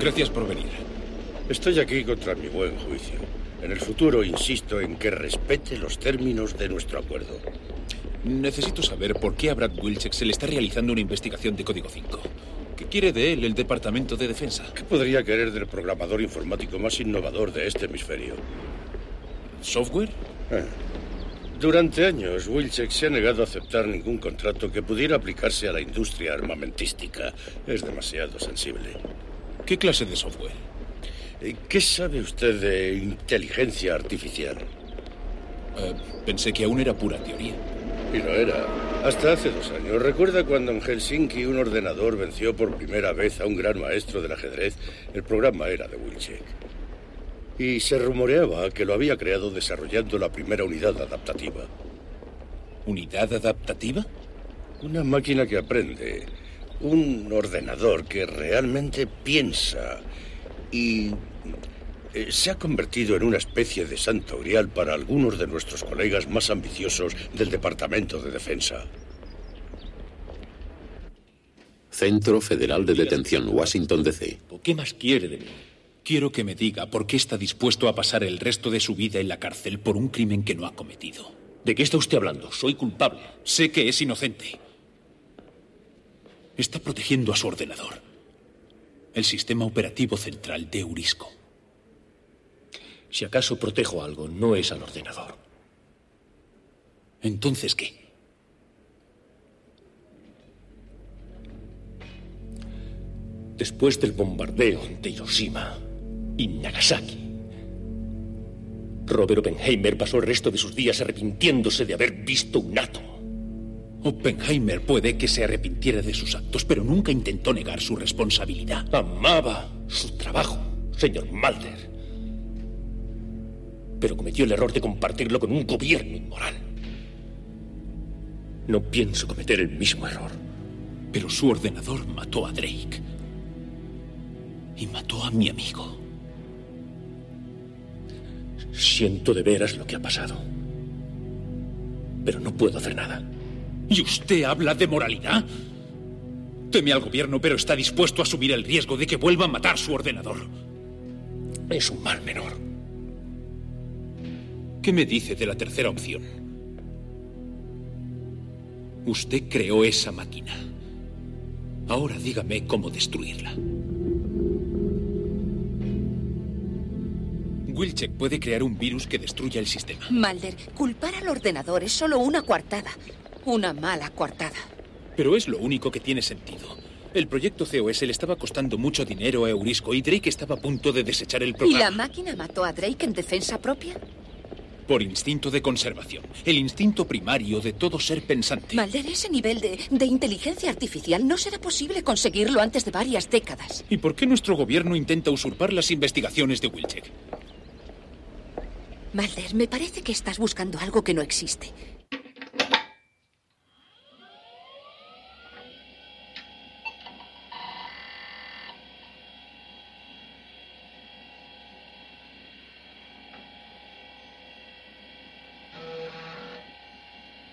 Gracias por venir. Estoy aquí contra mi buen juicio. En el futuro insisto en que respete los términos de nuestro acuerdo. Necesito saber por qué a Brad Wilczek se le está realizando una investigación de Código 5. ¿Qué quiere de él el Departamento de Defensa? ¿Qué podría querer del programador informático más innovador de este hemisferio? ¿Software? Eh. Durante años, Wilczek se ha negado a aceptar ningún contrato que pudiera aplicarse a la industria armamentística. Es demasiado sensible. ¿Qué clase de software? Eh, ¿Qué sabe usted de inteligencia artificial? Eh, pensé que aún era pura teoría. Y lo era. Hasta hace dos años. ¿Recuerda cuando en Helsinki un ordenador venció por primera vez a un gran maestro del ajedrez? El programa era de Wilczek. Y se rumoreaba que lo había creado desarrollando la primera unidad adaptativa. ¿Unidad adaptativa? Una máquina que aprende. Un ordenador que realmente piensa. Y eh, se ha convertido en una especie de santo grial para algunos de nuestros colegas más ambiciosos del Departamento de Defensa. Centro Federal de Detención, Washington, D.C. ¿Qué más quiere de mí? Quiero que me diga por qué está dispuesto a pasar el resto de su vida en la cárcel por un crimen que no ha cometido. ¿De qué está usted hablando? Soy culpable. Sé que es inocente. Está protegiendo a su ordenador. El sistema operativo central de Eurisco. Si acaso protejo algo, no es al ordenador. ¿Entonces qué? Después del bombardeo de Hiroshima y Nagasaki, Robert Oppenheimer pasó el resto de sus días arrepintiéndose de haber visto un átomo. Oppenheimer puede que se arrepintiera de sus actos, pero nunca intentó negar su responsabilidad. Amaba su trabajo, señor Mulder. Pero cometió el error de compartirlo con un gobierno inmoral. No pienso cometer el mismo error. Pero su ordenador mató a Drake. Y mató a mi amigo. Siento de veras lo que ha pasado. Pero no puedo hacer nada. ¿Y usted habla de moralidad? Teme al gobierno, pero está dispuesto a asumir el riesgo de que vuelva a matar su ordenador. Es un mal menor. ¿Qué me dice de la tercera opción? Usted creó esa máquina. Ahora dígame cómo destruirla. Wilczek puede crear un virus que destruya el sistema. Mulder, culpar al ordenador es solo una coartada. Una mala coartada. Pero es lo único que tiene sentido. El proyecto COS le estaba costando mucho dinero a Eurisco y Drake estaba a punto de desechar el ¿Y programa. la máquina mató a Drake en defensa propia? Por instinto de conservación. El instinto primario de todo ser pensante. Mulder, ese nivel de, de inteligencia artificial no será posible conseguirlo antes de varias décadas. ¿Y por qué nuestro gobierno intenta usurpar las investigaciones de Wilczek? Mulder, me parece que estás buscando algo que no existe.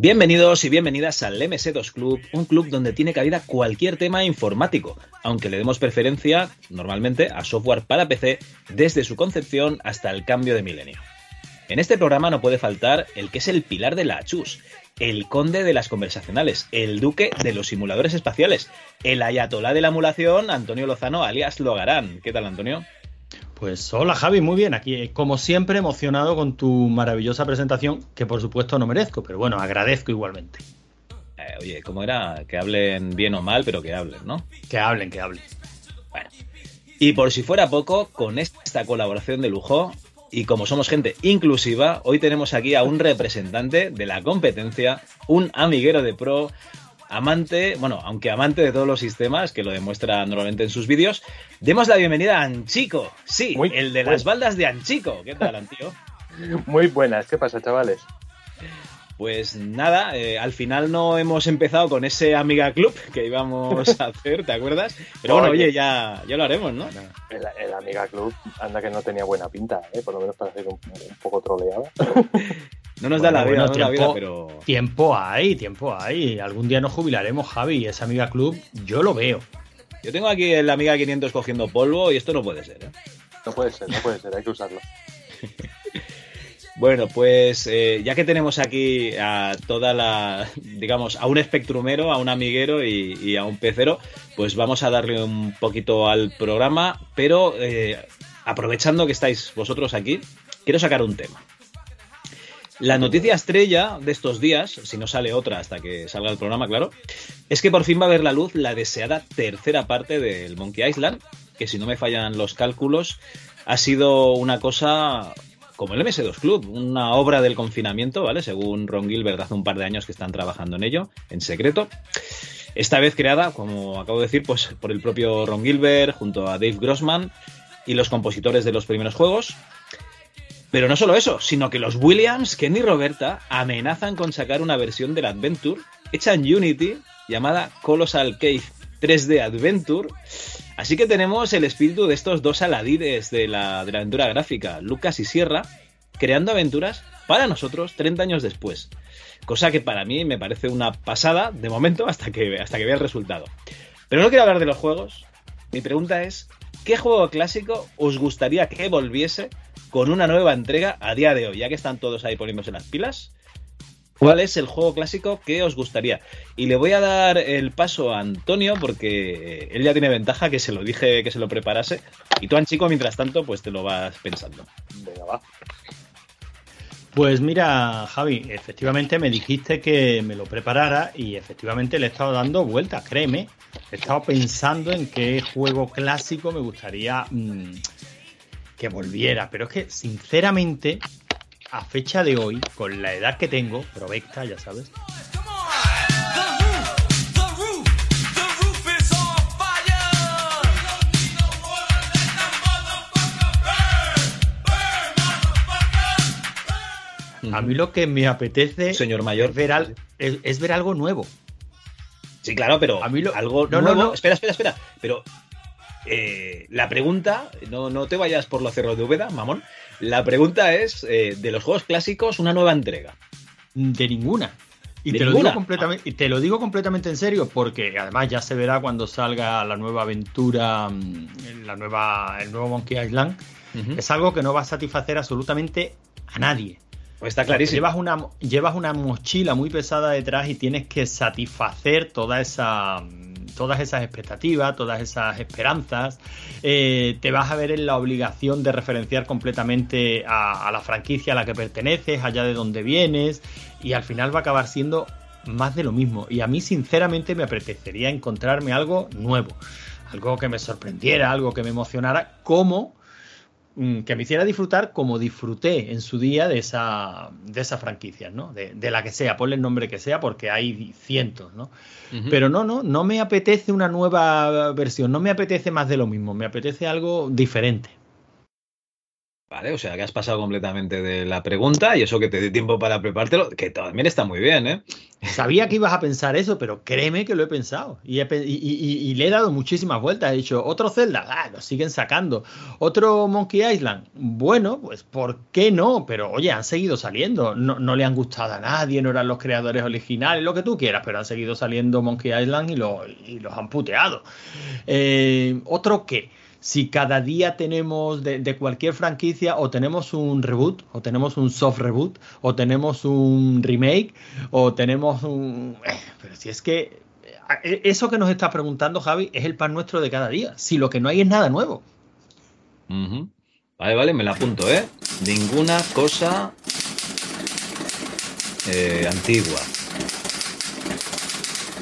Bienvenidos y bienvenidas al MS2 Club, un club donde tiene cabida cualquier tema informático, aunque le demos preferencia normalmente a software para PC desde su concepción hasta el cambio de milenio. En este programa no puede faltar el que es el pilar de la chus, el conde de las conversacionales, el duque de los simuladores espaciales, el ayatolá de la emulación, Antonio Lozano alias Logarán. ¿Qué tal, Antonio? Pues hola Javi, muy bien. Aquí, como siempre, emocionado con tu maravillosa presentación, que por supuesto no merezco, pero bueno, agradezco igualmente. Eh, oye, ¿cómo era? Que hablen bien o mal, pero que hablen, ¿no? Que hablen, que hablen. Bueno. Y por si fuera poco, con esta colaboración de lujo, y como somos gente inclusiva, hoy tenemos aquí a un representante de la competencia, un amiguero de pro, amante, bueno, aunque amante de todos los sistemas, que lo demuestra normalmente en sus vídeos, demos la bienvenida a Anchico. Sí, Muy el de las baldas de Anchico. ¿Qué tal, Antío? Muy buenas, ¿qué pasa, chavales? Pues nada, eh, al final no hemos empezado con ese Amiga Club que íbamos a hacer, ¿te acuerdas? Pero bueno, Oye. ya, ya lo haremos, ¿no? El, el Amiga Club anda que no tenía buena pinta, ¿eh? por lo menos para ser un, un poco troleado. No nos da la vida, Bueno, no nos da la vida, pero... tiempo hay, tiempo hay. Algún día nos jubilaremos, Javi, y esa amiga club, yo lo veo. Yo tengo aquí el Amiga 500 cogiendo polvo y esto no puede ser, ¿eh? No puede ser, no puede ser, hay que usarlo. Bueno, pues eh, ya que tenemos aquí a toda la, digamos, a un espectrumero, a un amiguero y, y a un pecero, pues vamos a darle un poquito al programa, pero eh, aprovechando que estáis vosotros aquí, quiero sacar un tema. La noticia estrella de estos días, si no sale otra hasta que salga el programa, claro, es que por fin va a ver la luz la deseada tercera parte del Monkey Island, que si no me fallan los cálculos, ha sido una cosa como el MS2 Club, una obra del confinamiento, ¿vale? Según Ron Gilbert hace un par de años que están trabajando en ello, en secreto. Esta vez creada, como acabo de decir, pues por el propio Ron Gilbert, junto a Dave Grossman y los compositores de los primeros juegos. Pero no solo eso, sino que los Williams, Ken y Roberta amenazan con sacar una versión del Adventure hecha en Unity llamada Colossal Cave 3D Adventure. Así que tenemos el espíritu de estos dos aladines de la, aventura gráfica, Lucas y Sierra, creando aventuras para nosotros 30 años después. Cosa que para mí me parece una pasada de momento hasta que, hasta que vea el resultado. Pero no quiero hablar de los juegos. Mi pregunta es, ¿qué juego clásico os gustaría que volviese con una nueva entrega a día de hoy? Ya que están todos ahí poniéndose las pilas. ¿Cuál es el juego clásico que os gustaría? Y le voy a dar el paso a Antonio porque él ya tiene ventaja que se lo dije que se lo preparase. Y tú, Anchico, mientras tanto, pues te lo vas pensando. Venga, va. Pues mira, Javi, efectivamente me dijiste que me lo preparara y efectivamente le he estado dando vueltas, créeme. He estado pensando en qué juego clásico me gustaría mm, que volviera, pero es que sinceramente, a fecha de hoy, con la edad que tengo, provecta, ya sabes, a mí lo que me apetece Señor mayor. es ver, al- es- es ver algo nuevo. Sí, claro, pero A mí lo- algo no, no, nuevo. no. Espera, espera, espera. Pero eh, la pregunta, no, no te vayas por los cerros de Úbeda, mamón. La pregunta es, eh, de los juegos clásicos, una nueva entrega. De ninguna. Y ¿De te, lo digo completamente, y te lo digo completamente en serio, porque además ya se verá cuando salga la nueva aventura, mm, la nueva, el nuevo Monkey Island. Es algo que no va a satisfacer absolutamente a nadie. Pues está clarísimo. Llevas una, llevas una mochila muy pesada detrás y tienes que satisfacer toda esa, todas esas expectativas, todas esas esperanzas. Eh, te vas a ver en la obligación de referenciar completamente a, a la franquicia a la que perteneces, allá de donde vienes, y al final va a acabar siendo más de lo mismo. Y a mí, sinceramente, me apetecería encontrarme algo nuevo, algo que me sorprendiera, algo que me emocionara, como que me hiciera disfrutar como disfruté en su día de esa, de esa franquicia, ¿no? De, de la que sea, ponle el nombre que sea, porque hay cientos, ¿no? Pero no, no, no me apetece una nueva versión, no me apetece más de lo mismo, me apetece algo diferente. Vale, o sea que has pasado completamente de la pregunta y eso que te dé tiempo para preparártelo, que también está muy bien, ¿eh? Sabía que ibas a pensar eso, pero créeme que lo he pensado. Y, le he dado muchísimas vueltas. He dicho, otro Zelda, ah, lo siguen sacando. Otro Monkey Island, bueno, pues ¿por qué no? Pero oye, han seguido saliendo. No, le han gustado a nadie, no eran los creadores originales, lo que tú quieras, pero han seguido saliendo Monkey Island y los han puteado. Eh, ¿Otro qué? Si cada día tenemos de, de cualquier franquicia o tenemos un reboot, o tenemos un soft reboot, o tenemos un remake, o tenemos un... eh, Pero si es que eh, eso que nos está preguntando Javi es el pan nuestro de cada día. Si lo que no hay es nada nuevo. Vale, vale, me la apunto, ¿eh? Ninguna cosa eh, antigua.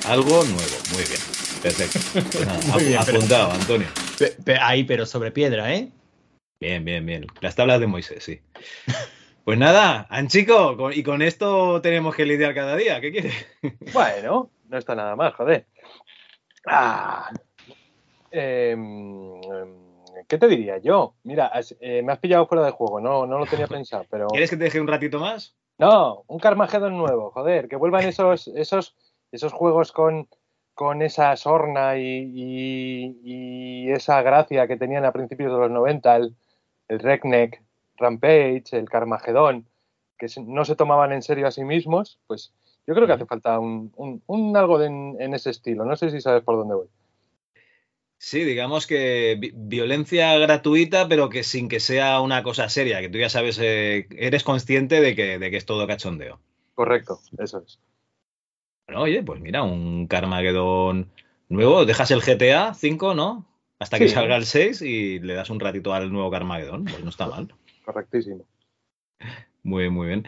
Algo nuevo, muy bien. Perfecto. Pues nada, Muy bien, ap- pero- apuntado, Antonio. Pe- pe- ahí, pero sobre piedra, ¿eh? Bien, bien, bien. Las tablas de Moisés, sí. Pues nada, Anchico, con- y con esto tenemos que lidiar cada día. ¿Qué quieres? Bueno, no está nada mal, joder. Ah. Em, em, ¿Qué te diría yo? Mira, has- eh, me has pillado fuera de juego, no, no lo tenía pensado, pero. ¿Quieres que te deje un ratito más? No, un Carmageddon nuevo, joder, que vuelvan esos, esos, esos juegos con, con esa sorna y, y- y esa gracia que tenían a principios de los 90, el, el Redneck, Rampage, el Carmageddon, que no se tomaban en serio a sí mismos, pues yo creo que hace falta un, un- un algo de- en, ese estilo. No sé si sabes por dónde voy. Sí, digamos que vi- violencia gratuita, pero que sin que sea una cosa seria, que tú ya sabes, eh, eres consciente de que, de que es todo cachondeo. Correcto, eso es. Bueno, oye, pues mira, un Carmageddon nuevo, dejas el GTA 5, ¿no? Hasta que Sí. salga el 6 y le das un ratito al nuevo Carmageddon, pues no está mal. Correctísimo. Muy bien, muy bien.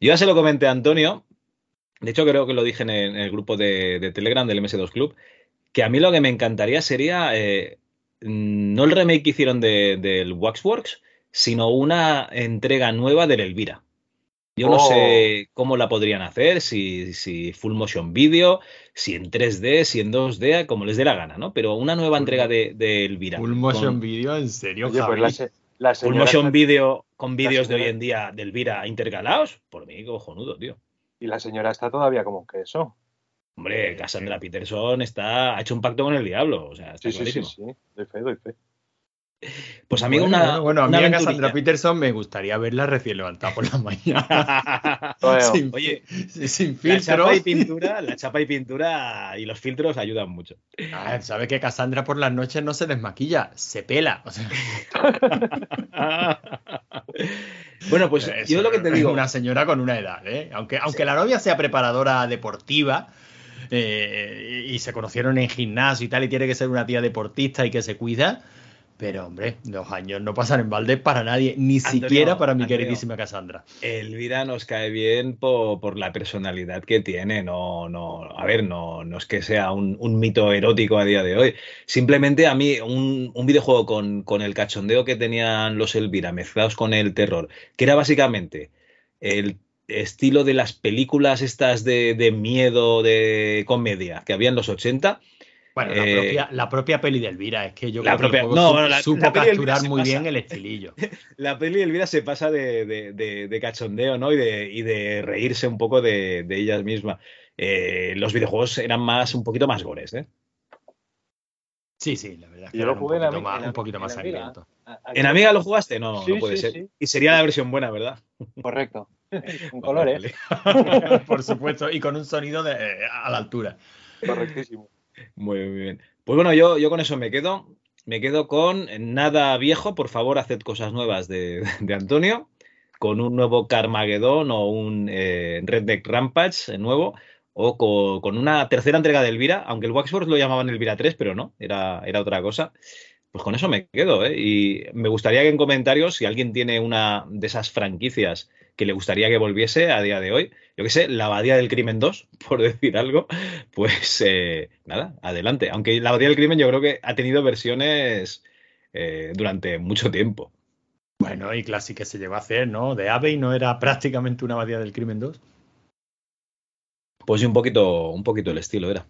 Yo ya se lo comenté a Antonio, de hecho creo que lo dije en el, en el grupo de, de Telegram del MS2 Club, que a mí lo que me encantaría sería eh, no el remake que hicieron de- del Waxworks, sino una entrega nueva del Elvira. Yo no Oh. sé cómo la podrían hacer, si, si full motion video, si en 3D, si en 2D, como les dé la gana, ¿no? Pero una nueva entrega de, de Elvira. Full motion con- video, en serio, Oye, pues Javi? la, se- la Full motion está- video con vídeos de hoy en día de Elvira intercalados, por mí, cojonudo, tío. y la señora está todavía como que eso. Hombre, Cassandra Peterson está, ha hecho un pacto con el diablo, o sea, está Sí, sí, sí, clarísimo. sí. Doy fe, doy fe. Pues amigo, bueno, una, bueno, a mí a. Cassandra Peterson me gustaría verla recién levantada por la mañana. Bueno, sin, Oye, sin La filtros. chapa y pintura, la chapa y pintura y los filtros ayudan mucho. Ah, ¿Sabe que Cassandra por las noches no se desmaquilla? Se pela. O sea, bueno, pues es yo lo que te digo, Una señora con una edad, ¿eh? Aunque, aunque la novia sea preparadora deportiva eh, y se conocieron en gimnasio y tal, y tiene que ser una tía deportista y que se cuida. Pero, hombre, los años no pasan en balde para nadie, ni Antonio, siquiera para mi Antonio. queridísima Cassandra. Elvira nos cae bien po- por, la personalidad que tiene. No, no, a ver, no, no es que sea un, un mito erótico a día de hoy. Simplemente a mí, un, un videojuego con, con el cachondeo que tenían los Elvira mezclados con el terror, que era básicamente el estilo de las películas estas de, de miedo, de comedia que había en los 80. Bueno, la, Eh, propia, la propia peli de Elvira, es que yo la creo que el propia- juego no, su- bueno, la- supo la capturar muy pasa. bien el estilillo. La peli de Elvira se pasa de, de- de- de cachondeo, ¿no? Y de, y de reírse un poco de, de ellas mismas. Eh, los videojuegos eran más, un poquito más gores, ¿eh? Sí, sí, la verdad. es que Yo lo jugué en un poquito Ami- más, en un poquito en más Amiga. sangriento. ¿En Amiga lo jugaste? No, Sí, no puede sí, ser. sí. Y sería la versión buena, ¿verdad? Correcto. En colores. Vale. Por supuesto, y con un sonido de, eh, a la altura. Correctísimo. Muy bien, muy bien. Pues bueno, yo, yo con eso me quedo. Me quedo con nada viejo, por favor, haced cosas nuevas de, de Antonio, con un nuevo Carmageddon o un eh, Redneck Rampage nuevo, o co- con, una tercera entrega de Elvira, aunque el Waxworks lo llamaban Elvira 3, pero no, era, era otra cosa. Pues con eso me quedo, ¿eh? Y me gustaría que en comentarios, si alguien tiene una de esas franquicias que le gustaría que volviese a día de hoy, yo que sé, la Abadía del Crimen 2, por decir algo, pues eh, nada, adelante. Aunque la Abadía del Crimen yo creo que ha tenido versiones eh, durante mucho tiempo. Bueno, y Classic que se llegó a hacer, ¿no? De Abbey no era prácticamente una abadía del crimen 2. Pues sí, un poquito, un poquito el estilo era.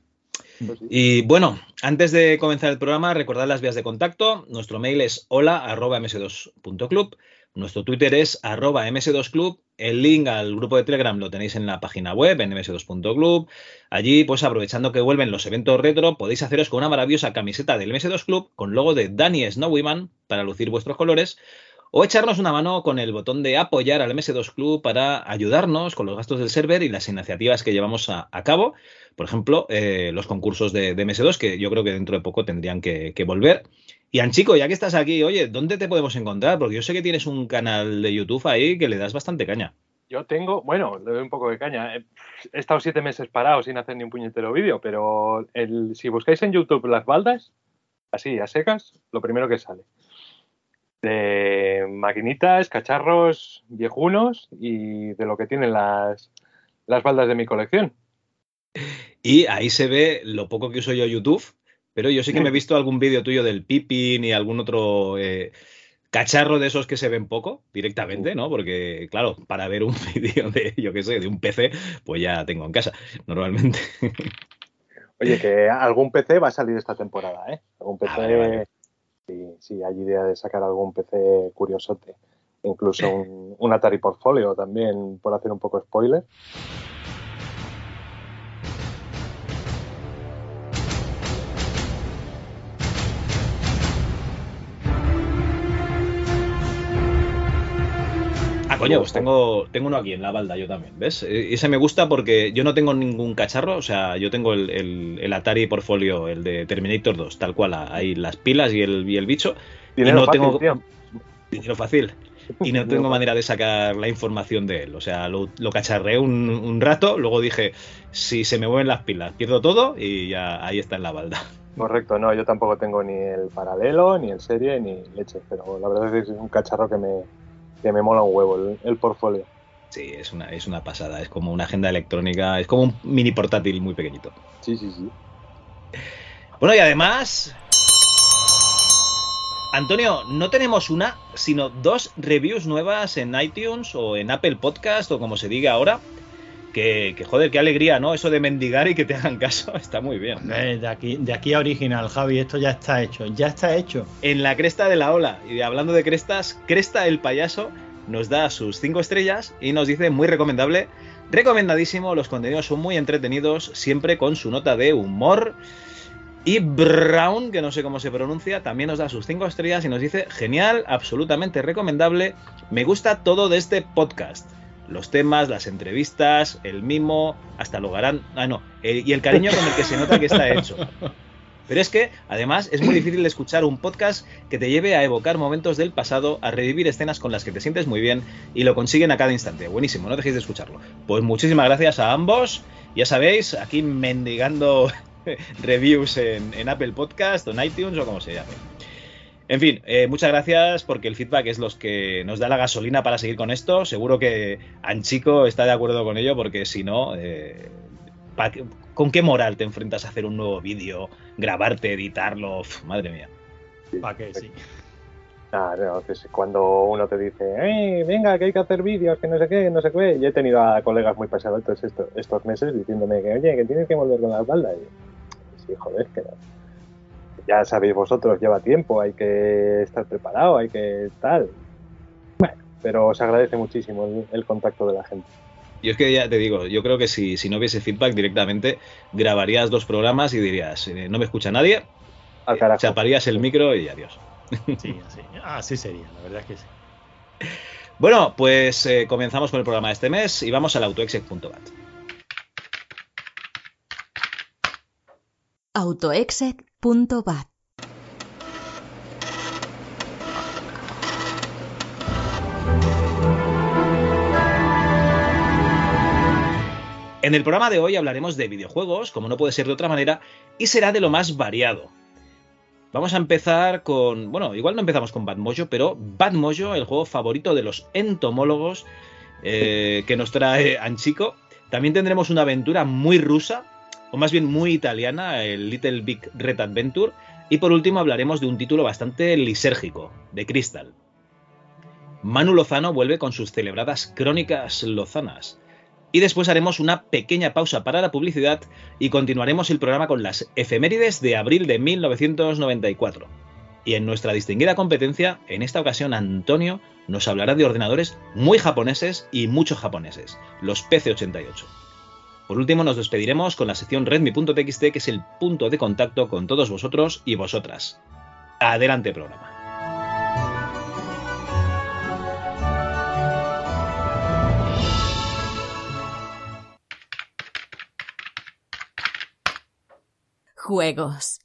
Pues sí. Y bueno, antes de comenzar el programa, recordad las vías de contacto. Nuestro mail es hola@ms2.club. Nuestro Twitter es arroba ms2club. El link al grupo de Telegram lo tenéis en la página web, en ms2.club. Allí, pues aprovechando que vuelven los eventos retro, podéis haceros con una maravillosa camiseta del MS2 Club con logo de Danny Snowyman para lucir vuestros colores o echarnos una mano con el botón de apoyar al MS2 Club para ayudarnos con los gastos del server y las iniciativas que llevamos a, cabo. Por ejemplo, eh, los concursos de, de, MS2, que yo creo que dentro de poco tendrían que, volver. Y Anchico, ya que estás aquí, oye, ¿dónde te podemos encontrar? Porque yo sé que tienes un canal de YouTube ahí que le das bastante caña. Yo tengo, bueno, le doy un poco de caña. He estado siete meses parado sin hacer ni un puñetero vídeo, pero el, si buscáis en YouTube las baldas, así, a secas, lo primero que sale de maquinitas, cacharros viejunos y de lo que tienen las, las baldas de mi colección. Y ahí se ve lo poco que uso yo YouTube, pero yo sí que me he visto algún vídeo tuyo del Pippin y algún otro eh, cacharro de esos que se ven poco directamente, ¿no? Porque, claro, para ver un vídeo de, yo qué sé, de un PC, pues ya tengo en casa, normalmente. Oye, que algún PC va a salir esta temporada, ¿eh? Algún PC... Ah, vale, vale si, si hay idea de sacar algún PC curiosote. Incluso un, un Atari Portfolio también, por hacer un poco spoiler. Coño, pues tengo, tengo uno aquí en la balda, yo también, ¿ves? E, ese me gusta porque yo no tengo ningún cacharro, o sea, yo tengo el, el, el Atari Portfolio, el de Terminator 2, tal cual, ahí las pilas y el, y el bicho. Dinero y no fácil, tengo tío. dinero fácil. Y no tengo manera de sacar la información de él. O sea, lo, lo cacharré un, un, rato, luego dije, si se me mueven las pilas, pierdo todo y ya ahí está en la balda. Correcto, no, yo tampoco tengo ni el paralelo, ni el serie, ni leche, pero la verdad es que es un cacharro que me, que me mola un huevo el, el portfolio. Sí, es una, es una pasada, es como una agenda electrónica, es como un mini portátil muy pequeñito. Sí, sí, sí. Bueno, y además, Antonio, no tenemos una, sino dos reviews nuevas en iTunes o en Apple Podcast o como se diga ahora. Que, que, joder, qué alegría, ¿no? Eso de mendigar y que te hagan caso está muy bien. De aquí, de aquí a original, Javi, esto ya está hecho, ya está hecho. En la cresta de la ola, y hablando de crestas, Cresta el payaso nos da sus cinco estrellas y nos dice muy recomendable, recomendadísimo, los contenidos son muy entretenidos, siempre con su nota de humor. Y Brown, que no sé cómo se pronuncia, también nos da sus 5 estrellas y nos dice, genial, absolutamente recomendable, me gusta todo de este podcast. Los temas, las entrevistas, el mimo, hasta lo harán... Ah, no, y el cariño con el que se nota que está hecho. Pero es que, además, es muy difícil escuchar un podcast que te lleve a evocar momentos del pasado, a revivir escenas con las que te sientes muy bien y lo consiguen a cada instante. Buenísimo, no dejéis de escucharlo. Pues muchísimas gracias a ambos. Ya sabéis, aquí mendigando reviews en, en, Apple Podcast o en iTunes o como se llame. En fin, eh, muchas gracias porque el feedback es los que nos da la gasolina para seguir con esto. Seguro que Anchico está de acuerdo con ello porque si no, eh, ¿con qué moral te enfrentas a hacer un nuevo vídeo, grabarte, editarlo? Uf, madre mía. ¿Para qué? Sí. Claro, que es cuando uno te dice, eh, venga, que hay que hacer vídeos, que no sé qué, no sé qué. Y he tenido a colegas muy pesados estos, estos meses diciéndome que, oye, que tienes que volver con la espalda. Y sí, joder, que no. Ya sabéis vosotros, lleva tiempo, hay que estar preparado, hay que tal. Bueno, pero os agradece muchísimo el, el contacto de la gente. Yo es que ya te digo, yo creo que si, si no hubiese feedback directamente, grabarías dos programas y dirías, eh, no me escucha nadie, Al carajo. chaparías el micro y adiós. Sí, así, así sería, la verdad es que sí. Bueno, pues eh, comenzamos con el programa de este mes y vamos al autoexec.bat. autoexec.bat En el programa de hoy hablaremos de videojuegos, como no puede ser de otra manera, y será de lo más variado. Vamos a empezar con. Bueno, igual no empezamos con Bad Mojo, pero Bad Mojo, el juego favorito de los entomólogos eh, que nos trae Anchico. También tendremos una aventura muy rusa, o más bien muy italiana, el Little Big Red Adventure. Y por último hablaremos de un título bastante lisérgico, de Crystal. Manu Lozano vuelve con sus celebradas crónicas lozanas. Y después haremos una pequeña pausa para la publicidad y continuaremos el programa con las efemérides de abril de 1994. Y en nuestra distinguida competencia, en esta ocasión Antonio nos hablará de ordenadores muy japoneses y muchos japoneses, los PC88. Por último, nos despediremos con la sección redmi.txt, que es el punto de contacto con todos vosotros y vosotras. Adelante, programa. Juegos.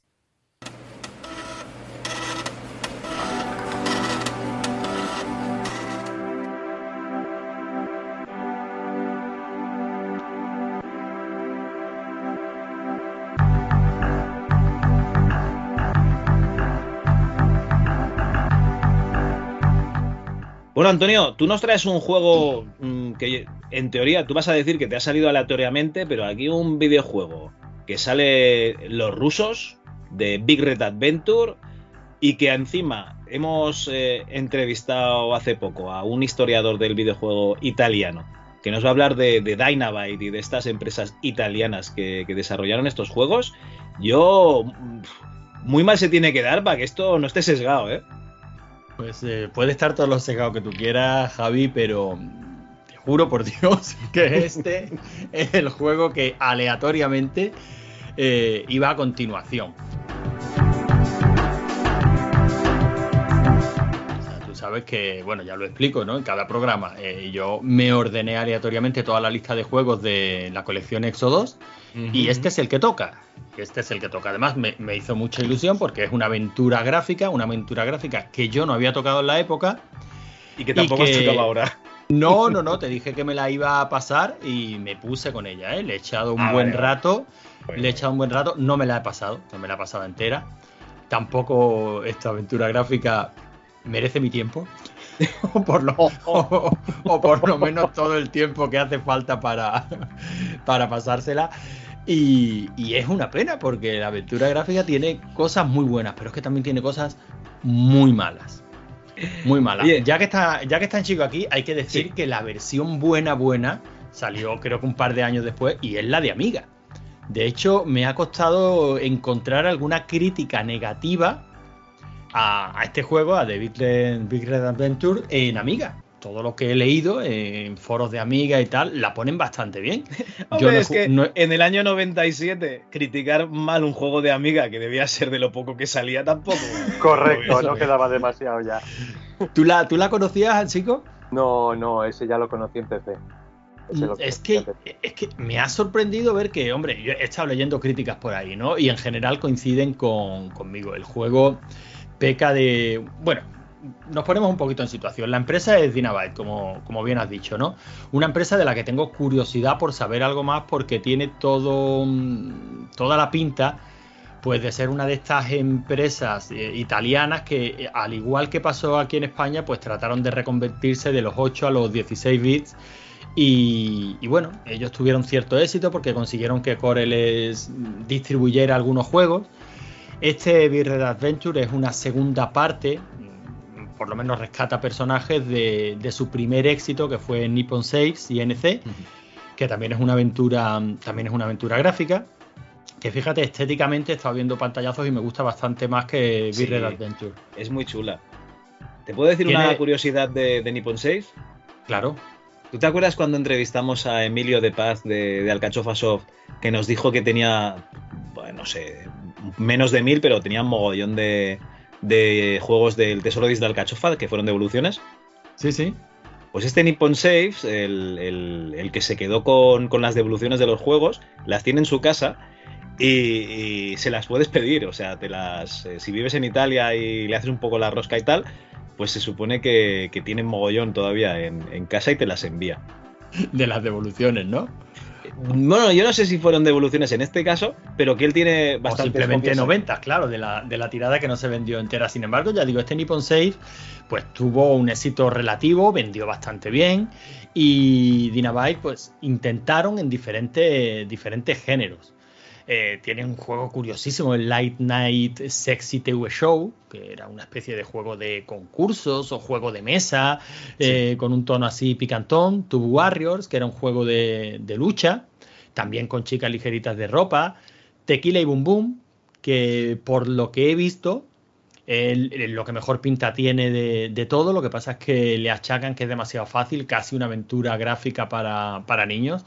Bueno, Antonio, tú nos traes un juego mm, que en teoría tú vas a decir que te ha salido aleatoriamente, pero aquí un videojuego que sale los rusos de Big Red Adventure y que encima hemos eh, entrevistado hace poco a un historiador del videojuego italiano que nos va a hablar de, de y de estas empresas italianas que, que desarrollaron estos juegos. Yo mm, muy mal se tiene que dar para que esto no esté sesgado, ¿eh? Pues eh, puede estar todo lo secado que tú quieras, Javi, pero te juro por Dios que este es el juego que aleatoriamente eh, iba a continuación. Tú sabes que, bueno, ya lo explico, ¿no? En cada programa eh, yo me ordené aleatoriamente toda la lista de juegos de la colección Exo 2 y este es el que toca. Este es el que toca. Además, me, me hizo mucha ilusión porque es una aventura gráfica, una aventura gráfica que yo no había tocado en la época. Y que tampoco has tocado ahora. No, no, no, te dije que me la iba a pasar y me puse con ella, ¿eh? Le he echado un Ah, buen vale, rato, Bueno. le he echado un buen rato, no me la he pasado, no me la he pasado entera. Tampoco esta aventura gráfica merece mi tiempo. o, por lo, o- o por lo menos todo el tiempo que hace falta para, para pasársela. Y, y es una pena porque la aventura gráfica tiene cosas muy buenas, pero es que también tiene cosas muy malas. Muy malas. Ya que está, ya que está en chico aquí, hay que decir Sí. que la versión buena, buena, salió creo que un par de años después, y es la de Amiga. De hecho, me ha costado encontrar alguna crítica negativa a, a este juego, a The Big Red, Big Red Adventure, en Amiga. Todo lo que he leído en foros de Amiga y tal, la ponen bastante bien. Hombre, no he es que no he- en el año 97 criticar mal un juego de Amiga que debía ser de lo poco que salía tampoco. Correcto, no quedaba demasiado ya. ¿Tú la, ¿Tú la conocías, chico? No, no, ese ya lo conocí en PC. Es que, es que me ha sorprendido ver que, hombre, yo he estado leyendo críticas por ahí, ¿no? Y en general coinciden con, conmigo. El juego peca de. Bueno, nos ponemos un poquito en situación. La empresa es Dynabyte, como, como bien has dicho, ¿no? Una empresa de la que tengo curiosidad por saber algo más porque tiene todo. mm, toda la pinta. Pues de ser una de estas empresas eh, italianas que, eh, al igual que pasó aquí en España, pues trataron de reconvertirse de los 8 a los 16 bits y, y bueno, ellos tuvieron cierto éxito porque consiguieron que Core les distribuyera algunos juegos. Este Big Red Adventure es una segunda parte, mm, por lo menos rescata personajes de, de su primer éxito que fue Nippon Saves INC, que también es una aventura, también es una aventura gráfica. Que fíjate, estéticamente he estado viendo pantallazos y me gusta bastante más que Sí. Red Adventure. Es muy chula. ¿Te puedo decir Tiene- una curiosidad de, de Nippon Safe? Claro. ¿Tú te acuerdas cuando entrevistamos a Emilio de Paz de, de Alcachofa Soft que nos dijo que tenía, bueno, no sé, menos de mil, pero tenía un mogollón de, de juegos del Tesoro de Alcachofa que fueron devoluciones? Sí, sí. Pues este Nippon Saves, el, el- el que se quedó con, con las devoluciones de los juegos, las tiene en su casa y, y se las puedes pedir. O sea, te las, eh, si vives en Italia y le haces un poco la rosca y tal, pues se supone que, que tienen mogollón todavía en, en casa y te las envía. De las devoluciones, ¿no? Bueno, yo no sé si fueron devoluciones en este caso, pero que él tiene bastante. simplemente 90, claro, de la, de la tirada que no se vendió entera. Sin embargo, ya digo, este Nippon Safe pues tuvo un éxito relativo, vendió bastante bien y Dynabyte pues intentaron en diferentes, diferentes géneros. Eh, tiene un juego curiosísimo, el Light Night Sexy TV Show, que era una especie de juego de concursos o juego de mesa, eh, con un tono así picantón. Tube Warriors, que era un juego de, de lucha, también con chicas ligeritas de ropa. Tequila y Boom Boom, que por lo que he visto el- el- lo que mejor pinta tiene de, de todo. Lo que pasa es que le achacan que es demasiado fácil, casi una aventura gráfica para, para niños.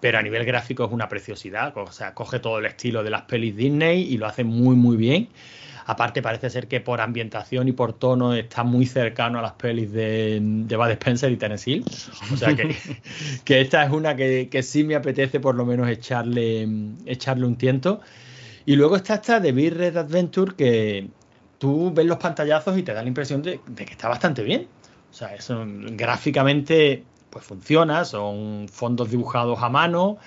Pero a nivel gráfico es una preciosidad. O sea, coge todo el estilo de las pelis Disney y lo hace muy, muy bien. Aparte, parece ser que por ambientación y por tono está muy cercano a las pelis de, de Bud Spencer y Hill. O sea que, que esta es una que, que sí me apetece por lo menos echarle, echarle un tiento. Y luego está esta de Big Red Adventure que tú ves los pantallazos y te da la impresión de, de que está bastante bien. O sea, eso gráficamente pues funciona, son fondos dibujados a mano,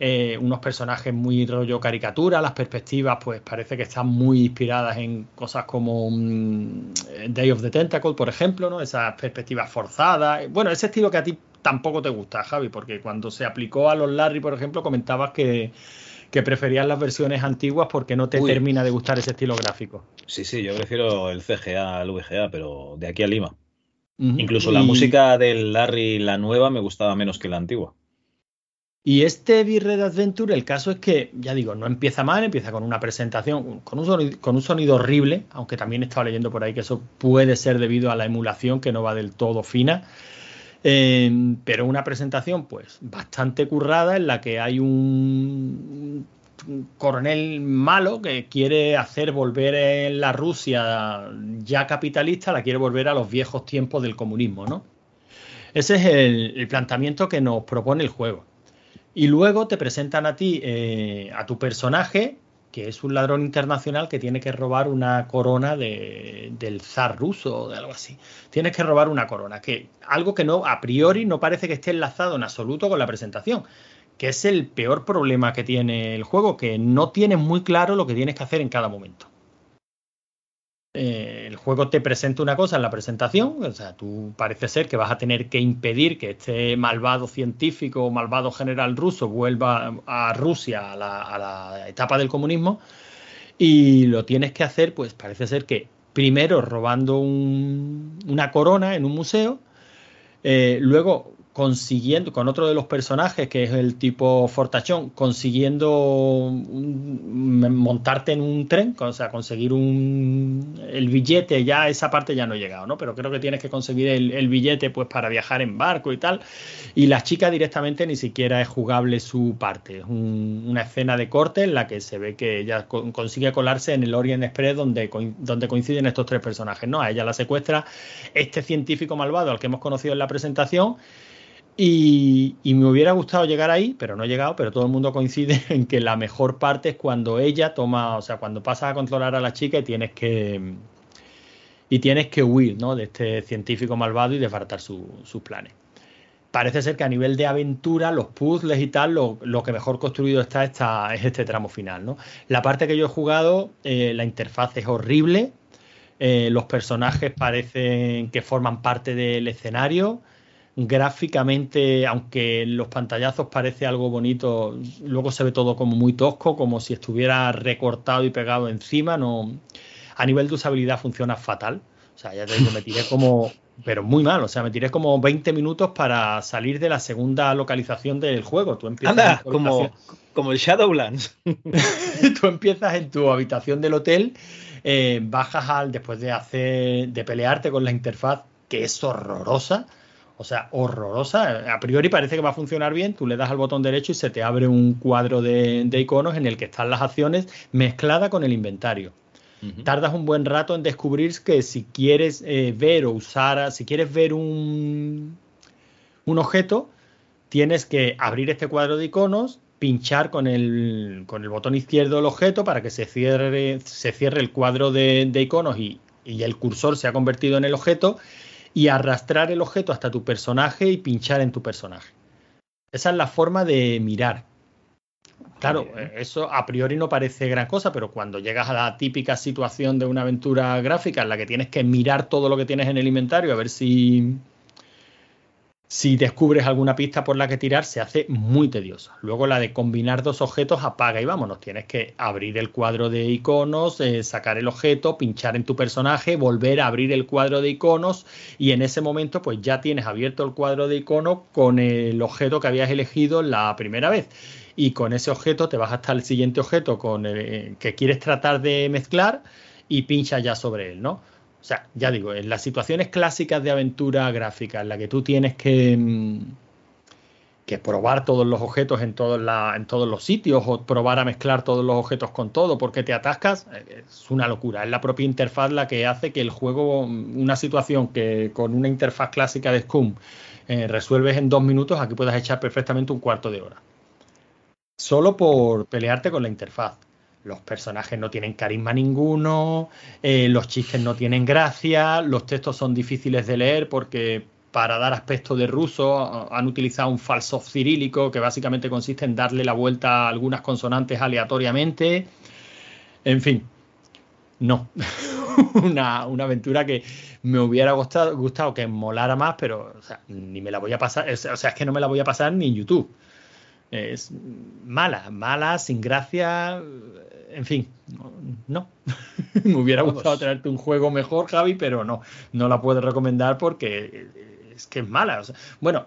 eh, unos personajes muy rollo caricatura, las perspectivas pues parece que están muy inspiradas en cosas como mm, Day of the Tentacle, por ejemplo, ¿no? Esas perspectivas forzadas. Bueno, ese estilo que a ti tampoco te gusta, Javi, porque cuando se aplicó a los Larry, por ejemplo, comentabas que, que preferías las versiones antiguas porque no te Uy. termina de gustar ese estilo gráfico. Sí, sí, yo prefiero el CGA al VGA, pero de aquí a Lima. Incluso la Y- música del Larry, la nueva, me gustaba menos que la antigua. Y este Big-Red Adventure, el caso es que, ya digo, no empieza mal, empieza con una presentación, con un sonido, con un sonido horrible, aunque también he estado leyendo por ahí que eso puede ser debido a la emulación que no va del todo fina. Eh, pero una presentación, pues, bastante currada en la que hay un coronel malo que quiere hacer volver la Rusia ya capitalista, la quiere volver a los viejos tiempos del comunismo, ¿no? Ese es el, el planteamiento que nos propone el juego. Y luego te presentan a ti, eh, a tu personaje, que es un ladrón internacional que tiene que robar una corona de- del zar ruso o de algo así. Tienes que robar una corona, que algo que no a priori no parece que esté enlazado en absoluto con la presentación, que es el peor problema que tiene el juego, que no tienes muy claro lo que tienes que hacer en cada momento. Eh, el juego te presenta una cosa en la presentación, o sea, tú parece ser que vas a tener que impedir que este malvado científico o malvado general ruso vuelva a Rusia a la, etapa del comunismo y lo tienes que hacer, pues parece ser que primero robando un- una corona en un museo, eh, luego consiguiendo, con otro de los personajes, que es el tipo Fortachón, consiguiendo montarte en un tren, o sea, conseguir un, el billete, ya esa parte ya no he llegado, ¿no? Pero creo que tienes que conseguir el, billete pues para viajar en barco y tal. Y la chica directamente ni siquiera es jugable su parte. Es un- una escena de corte en la que se ve que ella co- consigue colarse en el Orient Express donde, donde coinciden estos tres personajes, ¿no? A ella la secuestra este científico malvado al que hemos conocido en la presentación. Y, me hubiera gustado llegar ahí, pero no he llegado, pero todo el mundo coincide en que la mejor parte es cuando ella toma, o sea, cuando pasas a controlar a la chica y tienes que y tienes que huir, ¿no? De este científico malvado y desbaratar su- sus planes. Parece ser que a nivel de aventura, los puzzles y tal, lo, lo que mejor construido está, está es este tramo final, ¿no? La parte que yo he jugado, eh, la interfaz es horrible, eh, los personajes parecen que forman parte del escenario. Gráficamente, aunque en los pantallazos parece algo bonito, luego se ve todo como muy tosco, como si estuviera recortado y pegado encima. No, a nivel de usabilidad funciona fatal. O sea, ya te digo, me tiré como, pero muy mal. O sea, me tiré como 20 minutos para salir de la segunda localización del juego. Tú empiezas Anda, como, como el Shadowlands. tú empiezas en tu habitación del hotel, eh, bajas al después de hacer de pelearte con la interfaz que es horrorosa. O sea, horrorosa. A priori parece que va a funcionar bien. Tú le das al botón derecho y se te abre un cuadro de, de iconos en el que están las acciones mezclada con el inventario. Tardas un buen rato en descubrir que si quieres eh, ver o usar, si quieres ver un, un objeto, tienes que abrir este cuadro de iconos, pinchar con el, con el botón izquierdo el objeto para que se cierre, se cierre el cuadro de, de iconos y, y el cursor se ha convertido en el objeto y arrastrar el objeto hasta tu personaje y pinchar en tu personaje. Esa es la forma de mirar. Claro, eso a priori no parece gran cosa, pero cuando llegas a la típica situación de una aventura gráfica en la que tienes que mirar todo lo que tienes en el inventario a ver si, si descubres alguna pista por la que tirar, se hace muy tediosa. Luego la de combinar dos objetos apaga y vámonos. Tienes que abrir el cuadro de iconos, eh, sacar el objeto, pinchar en tu personaje, volver a abrir el cuadro de iconos y en ese momento pues ya tienes abierto el cuadro de iconos con el objeto que habías elegido la primera vez. Y con ese objeto te vas hasta el siguiente objeto con el, que quieres tratar de mezclar y pinchas ya sobre él, ¿no? O sea, ya digo, en las situaciones clásicas de aventura gráfica en la que tú tienes que, mm, probar todos los objetos en todos, la- en todos los sitios o probar a mezclar todos los objetos con todo porque te atascas, eh, es una locura. Es la propia interfaz la que hace que el juego, mm, una situación que con una interfaz clásica de Scum eh, resuelves en dos minutos, aquí puedas echar perfectamente un cuarto de hora. Solo por pelearte con la interfaz. Los personajes no tienen carisma ninguno, eh, los chistes no tienen gracia, los textos son difíciles de leer porque para dar aspecto de ruso han utilizado un falso cirílico que básicamente consiste en darle la vuelta a algunas consonantes aleatoriamente. En fin, no. una, aventura que me hubiera gustado, gustado que molara más, pero ni me la voy a pasar, o sea, es que no me la voy a pasar ni en YouTube. Es mala, mala, sin gracia, en fin, no. me hubiera Vamos. gustado traerte un juego mejor, Javi, pero no, no la puedo recomendar porque es que es mala. o sea, bueno,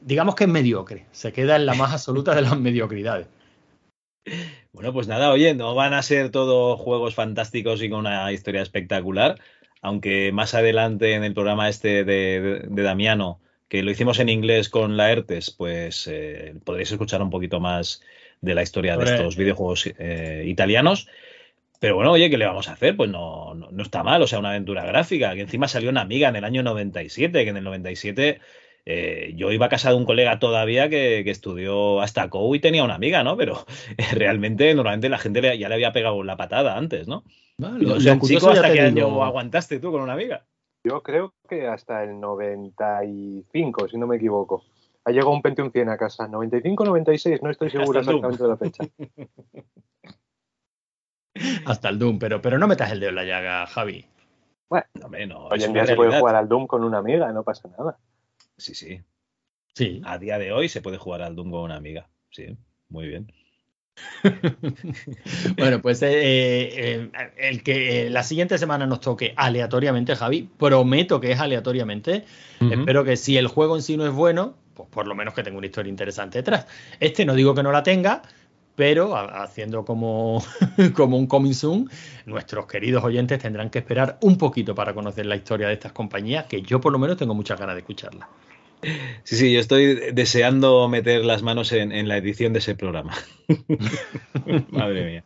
digamos que es mediocre, se queda en la más absoluta de las mediocridades. Bueno, pues nada, oye, no van a ser todos juegos fantásticos y con una historia espectacular, aunque más adelante en el programa este de, de- de Damiano, que lo hicimos en inglés con la ERTES, pues eh, podréis escuchar un poquito más de la historia de estos videojuegos eh, italianos. Pero bueno, oye, ¿qué le vamos a hacer? Pues no, no, no está mal, o sea, una aventura gráfica, que encima salió una amiga en el año 97, que en el 97 eh, yo iba a casa de un colega todavía que, que estudió hasta COU y tenía una amiga, ¿no? Pero eh, realmente, normalmente la gente le- ya le había pegado la patada antes, ¿no? Sé, curioso chico, ¿hasta qué año aguantaste tú con una amiga? Yo creo que hasta el 95, si no me equivoco. Ha llegado un Pentium 100 a casa. 95, 96, no estoy seguro Hasta el Doom. exactamente de la fecha. Hasta el Doom, pero, pero no metas el dedo en la llaga, Javi. Bueno, No, hombre, no, hoy en día se puede jugar al Doom con una amiga, no pasa nada. Sí, sí. Sí. A día de hoy se puede jugar al Doom con una amiga. Sí, muy bien. Bueno, pues eh, eh, el que eh, la siguiente semana nos toque aleatoriamente, Javi, prometo que es aleatoriamente. Espero que si el juego en sí no es bueno, pues por lo menos que tenga una historia interesante detrás. Este no digo que no la tenga, pero haciendo como, como un coming soon, nuestros queridos oyentes tendrán que esperar un poquito para conocer la historia de estas compañías, que yo por lo menos tengo muchas ganas de escucharla. Sí, sí, yo estoy deseando meter las manos en, la edición de ese programa. Madre mía.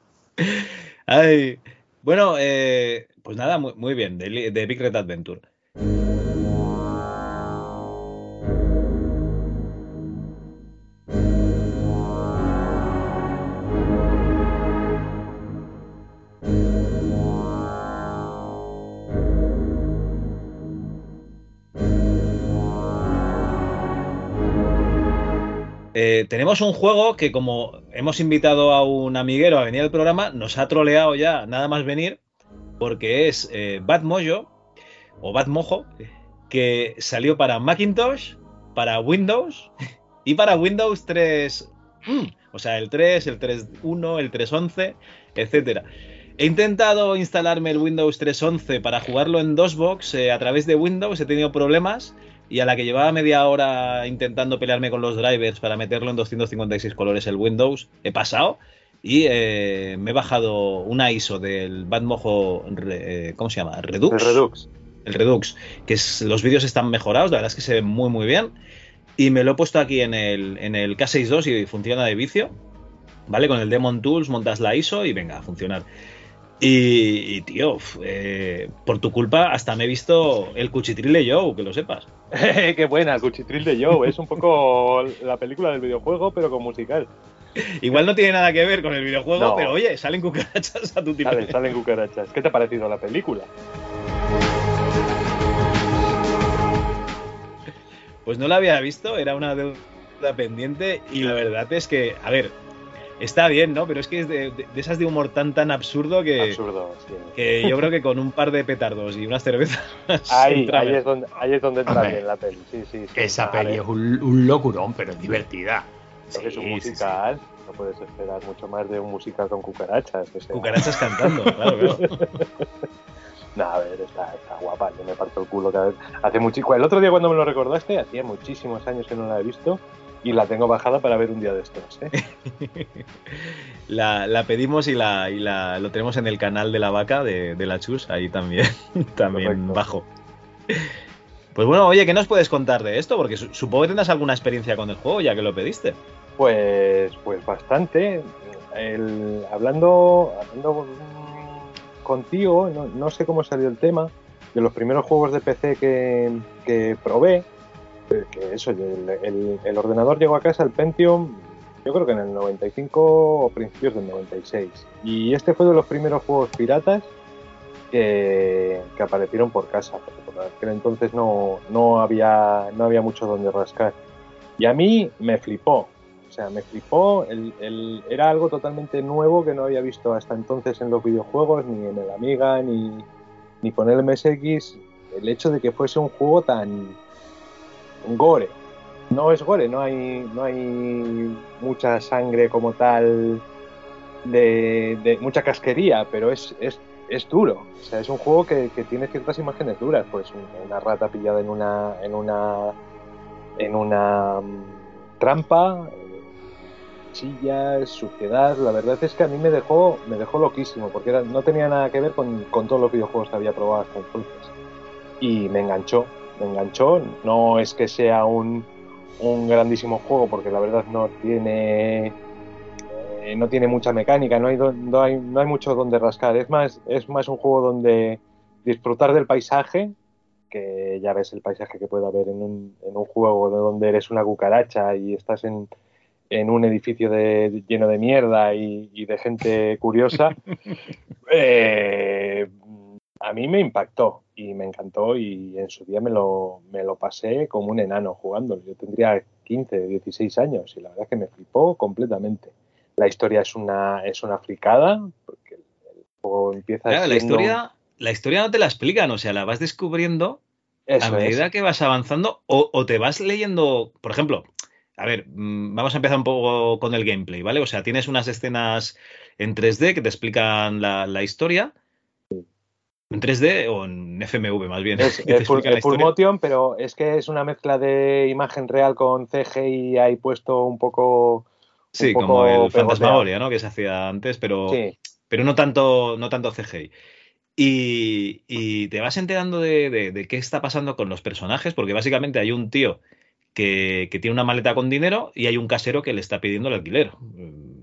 Ay, bueno, eh, pues nada, muy, bien, de, de Big Red Adventure. Eh, tenemos un juego que como hemos invitado a un amiguero a venir al programa, nos ha troleado ya nada más venir, porque es eh, Bad o Bad Mojo, que salió para Macintosh, para Windows y para Windows 3, mm, o sea, el 3, el 3.1, el 3.11, etcétera. He intentado instalarme el Windows 3.11 para jugarlo en DOSBox eh, a través de Windows, he tenido problemas y a la que llevaba media hora intentando pelearme con los drivers para meterlo en 256 colores el Windows, he pasado y eh, me he bajado una ISO del Bad Mojo, Re- eh, ¿cómo se llama? Redux. El Redux. El Redux, que es- los vídeos están mejorados, la verdad es que se ven muy muy bien. Y me lo he puesto aquí en el, en el K62 y funciona de vicio. ¿Vale? Con el Demon Tools montas la ISO y venga, a funcionar. Y, y, tío, eh, por tu culpa hasta me he visto el cuchitril de Joe, que lo sepas. Qué buena, el cuchitril de Joe. Es un poco la película del videojuego, pero con musical. Igual no tiene nada que ver con el videojuego, No. pero oye, salen cucarachas a tu tiro. Salen, salen cucarachas. ¿Qué te ha parecido la película? Pues no la había visto, era una deuda pendiente y la verdad es que, a ver, está bien, ¿no? Pero es que es de, de- de esas de humor tan tan absurdo que, Absurdo, sí. que yo creo que con un par de petardos y unas cervezas Ahí, entra ahí, bien. es donde, ahí es donde entra Hombre. bien la peli. Sí, sí, sí. Esa peli es un, un locurón, pero es divertida. porque es un Sí, sí, musical. No puedes esperar mucho más de un musical con cucarachas. que sea- Cucarachas cantando, claro, claro. No, a ver, está, está guapa. Yo me parto el culo cada vez. Hace mucho, el otro día cuando me lo recordaste, hacía muchísimos años que no la he visto. Y la tengo bajada para ver un día de estos. ¿eh? La, la pedimos y, la, y la, lo tenemos en el canal de la vaca de, de la Chus, ahí también, también bajo. Pues bueno, oye, ¿qué nos puedes contar de esto? Porque su- supongo que tendrás alguna experiencia con el juego ya que lo pediste. Pues, pues bastante. El- hablando hablando contigo, no, no sé cómo salió el tema, de los primeros juegos de PC que, que probé, que eso, el, el- el ordenador llegó a casa, el Pentium, yo creo que en el 95 o principios del 96. Y este fue de los primeros juegos piratas que, que aparecieron por casa, porque por aquel entonces no, no, había, no había mucho donde rascar. Y a mí me flipó, o sea, me flipó, el, era algo totalmente nuevo que no había visto hasta entonces en los videojuegos, ni en el Amiga, ni, ni con el MSX, el hecho de que fuese un juego tan gore. No es gore, no hay, no hay mucha sangre como tal, de, de mucha casquería, pero es, es, es duro. O sea, es un juego que, que tiene ciertas imágenes duras, pues un- una rata pillada en una, en una, en una mm, trampa, eh, sillas, suciedad. La verdad es que a mí me dejó, me dejó loquísimo, porque no tenía nada que ver con, con todos los videojuegos que había probado hasta entonces. Y me enganchó, me enganchó. No es que sea un, un grandísimo juego, porque la verdad no tiene eh, no tiene mucha mecánica, no hay, do- no hay, no hay mucho donde rascar. Es más, es más un juego donde disfrutar del paisaje, que ya ves el paisaje que puede haber en un, en un juego de donde eres una cucaracha y estás en, en un edificio de- lleno de mierda y, y de gente curiosa. Eh, a mí me impactó y me encantó y en su día me lo, me lo pasé como un enano jugando. Yo tendría 15, 16 años y la verdad es que me flipó completamente. La historia es una, es una fricada porque el juego empieza Claro, la siendo- historia, la historia no te la explican, o sea, la vas descubriendo Eso a es. medida que vas avanzando o, o te vas leyendo, por ejemplo, a ver, mm, vamos a empezar un poco con el gameplay, ¿vale? O sea, tienes unas escenas en 3D que te explican la, la historia. En 3D o en FMV más bien. Es, es full, motion, pero es que es una mezcla de imagen real con CGI ahí puesto un poco. Sí, un poco como el pegoteado. Fantasmagoria, ¿no? Que se hacía antes, pero, Sí, pero no tanto, no tanto CGI. Y, y te vas enterando de, de- de qué está pasando con los personajes, porque básicamente hay un tío que, que tiene una maleta con dinero y hay un casero que le está pidiendo el alquiler.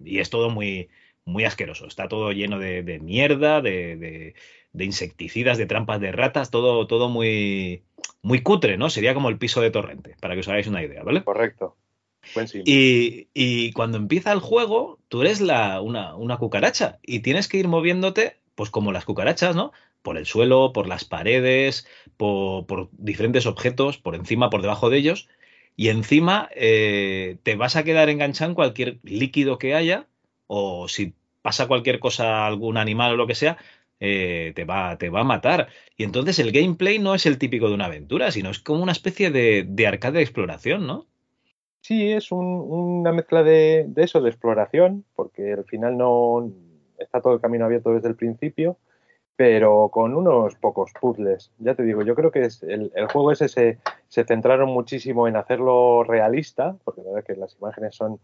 Y es todo muy, muy asqueroso. Está todo lleno de, de mierda, de, de- insecticidas, de trampas de ratas, todo, todo muy, muy cutre, ¿no? Sería como el piso de Torrente, para que os hagáis una idea, ¿vale? correcto. Y, y cuando empieza el juego, tú eres la, una, una cucaracha y tienes que ir moviéndote, pues como las cucarachas, ¿no? Por el suelo, por las paredes, por, por diferentes objetos, por encima, por debajo de ellos. Y encima eh, te vas a quedar enganchado en cualquier líquido que haya, o si pasa cualquier cosa, algún animal o lo que sea, eh, te, va, te va a matar. Y entonces el gameplay no es el típico de una aventura, sino es como una especie de, de arcade de exploración, ¿no? Sí, es un- una mezcla de, eso, de exploración, porque al final no está todo el camino abierto desde el principio, pero con unos pocos puzzles. Ya te digo, yo creo que es el, el juego ese se, centraron muchísimo en hacerlo realista, porque la verdad que las imágenes son,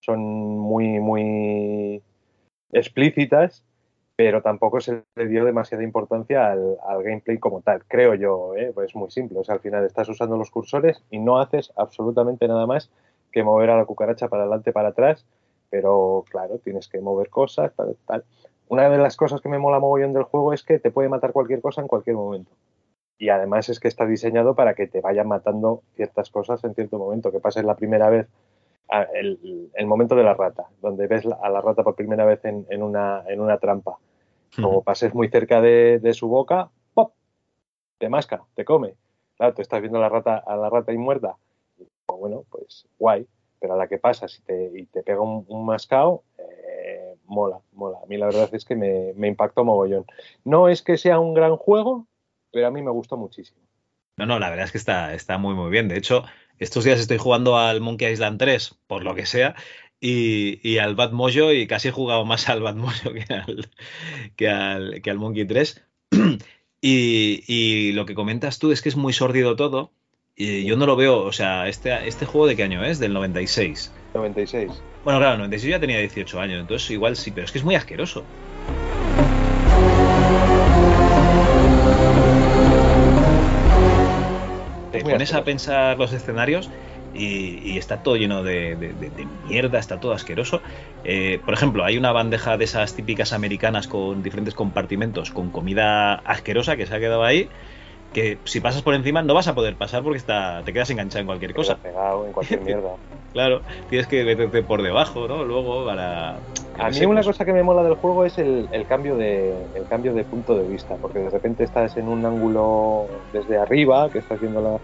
son muy, muy explícitas, pero tampoco se le dio demasiada importancia al, gameplay como tal, creo yo, ¿eh? pues es muy simple, al final estás usando los cursores y no haces absolutamente nada más que mover a la cucaracha para adelante, para atrás, pero claro, tienes que mover cosas, tal, tal. Una de las cosas que me mola mogollón del juego es que te puede matar cualquier cosa en cualquier momento. Y además es que está diseñado para que te vayan matando ciertas cosas en cierto momento, que pases la primera vez el, el momento de la rata, donde ves a la rata por primera vez en, en una, en una trampa. Como pases muy cerca de, de su boca, ¡pop! Te masca, te come. Claro, tú estás viendo a la rata, a la rata ahí muerta. Y, pues, bueno, pues guay. Pero a la que pasas y te, y te pega un, un mascao, eh, mola, mola. A mí la verdad es que me, me impactó mogollón. No es que sea un gran juego, pero a mí me gustó muchísimo. No, no, la verdad es que está, está muy, muy bien. De hecho, estos días estoy jugando al Monkey Island 3, por lo que sea, y, y al Bad Mojo, y casi he jugado más al Bad Mojo que al, que al, que al Monkey 3. Y, y lo que comentas tú es que es muy sórdido todo, Y yo no lo veo, o sea, este, este juego de qué año es? Del 96. 96. Bueno, claro, 96 ya tenía 18 años, entonces igual sí, pero es que es muy asqueroso. Te pones a pensar los escenarios y, y está todo lleno de, de- de- de mierda, está todo asqueroso. Eh, por ejemplo, hay una bandeja de esas típicas americanas con diferentes compartimentos con comida asquerosa que se ha quedado ahí. Que si pasas por encima no vas a poder pasar porque está, te quedas enganchado en cualquier cosa. Pegado en cualquier mierda. Claro, tienes que meterte por debajo, ¿no? Luego para. A mí una pues, cosa que me mola del juego es el, el cambio de, el cambio de punto de vista, porque de repente estás en un ángulo desde arriba, que estás viendo la...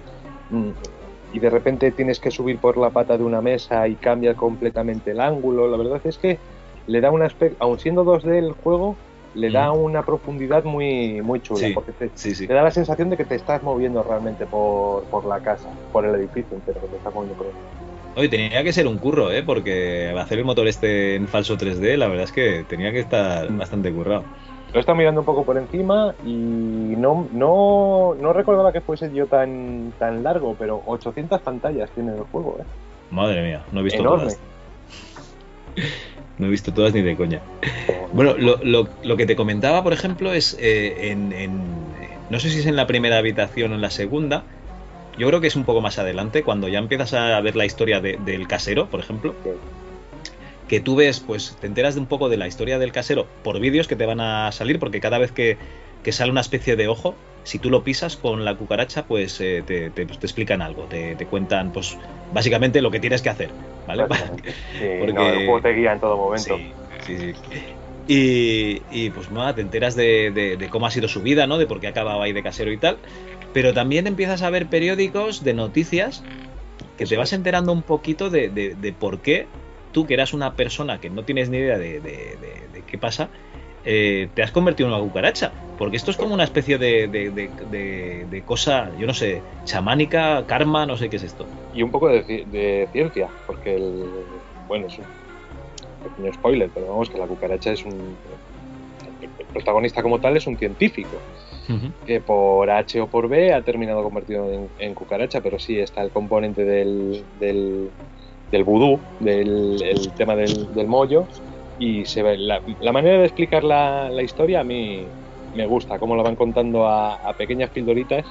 y de repente tienes que subir por la pata de una mesa y cambia completamente el ángulo. La verdad es que le da un aspecto, aun siendo 2D el juego, le da una profundidad muy, muy chula, Sí, porque te, Sí, sí. te da la sensación de que te estás moviendo realmente por, por la casa, por el edificio entero, que te estás moviendo por él. Oye, tenía que ser un curro, ¿eh? Porque hacer el motor este en falso 3D, la verdad es que tenía que estar Mm. bastante currado. Lo he estado mirando un poco por encima y no, no, no recordaba que fuese yo tan, tan largo, pero 800 pantallas tiene el juego, ¿eh? Madre mía, no he visto Enorme. todas. No he visto todas ni de coña. Bueno, lo, lo- lo que te comentaba, por ejemplo, es eh, en, en- No sé si es en la primera habitación o en la segunda. Yo creo que es un poco más adelante, cuando ya empiezas a ver la historia de- del casero, por ejemplo. Que tú ves, pues te enteras de un poco de la historia del casero por vídeos que te van a salir, porque cada vez que, que sale una especie de ojo, si tú lo pisas con la cucaracha, pues eh, te, te- te explican algo, te, te cuentan, pues básicamente lo que tienes que hacer, ¿vale? Sí, Porque- no, el juego te guía en todo momento. Sí, sí, sí. Y, y, pues nada, te enteras de, de- de cómo ha sido su vida, ¿no? De por qué acababa ahí de casero y tal. Pero también empiezas a ver periódicos de noticias que te vas enterando un poquito de- de por qué tú, que eras una persona que no tienes ni idea de, de- de- de qué pasa, eh, te has convertido en una cucaracha. Porque esto es como una especie de, de- de- de- de cosa, yo no sé, chamánica, karma, no sé qué es esto. Y un poco de, ci- de ciencia, porque el. Bueno, es un pequeño spoiler, pero vamos, que la cucaracha es un. El protagonista como tal es un científico. que por H o por B ha terminado convertido en, en cucaracha, pero sí está el componente del, del, del vudú, del el tema del, del mollo, y se ve la, la manera de explicar la, la historia a mí me gusta, cómo la van contando a, a pequeñas pildoritas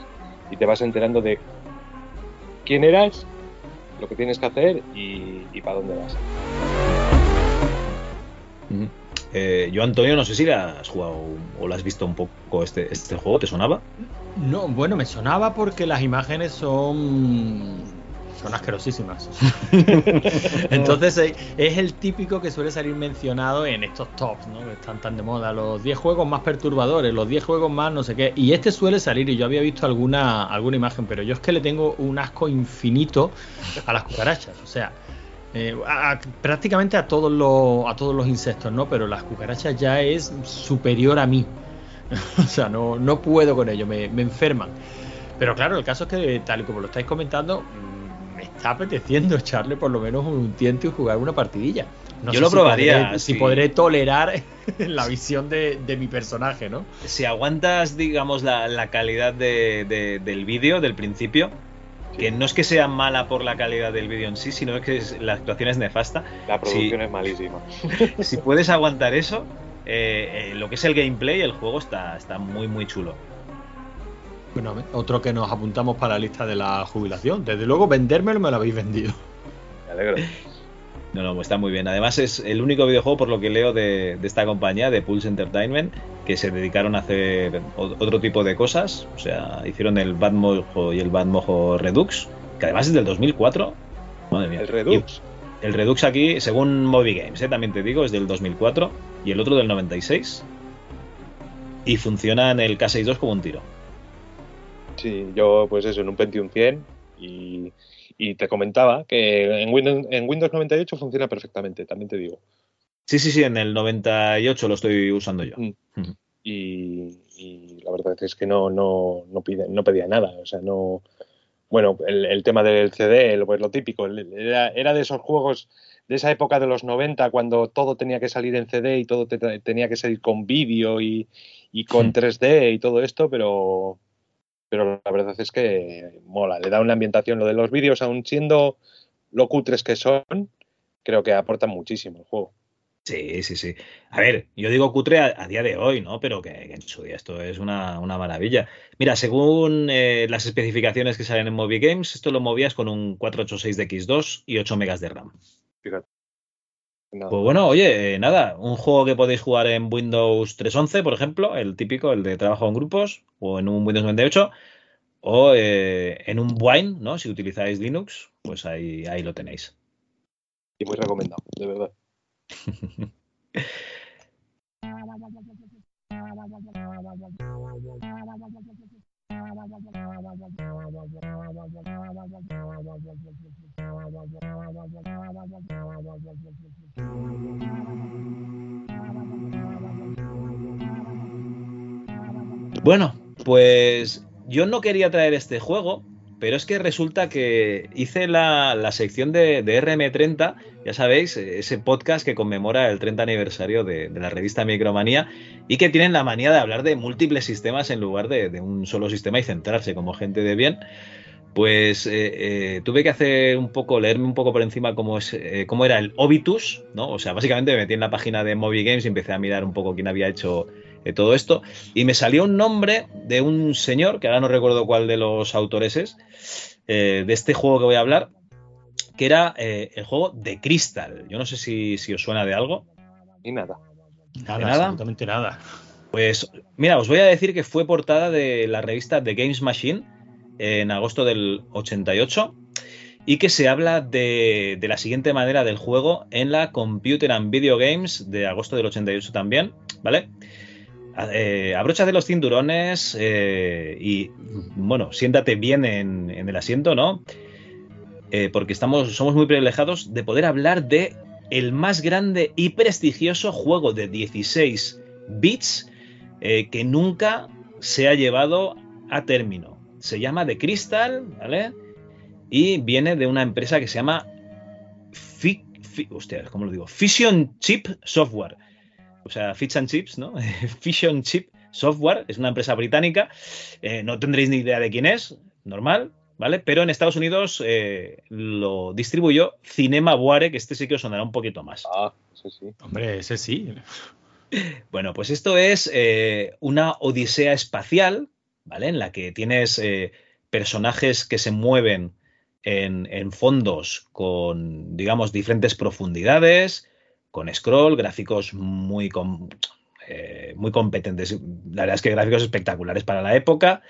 y te vas enterando de quién eras, lo que tienes que hacer y, y para dónde vas. Eh, yo, Antonio, no sé si la has jugado o la has visto un poco este, este juego, ¿te sonaba? No, bueno, me sonaba porque las imágenes son. Son asquerosísimas. Entonces eh, es el típico que suele salir mencionado en estos tops, ¿no? Que están tan de moda. Los 10 juegos más perturbadores, los 10 juegos más no sé qué. Y este suele salir, y yo había visto alguna, alguna imagen, pero yo es que le tengo un asco infinito a las cucarachas. O sea. eh, a- a- prácticamente a todos los a todos los insectos, ¿no? Pero las cucarachas ya es superior a mí. o sea, no, no puedo con ello, me, me enferman. Pero claro, el caso es que, tal y como lo estáis comentando, me está apeteciendo echarle por lo menos un tiento y jugar una partidilla. No Yo sé lo si probaría, podré- si podré tolerar la visión de, de mi personaje, ¿no? Si aguantas, digamos, la, la calidad de- de- del vídeo del principio, que no es que sea mala por la calidad del vídeo en sí, sino que es- la actuación es nefasta. La producción es malísima. Si puedes aguantar eso, eh, eh, lo que es el gameplay, el juego está, está muy, muy chulo. Bueno, otro que nos apuntamos para la lista de la jubilación. Desde luego, vendérmelo me lo habéis vendido. Me alegro. No, no, está muy bien. Además es el único videojuego, por lo que leo, de, de esta compañía, de Pulse Entertainment, que se dedicaron a hacer otro tipo de cosas. O sea, hicieron el Bad Mojo y el Bad Mojo Redux, que además es del 2004. Madre mía. El Redux. Y el Redux aquí, según Moby Games, ¿eh? también te digo, es del 2004 y el otro del 96. Y funciona en el K62 como un tiro. Sí, yo pues eso, en un Pentium 100 y, y te comentaba que en Windows, en Windows 98 funciona perfectamente, también te digo. Sí, sí, sí, en el 98 lo estoy usando yo. Mm. Y, y la verdad es que no, no, no, pide- no pedía nada, o sea, no... Bueno, el, el tema del CD, lo- pues lo típico, era, era de esos juegos de esa época de los 90 cuando todo tenía que salir en CD y todo te- tenía que salir con vídeo y, y con Hmm. 3D y todo esto, pero Pero la verdad es que mola, le da una ambientación. Lo de los vídeos, aun siendo lo cutres que son, creo que aportan muchísimo al juego. Sí, sí, sí. A ver, yo digo cutre a, a día de hoy, ¿no? Pero que, que en su día esto es una, una maravilla. Mira, según eh, las especificaciones que salen en Movie Games, esto lo movías con un 486 de X2 y 8 megas de RAM. Fíjate. Nada. Pues bueno, oye, eh, nada, un juego que podéis jugar en Windows 3.11, por ejemplo, el típico, el de trabajo en grupos, o en un Windows 98, o eh, en un Wine, ¿no? Si utilizáis Linux, pues ahí, ahí lo tenéis. Y muy recomendado, de verdad. Bueno, pues yo no quería traer este juego, pero es que resulta que hice la, la sección de, de RM30, ya sabéis, ese podcast que conmemora el 30 aniversario de, la revista Micromanía y que tienen la manía de hablar de múltiples sistemas en lugar de, de un solo sistema y centrarse como gente de bien. Pues eh, eh, tuve que hacer un poco, leerme un poco por encima cómo, es, eh, cómo era el Obitus, ¿no? O sea, básicamente me metí en la página de Movie Games y empecé a mirar un poco quién había hecho eh, todo esto. Y me salió un nombre de un señor, que ahora no recuerdo cuál de los autores es, eh, de este juego que voy a hablar, que era eh, el juego de Crystal. Yo no sé si, si os suena de algo. Y nada. Nada, nada? absolutamente nada. Pues mira, os voy a decir que fue portada de la revista The Games Machine en agosto del 88 y que se habla de, de la siguiente manera del juego en la Computer and Video Games de agosto del 88 también, ¿vale? Eh, abróchate los cinturones eh, y, bueno, siéntate bien en, el asiento, ¿no? Eh, porque estamos, somos muy privilegiados de poder hablar de el más grande y prestigioso juego de 16 bits eh, que nunca se ha llevado a término. Se llama The Crystal, ¿vale? Y viene de una empresa que se llama Fi- ¿cómo lo digo? Fission Chip Software. O sea, Fish and Chips, ¿no? Fission Chip Software es una empresa británica. Eh, no tendréis ni idea de quién es, normal, ¿vale? Pero en Estados Unidos eh, lo distribuyó Cinema Ware, que este sí que os sonará un poquito más. Ah, sí, sí. Hombre, ese sí. Bueno, pues esto es eh, una odisea espacial, ¿vale? En la que tienes eh, personajes que se mueven en, en fondos con, digamos, diferentes profundidades, con scroll, gráficos muy, com- eh, muy competentes. La verdad es que gráficos espectaculares para la época.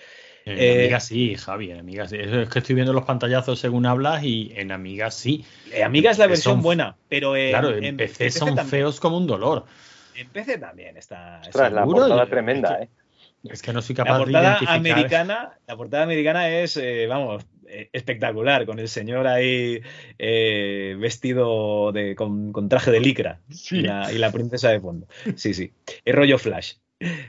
En Eh, Amiga sí, Javi, en Amiga sí. Es que estoy viendo los pantallazos según hablas y en Amiga sí. Eh, Amiga es la Que versión son- buena, pero en, claro, en, en PC son también. feos como un dolor. En PC también está. Ostras, la portada y- tremenda, ¿eh? Es que no soy La capaz de portada identificar. americana, la portada americana es, eh, vamos, espectacular, con el señor ahí eh, vestido de, con, con traje de licra Sí. y, la, y la princesa de fondo. Sí, sí, es rollo flash.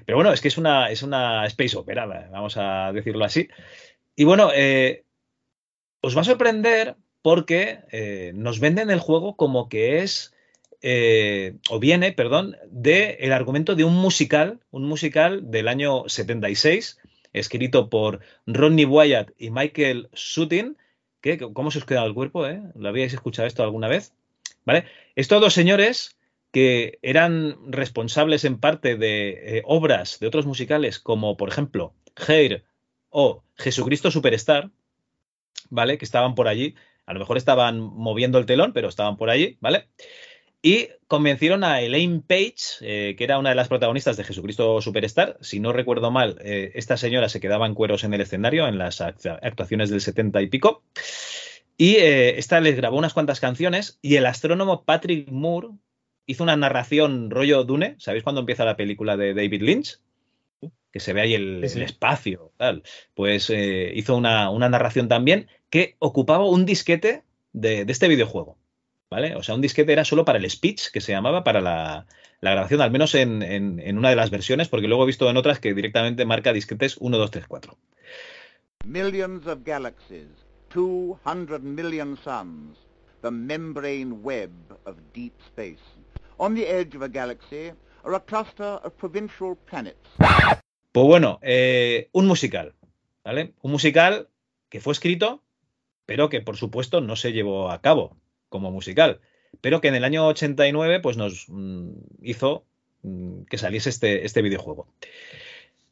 Pero bueno, es que es una, es una space opera, vamos a decirlo así. Y bueno, eh, os va a sorprender porque eh, nos venden el juego como que es, eh, o viene, perdón, del argumento de un musical, un musical del año 76, escrito por Ronnie Wyatt y Michael Sutton. que ¿Cómo se os queda el cuerpo? Eh? ¿Lo habíais escuchado esto alguna vez? ¿Vale? Estos dos señores que eran responsables en parte de eh, obras de otros musicales, como por ejemplo Hair o Jesucristo Superstar, ¿vale? Que estaban por allí. A lo mejor estaban moviendo el telón, pero estaban por allí, ¿vale? Y convencieron a Elaine Page, eh, que era una de las protagonistas de Jesucristo Superstar. Si no recuerdo mal, eh, esta señora se quedaba en cueros en el escenario en las act- actuaciones del 70 y pico. Y eh, esta les grabó unas cuantas canciones y el astrónomo Patrick Moore hizo una narración rollo Dune. ¿Sabéis cuándo empieza la película de David Lynch? Que se ve ahí el, Sí, sí. el espacio, tal. Pues hizo una, una narración también que ocupaba un disquete de, de este videojuego. ¿Vale? O sea, un disquete era solo para el speech, que se llamaba, para la, la grabación, al menos en, en- en una de las versiones, porque luego he visto en otras que directamente marca disquetes 1, 2, 3, 4. Millions of galaxies, 200 million suns, the membrane web of deep space. On the edge of a galaxy are a cluster of provincial planets. Pues bueno, eh, un musical. ¿vale? Un musical que fue escrito, pero que por supuesto no se llevó a cabo como musical, pero que en el año 89 pues nos mm, hizo mm, que saliese este, este videojuego.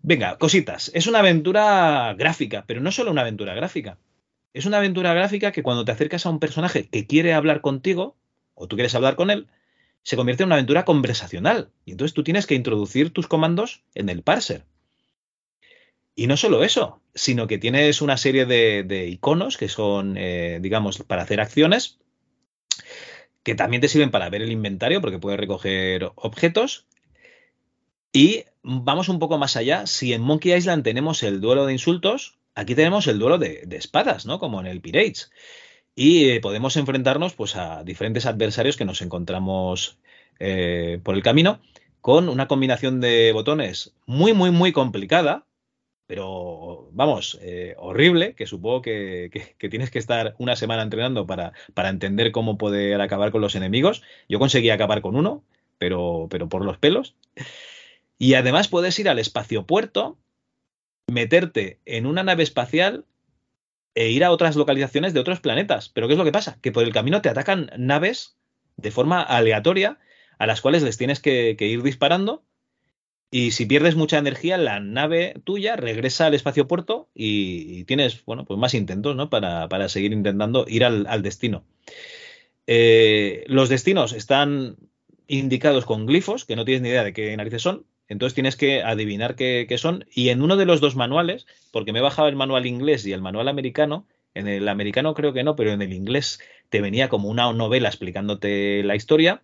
Venga, cositas. Es una aventura gráfica, pero no solo una aventura gráfica. Es una aventura gráfica que cuando te acercas a un personaje que quiere hablar contigo, o tú quieres hablar con él, se convierte en una aventura conversacional. Y entonces tú tienes que introducir tus comandos en el parser. Y no solo eso, sino que tienes una serie de, iconos que son, eh, digamos, para hacer acciones, que también te sirven para ver el inventario, porque puedes recoger objetos. Y vamos un poco más allá. Si en Monkey Island tenemos el duelo de insultos, aquí tenemos el duelo de, espadas, ¿no? Como en el Pirates. Y eh, podemos enfrentarnos pues, a diferentes adversarios que nos encontramos eh, por el camino con una combinación de botones muy, muy, muy complicada, pero vamos, eh, horrible, que supongo que, que- tienes que estar una semana entrenando para, para entender cómo poder acabar con los enemigos. Yo conseguí acabar con uno, pero, pero por los pelos. Y además puedes ir al espaciopuerto, meterte en una nave espacial e ir a otras localizaciones de otros planetas. Pero ¿qué es lo que pasa? Que por el camino te atacan naves de forma aleatoria a las cuales les tienes que ir disparando. Y si pierdes mucha energía, la nave tuya regresa al espaciopuerto y, y tienes, bueno, pues más intentos, ¿no? Para, para seguir intentando ir al, al destino. Eh, los destinos están indicados con glifos, que no tienes ni idea de qué narices son. Entonces tienes que adivinar qué, qué son. Y en uno de los dos manuales, porque me he bajado el manual inglés y el manual americano, en el americano creo que no, pero en el inglés te venía como una novela explicándote la historia.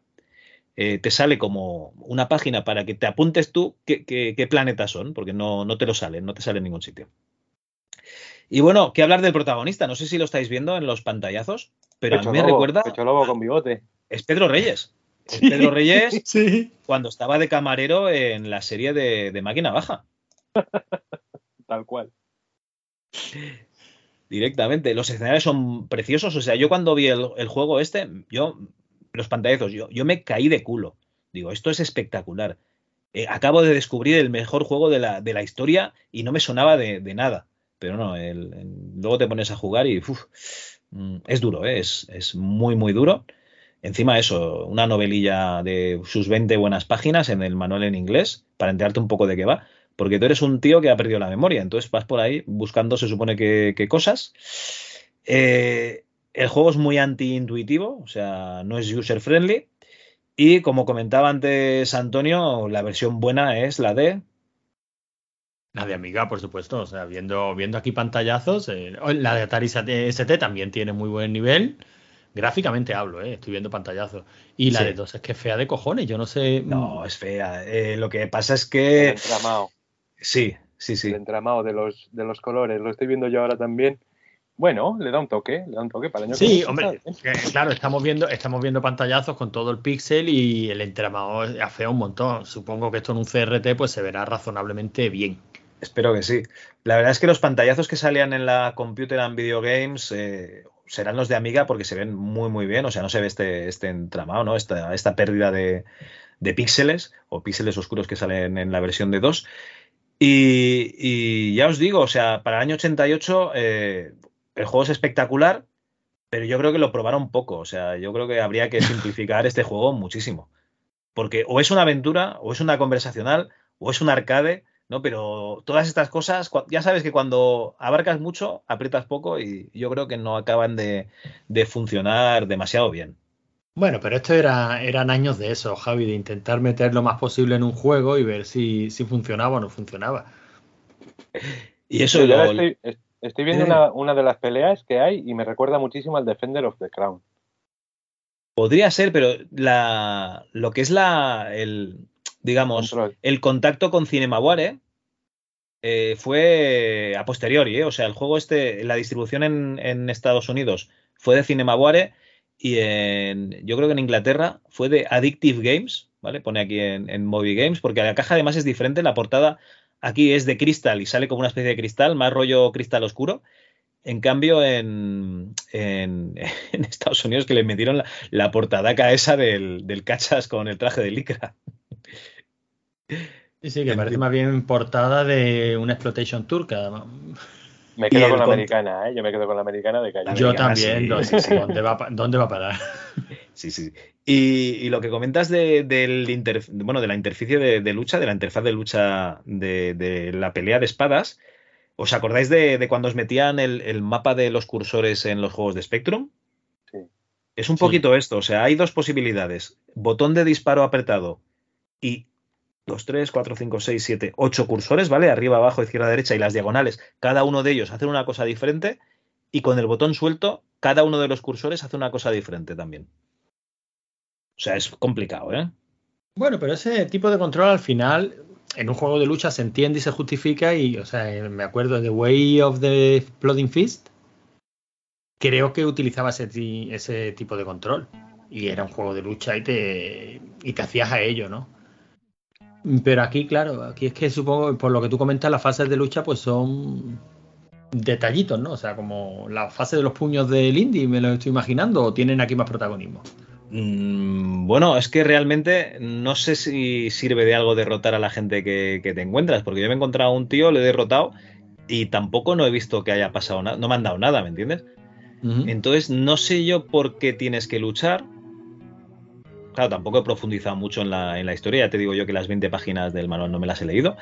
Eh, te sale como una página para que te apuntes tú qué, qué- qué planetas son, porque no, no te lo sale, no te sale en ningún sitio. Y bueno, que hablar del protagonista, no sé si lo estáis viendo en los pantallazos, pero a mí me lobo, recuerda, Pecho lobo con bigote. es Pedro Reyes. Es Pedro Reyes Sí. cuando estaba de camarero en la serie de, de Máquina Baja. Tal cual. directamente. Los escenarios son preciosos. O sea, yo cuando vi el, el juego este, yo, los pantallazos, yo, yo me caí de culo. Digo, esto es espectacular. Eh, acabo de descubrir el mejor juego de la, de la historia y no me sonaba de, nada. Pero no, el- luego te pones a jugar y mm, es duro, ¿eh? es, es muy, muy duro. Encima eso, una novelilla de sus 20 buenas páginas en el manual en inglés para enterarte un poco de qué va. Porque tú eres un tío que ha perdido la memoria, entonces vas por ahí buscando, se supone que, que cosas. Eh, el juego es muy anti-intuitivo, o sea, no es user-friendly. Y como comentaba antes Antonio, la versión buena es la de. La de Amiga, por supuesto. O sea, viendo, viendo aquí pantallazos, eh, la de Atari ST también tiene muy buen nivel. Gráficamente hablo, eh, estoy viendo pantallazos. Y la Sí. de dos es que es fea de cojones. Yo no sé. No, es fea. Eh, lo que pasa es El que. entramado. Sí, sí, El sí. entramado de los, de los colores. Lo estoy viendo yo ahora también. Bueno, le da un toque, le da un toque para el año que Sí, hombre, eh, claro, estamos viendo, estamos viendo pantallazos con todo el píxel y el entramado afea un montón. Supongo que esto en un CRT pues se verá razonablemente bien. Espero que sí. La verdad es que los pantallazos que salían en la Computer and Video Games eh, serán los de Amiga porque se ven muy, muy bien. O sea, no se ve este, este entramado, ¿no? Esta, esta pérdida de, de píxeles o píxeles oscuros que salen en la versión de 2. Y, y ya os digo, o sea, para el año 88 eh, el juego es espectacular, pero yo creo que lo probaron poco. O sea, yo creo que habría que simplificar este juego muchísimo. Porque o es una aventura, o es una conversacional, o es un arcade, ¿no? Pero todas estas cosas, ya sabes que cuando abarcas mucho, aprietas poco y yo creo que no acaban de, de funcionar demasiado bien. Bueno, pero esto era, eran años de eso, Javi, de intentar meter lo más posible en un juego y ver si, si funcionaba o no funcionaba. Y eso Yo lo- estoy, estoy viendo Eh. una, una de las peleas que hay y me recuerda muchísimo al Defender of the Crown. podría ser, pero la, lo que es la, el, digamos, Control. el contacto con Cinemaware eh, fue a posteriori, ¿eh? O sea, el juego este, la distribución en, en Estados Unidos fue de Cinemaware y en, yo creo que en Inglaterra fue de Addictive Games, ¿vale? Pone aquí en, en Movie Games, porque la caja además es diferente, la portada aquí es de cristal y sale como una especie de cristal, más rollo cristal oscuro. En cambio, en, en, en Estados Unidos que le metieron la, la portadaca esa del, del cachas con el traje de licra. Sí, sí, que parece más bien portada de una exploitation turca. Me quedo con la americana, ¿eh? Yo me quedo con la americana de calle. Yo también. sí, ¿dónde, sí, sí. ¿dónde va, ¿Dónde va a parar? Sí, sí. Y, y lo que comentas de, del inter- bueno, de la interficie de, de lucha, de la interfaz de lucha de, de la pelea de espadas, ¿os acordáis de, de cuando os metían el, el mapa de los cursores en los juegos de Spectrum? Sí. Es un Sí. poquito esto, o sea, hay dos posibilidades. Botón de disparo apretado y 2, 3, 4, 5, 6, 7, 8 cursores, ¿vale? Arriba, abajo, izquierda, derecha y las diagonales. Cada uno de ellos hace una cosa diferente y con el botón suelto, cada uno de los cursores hace una cosa diferente también. O sea, es complicado, ¿eh? Bueno, pero ese tipo de control al final, en un juego de lucha se entiende y se justifica. Y, o sea, eh, me acuerdo de Way of the Exploding Fist. Creo que utilizaba ese, ti- ese tipo de control. Y era un juego de lucha y te, y te hacías a ello, ¿no? Pero aquí, claro, aquí es que supongo, por lo que tú comentas, las fases de lucha pues son detallitos, ¿no? O sea, como la fase de los puños del indie, me lo estoy imaginando, o tienen aquí más protagonismo. Mm, bueno, es que realmente no sé si sirve de algo derrotar a la gente que, que te encuentras, porque yo me he encontrado a un tío, le he derrotado y tampoco no he visto que haya pasado nada, no me han dado nada, ¿me entiendes? Entonces no sé yo por qué tienes que luchar. Claro, tampoco he profundizado mucho en la, en la historia, ya te digo yo que las 20 páginas del manual no me las he leído.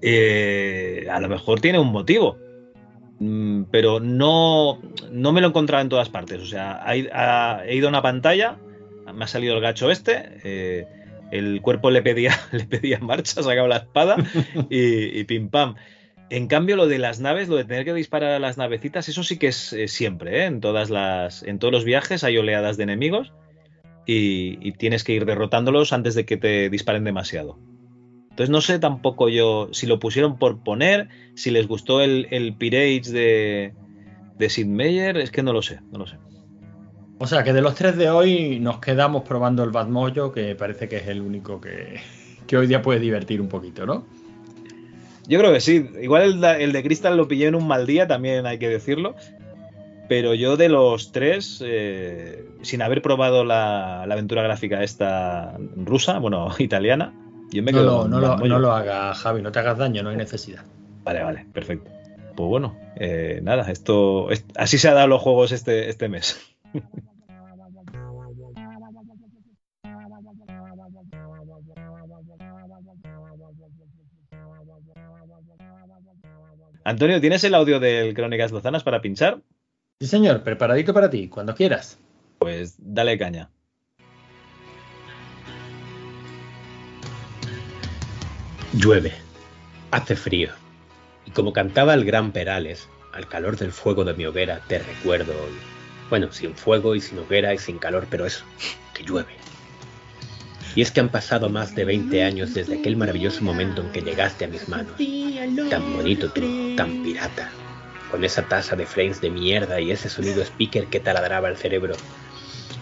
Eh, a lo mejor tiene un motivo, pero no, no me lo he encontrado en todas partes. O sea, he ido a una pantalla, me ha salido el gacho este, eh, el cuerpo le pedía, le pedía marcha, sacaba la espada y, y pim pam. En cambio, lo de las naves, lo de tener que disparar a las navecitas, eso sí que es eh, siempre, ¿eh? En todas las, en todos los viajes hay oleadas de enemigos y, y tienes que ir derrotándolos antes de que te disparen demasiado. Entonces no sé tampoco yo si lo pusieron por poner, si les gustó el, el Pirates de, de Sid Meier, es que no lo sé, no lo sé. O sea, que de los tres de hoy nos quedamos probando el Bad Mojo, que parece que es el único que, que hoy día puede divertir un poquito, ¿no? Yo creo que sí. Igual el, el de Crystal lo pillé en un mal día, también hay que decirlo. Pero yo de los tres, eh, sin haber probado la, la aventura gráfica esta rusa, bueno, italiana, yo me No, quedo lo, no lo hagas, Javi, no te hagas daño, no hay necesidad. Vale, vale, perfecto. Pues bueno, eh, nada, esto es- así se han dado los juegos este, este mes. Antonio, ¿tienes el audio del Crónicas Lozanas para pinchar? Sí, señor, preparadito para ti, cuando quieras. Pues dale caña. Llueve, hace frío, y como cantaba el gran Perales, al calor del fuego de mi hoguera te recuerdo hoy. Bueno, sin fuego y sin hoguera y sin calor, pero eso, que llueve. Y es que han pasado más de 20 años desde aquel maravilloso momento en que llegaste a mis manos. Tan bonito tú, tan pirata. Con esa tasa de frames de mierda y ese sonido speaker que taladraba el cerebro.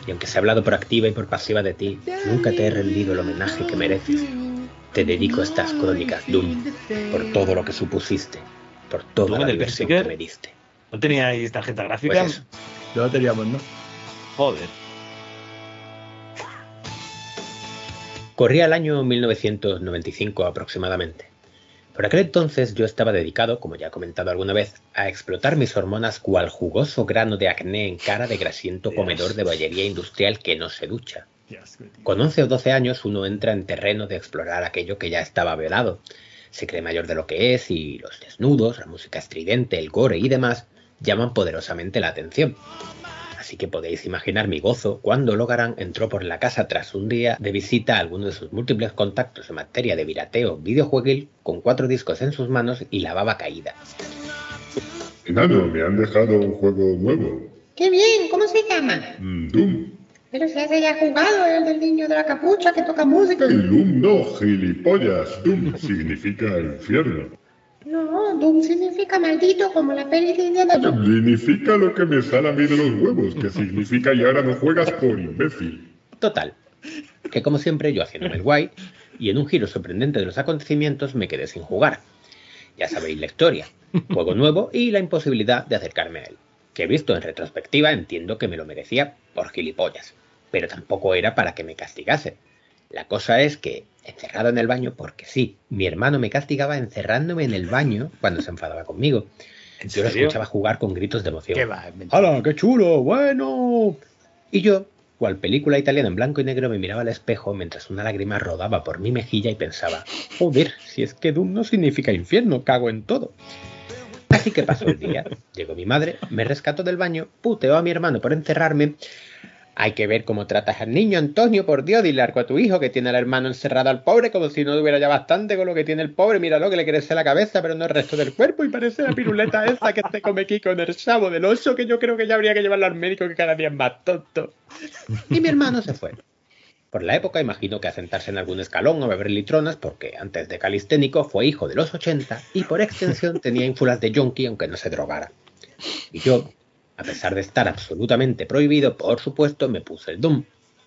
Y aunque se ha hablado por activa y por pasiva de ti, nunca te he rendido el homenaje que mereces. Te dedico estas crónicas, Doom, por todo lo que supusiste, por toda ¿Doom la diversión que me diste. ¿No teníais tarjeta gráfica? Pues. No lo teníamos, ¿no? Joder. Corría el año 1995 aproximadamente. Por aquel entonces yo estaba dedicado, como ya he comentado alguna vez, a explotar mis hormonas cual jugoso grano de acné en cara de grasiento comedor de bollería industrial que no se ducha. Con 11 o 12 años uno entra en terreno de explorar aquello que ya estaba velado. Se cree mayor de lo que es y los desnudos, la música estridente, el gore y demás llaman poderosamente la atención. Así que podéis imaginar mi gozo cuando Logaran entró por la casa tras un día de visita a alguno de sus múltiples contactos en materia de virateo videojueguil con cuatro discos en sus manos y la baba caída. Enano, me han dejado un juego nuevo. ¡Qué bien! ¿Cómo se llama? Mm, Doom. Pero si has ya jugado el del niño de la capucha que toca música. El Doom no, gilipollas. Doom significa infierno. No, Doom significa maldito como la peli de Indiana Jones. Significa lo que me sale a mí de los huevos, que significa y ahora no juegas por imbécil. Total, que como siempre yo haciéndome el guay y en un giro sorprendente de los acontecimientos me quedé sin jugar. Ya sabéis la historia, juego nuevo y la imposibilidad de acercarme a él. Que visto en retrospectiva entiendo que me lo merecía por gilipollas, pero tampoco era para que me castigase. La cosa es que, encerrado en el baño, porque sí, mi hermano me castigaba encerrándome en el baño cuando se enfadaba conmigo. Yo lo escuchaba jugar con gritos de emoción. ¿Qué va? ¡Hala, qué chulo! ¡Bueno! Y yo, cual película italiana en blanco y negro, me miraba al espejo mientras una lágrima rodaba por mi mejilla y pensaba, joder, si es que Doom no significa infierno, cago en todo. Así que pasó el día. Llegó mi madre, me rescató del baño, puteó a mi hermano por encerrarme. Hay que ver cómo tratas al niño, Antonio, por Dios, dile algo a tu hijo que tiene al hermano encerrado al pobre, como si no tuviera ya bastante con lo que tiene el pobre. Míralo, que le crece la cabeza, pero no el resto del cuerpo, y parece la piruleta esa que te come aquí con el sabo del oso, que yo creo que ya habría que llevarlo al médico, que cada día es más tonto. Y mi hermano se fue. Por la época imagino que a sentarse en algún escalón o beber litronas, porque antes de calisténico fue hijo de los 80 y por extensión tenía ínfulas de yonki aunque no se drogara. Y yo, a pesar de estar absolutamente prohibido, por supuesto, me puse el Doom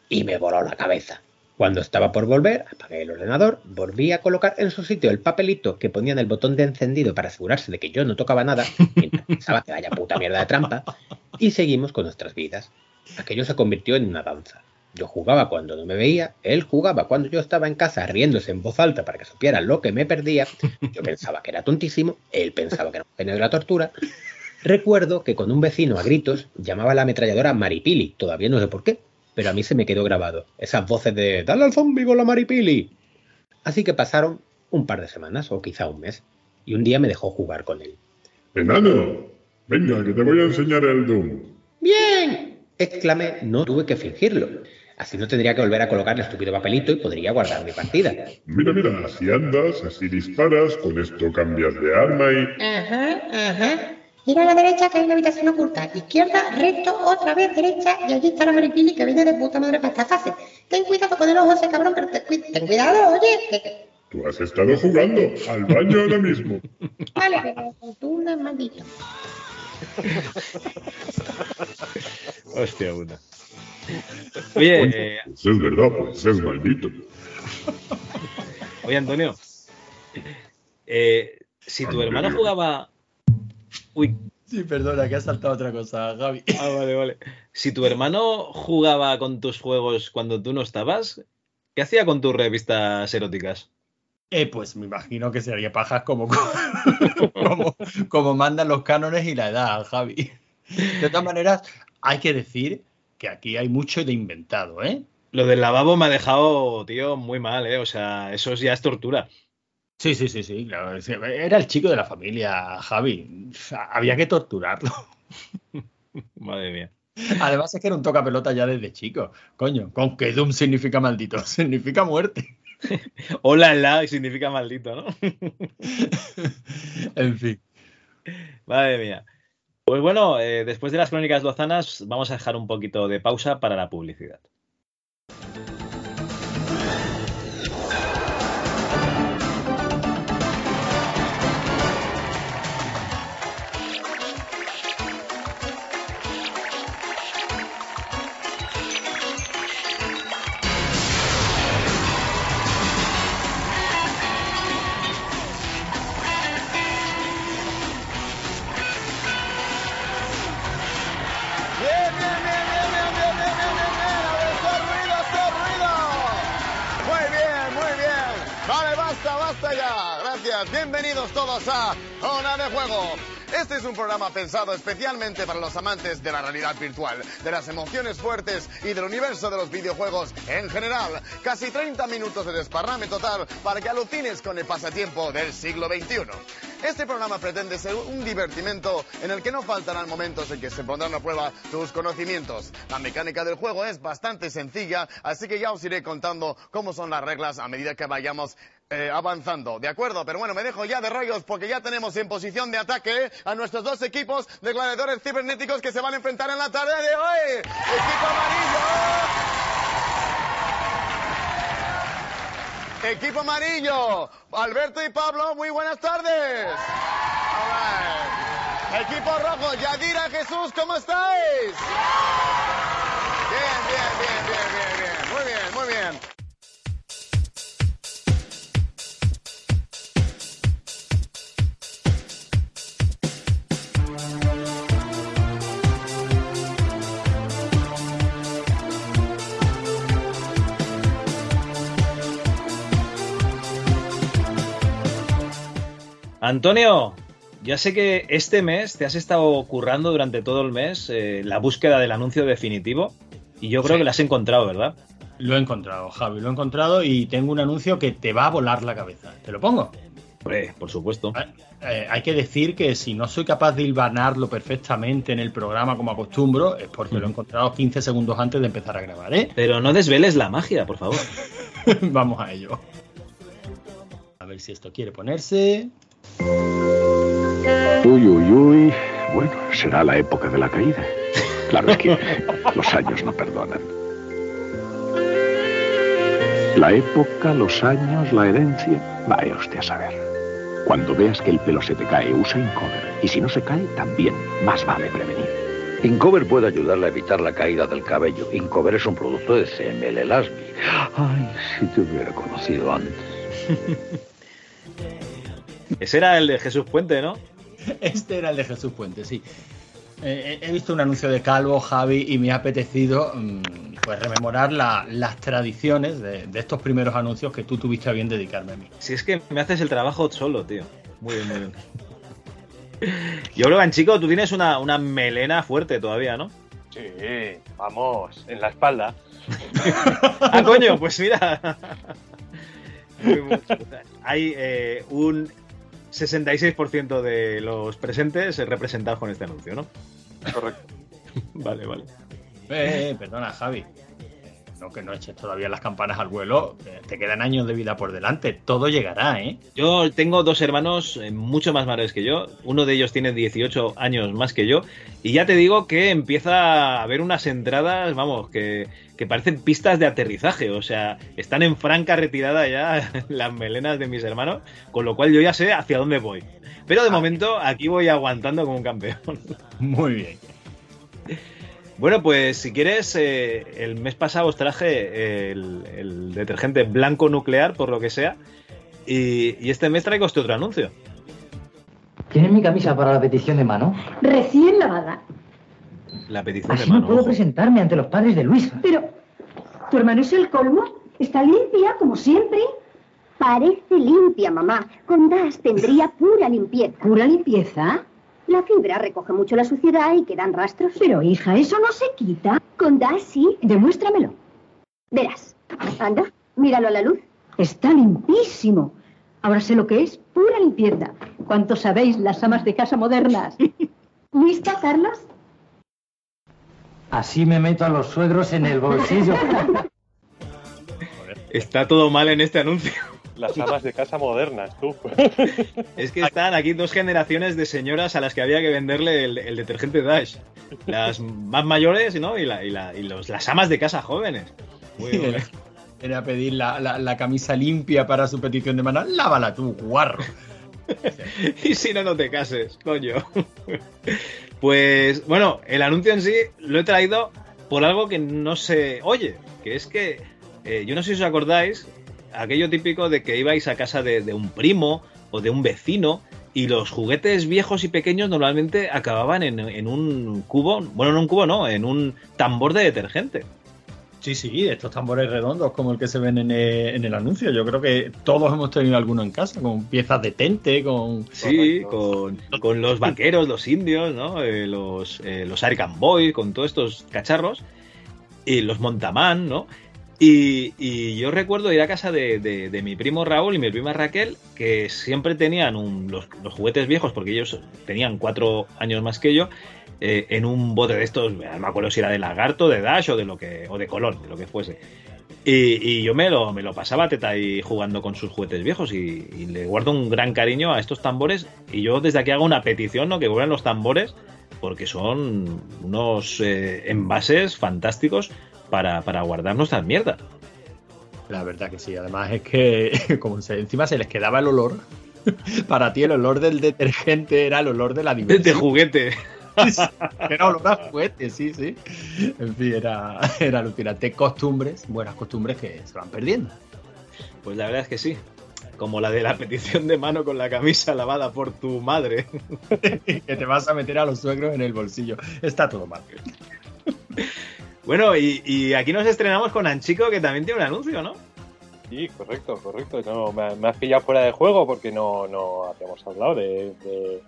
y me voló la cabeza. Cuando estaba por volver, apagué el ordenador, volví a colocar en su sitio el papelito que ponía en el botón de encendido para asegurarse de que yo no tocaba nada, mientras pensaba que vaya puta mierda de trampa, y seguimos con nuestras vidas. Aquello se convirtió en una danza. Yo jugaba cuando no me veía, él jugaba cuando yo estaba en casa riéndose en voz alta para que supiera lo que me perdía. Yo pensaba que era tontísimo, él pensaba que era un genio de la tortura. Recuerdo que con un vecino a gritos llamaba a la ametralladora Maripili, todavía no sé por qué, pero a mí se me quedó grabado. Esas voces de ¡Dale al zombie con la Maripili! Así que pasaron un par de semanas o quizá un mes, y un día me dejó jugar con él. Enano, venga, que te voy a enseñar el Doom. ¡Bien! exclamé, no tuve que fingirlo. Así no tendría que volver a colocar el estúpido papelito y podría guardar mi partida. Mira, mira, así andas, así disparas, con esto cambias de arma y... Ajá, ajá. Gira a la derecha que hay una habitación oculta. Izquierda, recto, otra vez derecha y allí está la maripili que viene de puta madre para esta fase. Ten cuidado con el ojo ese cabrón, pero ten, cu- ten cuidado, oye. Tú has estado jugando al baño ahora mismo. Vale, pero tú no es maldito. Hostia, puta. Oye, eh, Pues es verdad, pues es maldito. oye, Antonio. Eh, si tu hermano jugaba. Uy, Sí, perdona, que ha saltado otra cosa, Gaby. ah, vale, vale. Si tu hermano jugaba con tus juegos cuando tú no estabas, ¿qué hacía con tus revistas eróticas? Eh, pues me imagino que se haría pajas como, como, como mandan los cánones y la edad, Javi. De todas maneras, hay que decir que aquí hay mucho de inventado, ¿eh? Lo del lavabo me ha dejado, tío, muy mal, ¿eh? O sea, eso ya es tortura. Sí, sí, sí, sí, claro. Era el chico de la familia, Javi. Había que torturarlo. Madre mía. Además es que era un toca pelota ya desde chico. Coño, con que Doom significa maldito, significa muerte. Hola, la significa maldito, ¿no? En fin. Madre mía. Pues bueno, eh, después de las crónicas lozanas, vamos a dejar un poquito de pausa para la publicidad. Bienvenidos todos a Zona de Juego. Este es un programa pensado especialmente para los amantes de la realidad virtual, de las emociones fuertes y del universo de los videojuegos en general. Casi 30 minutos de desparrame total para que alucines con el pasatiempo del siglo XXI. Este programa pretende ser un divertimento en el que no faltarán momentos en que se pondrán a prueba tus conocimientos. La mecánica del juego es bastante sencilla, así que ya os iré contando cómo son las reglas a medida que vayamos eh, avanzando. ¿De acuerdo? Pero bueno, me dejo ya de rollos porque ya tenemos en posición de ataque a nuestros dos equipos de gladiadores cibernéticos que se van a enfrentar en la tarde de hoy. Equipo amarillo. Equipo amarillo, Alberto y Pablo, muy buenas tardes. Equipo rojo, Yadira, Jesús, ¿cómo estáis? Bien, bien, bien, bien, bien, Antonio, ya sé que este mes te has estado currando durante todo el mes eh, la búsqueda del anuncio definitivo y yo creo Sí. que lo has encontrado, ¿verdad? Lo he encontrado, Javi, lo he encontrado y tengo un anuncio que te va a volar la cabeza. ¿Te lo pongo? Hombre, por supuesto. Eh, hay que decir que si no soy capaz de hilvanarlo perfectamente en el programa como acostumbro, es porque lo he encontrado 15 segundos antes de empezar a grabar, ¿eh? Pero no desveles la magia, por favor. Vamos a ello. A ver si esto quiere ponerse. Uy, uy, uy. Bueno, será la época de la caída. Claro es que los años no perdonan. La época, los años, la herencia. Vaya usted a saber. Cuando veas que el pelo se te cae, usa Incover. Y si no se cae, también. Más vale prevenir. Incover puede ayudarle a evitar la caída del cabello. Incover es un producto de CML Lasby. Ay, si te hubiera conocido antes. Ese era el de Jesús Puente, ¿no? Este era el de Jesús Puente, sí. Eh, he visto un anuncio de Calvo, Javi, y me ha apetecido mm, pues rememorar la- las tradiciones de, de estos primeros anuncios que tú tuviste a bien dedicarme a mí. Si es que me haces el trabajo solo, tío. Muy bien, muy bien. Yo creo que, chico, tú tienes una, una melena fuerte todavía, ¿no? Sí, vamos, en la espalda. Ah, coño, pues mira. Muy mucho. Hay eh, un 66% de los presentes representados con este anuncio, ¿no? Correcto. Vale, vale. Eh, eh, perdona, Javi. No que no eches todavía las campanas al vuelo. eh, Te quedan años de vida por delante. Todo llegará, ¿eh? Yo tengo dos hermanos eh, mucho más mayores que yo. Uno de ellos tiene 18 años más que yo. Y ya te digo que empieza a haber unas entradas, vamos, que, que parecen pistas de aterrizaje. O sea, están en franca retirada ya las melenas de mis hermanos. Con lo cual yo ya sé hacia dónde voy. Pero de momento aquí voy aguantando como un campeón. Muy bien. Bueno, pues si quieres, eh, el mes pasado os traje el, el detergente blanco nuclear, por lo que sea. Y, y este mes traigo este otro anuncio. ¿Tienes mi camisa para la petición de mano? Recién lavada. La petición de Así no mano. puedo ojo. presentarme ante los padres de Luisa. Pero, ¿tu hermano es el colmo? Está limpia, como siempre. Parece limpia, mamá. Con DAS tendría pura limpieza. ¿Pura limpieza? La fibra recoge mucho la suciedad y quedan rastros. Pero, hija, eso no se quita. Con DAS sí. Demuéstramelo. Verás. Anda, míralo a la luz. Está limpísimo. Ahora sé lo que es pura limpieza. ¿Cuánto sabéis las amas de casa modernas? ¿Lista, Carlos? Así me meto a los suegros en el bolsillo. Está todo mal en este anuncio. Las amas de casa modernas, tú. Es que están aquí dos generaciones de señoras a las que había que venderle el, el detergente Dash. Las más mayores, ¿no? Y, la- y la- y los, las amas de casa jóvenes. Muy bien. Era pedir la, la- la camisa limpia para su petición de mano. Lávala tú, guarro. y si no, no te cases, coño. Pues bueno, el anuncio en sí lo he traído por algo que no se oye, que es que eh, yo no sé si os acordáis, aquello típico de que ibais a casa de, un primo o de un vecino y los juguetes viejos y pequeños normalmente acababan en, en un cubo, bueno, no un cubo, no, en un tambor de detergente. Sí, sí, estos tambores redondos como el que se ven en el, en el anuncio. Yo creo que todos hemos tenido alguno en casa, con piezas de tente, con... Sí, con, con los vaqueros, los indios, ¿no? Eh, los, eh, los Arkham Boys, con todos estos cacharros. Y los Montamán, ¿no? Y, y yo recuerdo ir a casa de, de- de mi primo Raúl y mi prima Raquel, que siempre tenían un- los, los juguetes viejos, porque ellos tenían cuatro años más que yo, eh, en un bote de estos, no me acuerdo si era de lagarto, de Dash o de lo que, o de color, de lo que fuese. Y, y yo me lo, me lo pasaba teta ahí jugando con sus juguetes viejos y, y le guardo un gran cariño a estos tambores. Y yo desde aquí hago una petición, ¿no? Que vuelvan los tambores, porque son unos eh, envases fantásticos para, para guardar nuestras mierdas. La verdad que sí, además es que como se, encima se les quedaba el olor. Para ti el olor del detergente era el olor de la diversión. De juguete. Era olor a juguete, sí, sí. En fin, era, era alucinante. Costumbres, buenas costumbres que se van perdiendo. Pues la verdad es que sí. Como la de la petición de mano con la camisa lavada por tu madre. que te vas a meter a los suegros en el bolsillo. Está todo mal. Bueno, y, y aquí nos estrenamos con Anchico, que también tiene un anuncio, ¿no? Sí, correcto, correcto. No, me, me has pillado fuera de juego porque no, no habíamos hablado de, de-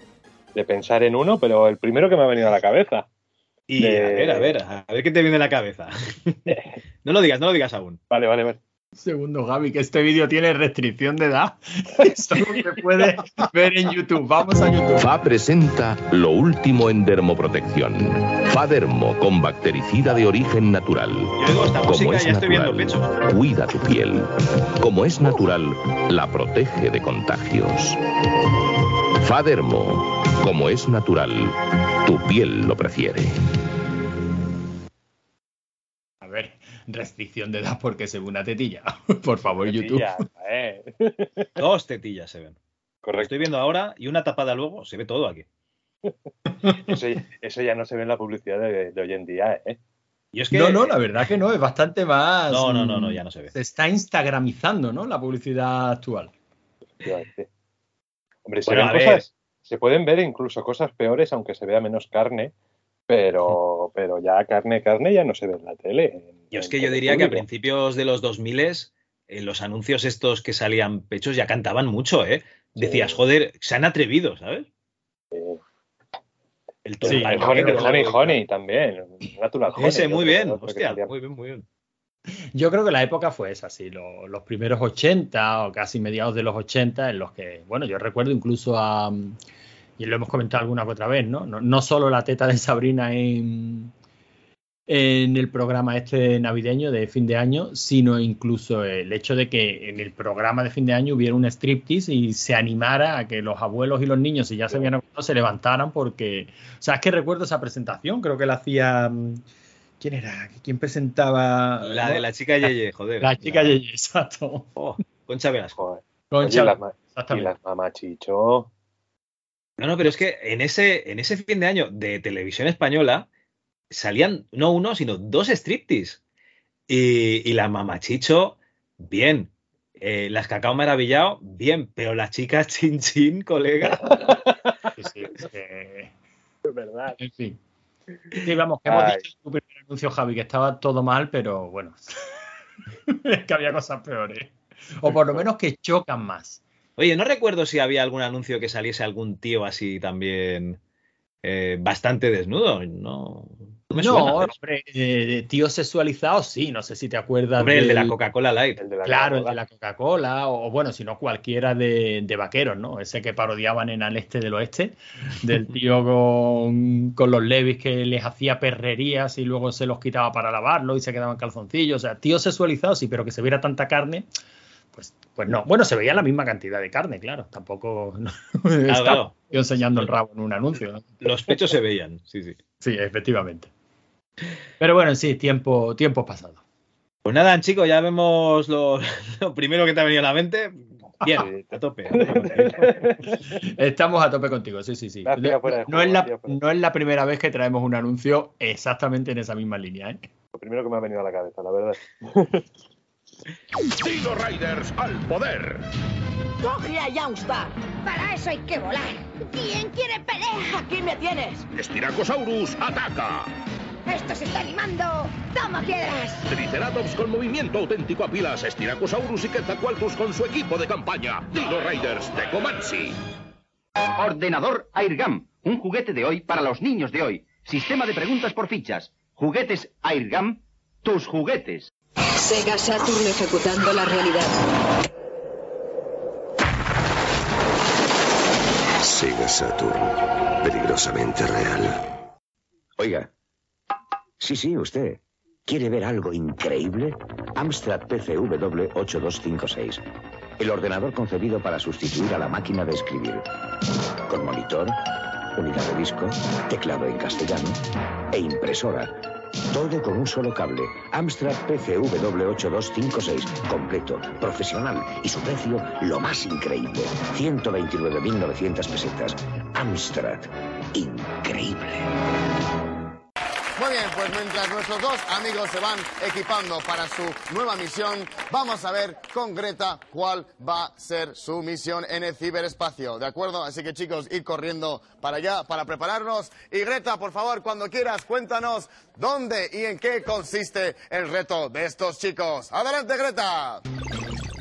de pensar en uno, pero el primero que me ha venido a la cabeza. Y De- a ver, a ver, a ver qué te viene a la cabeza. no lo digas, no lo digas aún. Vale, vale, vale. Segundo, Gaby, que este vídeo tiene restricción de edad. Solo se puede ver en YouTube. Vamos a YouTube. FA presenta lo último en dermoprotección. Fadermo con bactericida de origen natural. esta Como es ya estoy viendo natural, cuida tu piel. Como es natural, la protege de contagios. Fadermo, como es natural, tu piel lo prefiere. A ver, restricción de edad porque se ve una tetilla. Por favor, YouTube. Tetilla, eh. Dos tetillas se ven. Correcto. Lo estoy viendo ahora y una tapada luego, se ve todo aquí. Eso, eso ya no se ve en la publicidad de, de hoy en día, ¿eh? Y es que No, no, la verdad que no, es bastante más. No, no, no, no, mm, ya no se ve. Se está instagramizando, ¿no? La publicidad actual. Hombre, se, Bueno, ven a ver. cosas, se pueden ver incluso cosas peores, aunque se vea menos carne, pero, pero ya carne, carne ya no se ve en la tele. en- Yo es en que yo diría que a principios de los 2000 eh, los anuncios estos que salían pechos ya cantaban mucho, ¿eh? Decías, joder, se han atrevido, ¿sabes? El Sí, el honey, el honey, honey también. Natural honey. Ese, muy bien, hostia, muy bien, muy bien. Yo creo que la época fue esa, sí, lo- los primeros 80 o casi mediados de los 80, en los que, bueno, yo recuerdo incluso a, y lo hemos comentado alguna que otra vez, ¿no? No, solo la teta de Sabrina en, en el programa este navideño de fin de año, sino incluso el hecho de que en el programa de fin de año hubiera un striptease y se animara a que los abuelos y los niños, si ya se habían acostado, se levantaran porque, o sea, es que recuerdo esa presentación, creo que la hacía... ¿Quién era? ¿Quién presentaba? La de la chica Yeye, joder. La chica Yeye, exacto. Oh, Concha Velasco. Concha, Oye, y las, las mamachicho. No, no, pero es que en ese, en ese fin de año de televisión española salían no uno, sino dos striptease. Y, y la mamachicho, bien. Eh, las cacao maravillado, bien. Pero la chica chin chin, colega. Sí, sí, es que- Es verdad. En fin. Sí, vamos, que hemos dicho anuncio, Javi, que estaba todo mal, pero bueno. es que había cosas peores. O por lo menos que chocan más. Oye, no recuerdo si había algún anuncio que saliese algún tío así también eh, bastante desnudo. No me no, suena. hombre, eh, tío sexualizado, sí, no sé si te acuerdas. Hombre, el de la Coca-Cola Light. El de la Claro, el de la Coca-Cola, o bueno, si no cualquiera de, de vaqueros, ¿no? Ese que parodiaban en Al Este del Oeste, del tío con, con los levis que les hacía perrerías y luego se los quitaba para lavarlo y se quedaban calzoncillos. O sea, tío sexualizado, sí, pero que se viera tanta carne, pues, pues no. Bueno, se veía la misma cantidad de carne, claro. Tampoco no, estaba claro. yo enseñando el rabo en un anuncio. ¿no? Los pechos se veían, sí, sí. Sí, efectivamente. Pero bueno, sí, tiempo, tiempo pasado. Pues nada, chicos, ya vemos lo, lo primero que te ha venido a la mente. Bien, a tope. a tope. Estamos a tope contigo, sí, sí, sí. No, juego, es la no es la primera vez que traemos un anuncio exactamente en esa misma línea. ¿eh? Lo primero que me ha venido a la cabeza, la verdad. Dino Riders al poder. ¡Coge a Youngstar! Para eso hay que volar. ¿Quién quiere pelea? Aquí me tienes. Styracosaurus ataca. ¡Esto se está animando! ¡Toma piedras! Triceratops con movimiento auténtico a pilas. Styracosaurus y Quetzalcoatlus con su equipo de campaña. Dino Riders de Comanche. Ordenador Airgam, un juguete de hoy para los niños de hoy. Sistema de preguntas por fichas. Juguetes Airgam, tus juguetes. Sega Saturn ejecutando la realidad. Sega Saturn. Peligrosamente real. Oiga. Sí, sí, usted. ¿Quiere ver algo increíble? Amstrad PCW 8256. El ordenador concebido para sustituir a la máquina de escribir. Con monitor, unidad de disco, teclado en castellano e impresora. Todo con un solo cable. Amstrad PCW 8256. Completo, profesional y su precio lo más increíble. 129.900 pesetas. Amstrad. Increíble. Muy bien, pues mientras nuestros dos amigos se van equipando para su nueva misión, vamos a ver con Greta cuál va a ser su misión en el ciberespacio, ¿de acuerdo? Así que chicos, ir corriendo para allá para prepararnos. Y Greta, por favor, cuando quieras, cuéntanos dónde y en qué consiste el reto de estos chicos. Adelante, Greta.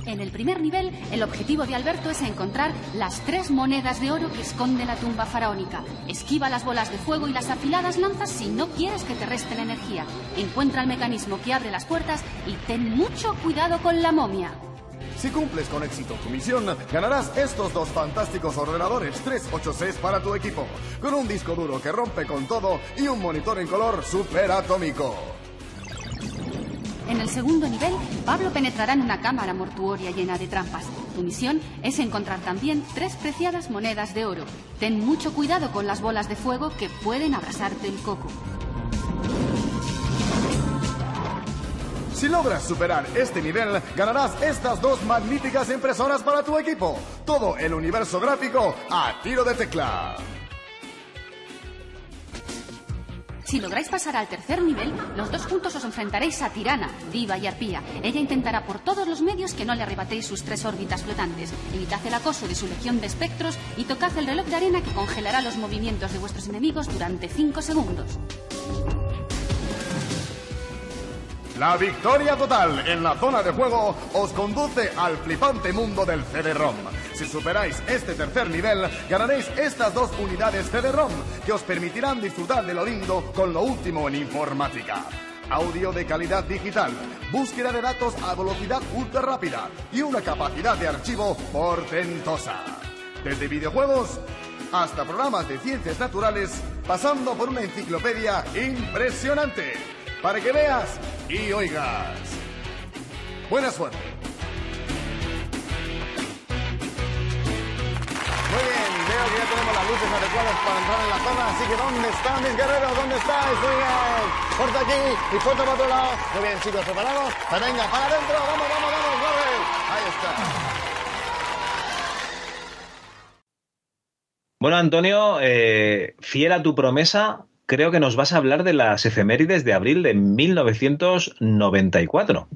En el primer nivel, el objetivo de Alberto es encontrar las tres monedas de oro que esconde la tumba faraónica. Esquiva las bolas de fuego y las afiladas lanzas si no quieres que te resten energía. Encuentra el mecanismo que abre las puertas y ten mucho cuidado con la momia. Si cumples con éxito tu misión, ganarás estos dos fantásticos ordenadores 386 para tu equipo, con un disco duro que rompe con todo y un monitor en color superatómico. En el segundo nivel, Pablo penetrará en una cámara mortuoria llena de trampas. Tu misión es encontrar también tres preciadas monedas de oro. Ten mucho cuidado con las bolas de fuego que pueden abrasarte el coco. Si logras superar este nivel, ganarás estas dos magníficas impresoras para tu equipo. Todo el universo gráfico a tiro de tecla. Si lográis pasar al tercer nivel, los dos juntos os enfrentaréis a Tirana, Diva y Arpía. Ella intentará por todos los medios que no le arrebatéis sus tres órbitas flotantes. Evitad el acoso de su legión de espectros y tocad el reloj de arena que congelará los movimientos de vuestros enemigos durante 5 segundos. La victoria total en la zona de juego os conduce al flipante mundo del CD-ROM. Si superáis este tercer nivel, ganaréis estas dos unidades CD-ROM que os permitirán disfrutar de lo lindo con lo último en informática. Audio de calidad digital, búsqueda de datos a velocidad ultra rápida y una capacidad de archivo portentosa. Desde videojuegos hasta programas de ciencias naturales, pasando por una enciclopedia impresionante para que veas y oigas. Buena suerte. Muy bien, veo que ya tenemos las luces adecuadas para entrar en la zona, así que ¿dónde están mis guerreros? ¿Dónde estáis? Muy bien. Corta aquí y corta para otro lado. Muy bien, chicos, ¿preparados? Pues venga, para adentro, vamos, vamos, vamos, corre. Ahí está. Bueno, Antonio, eh, fiel a tu promesa, creo que nos vas a hablar de las efemérides de abril de 1994.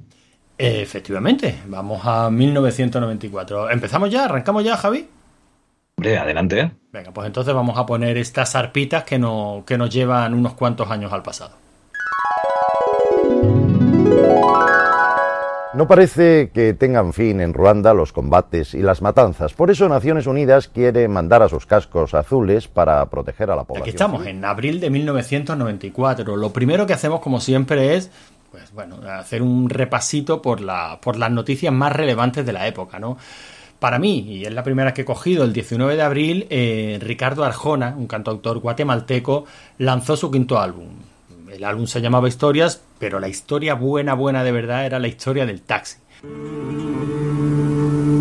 Efectivamente, vamos a 1994. ¿Empezamos ya? ¿Arrancamos ya, Javi? Hombre, adelante. Venga, pues entonces vamos a poner estas arpitas que, no, que nos llevan unos cuantos años al pasado. No parece que tengan fin en Ruanda los combates y las matanzas. Por eso Naciones Unidas quiere mandar a sus cascos azules para proteger a la población. Aquí estamos, en abril de 1994. Lo primero que hacemos, como siempre, es pues bueno, hacer un repasito por, la, por las noticias más relevantes de la época, ¿no? Para mí, y es la primera que he cogido, el 19 de abril, eh, Ricardo Arjona, un cantautor guatemalteco, lanzó su quinto álbum. El álbum se llamaba Historias, pero la historia buena, buena de verdad era la historia del taxi.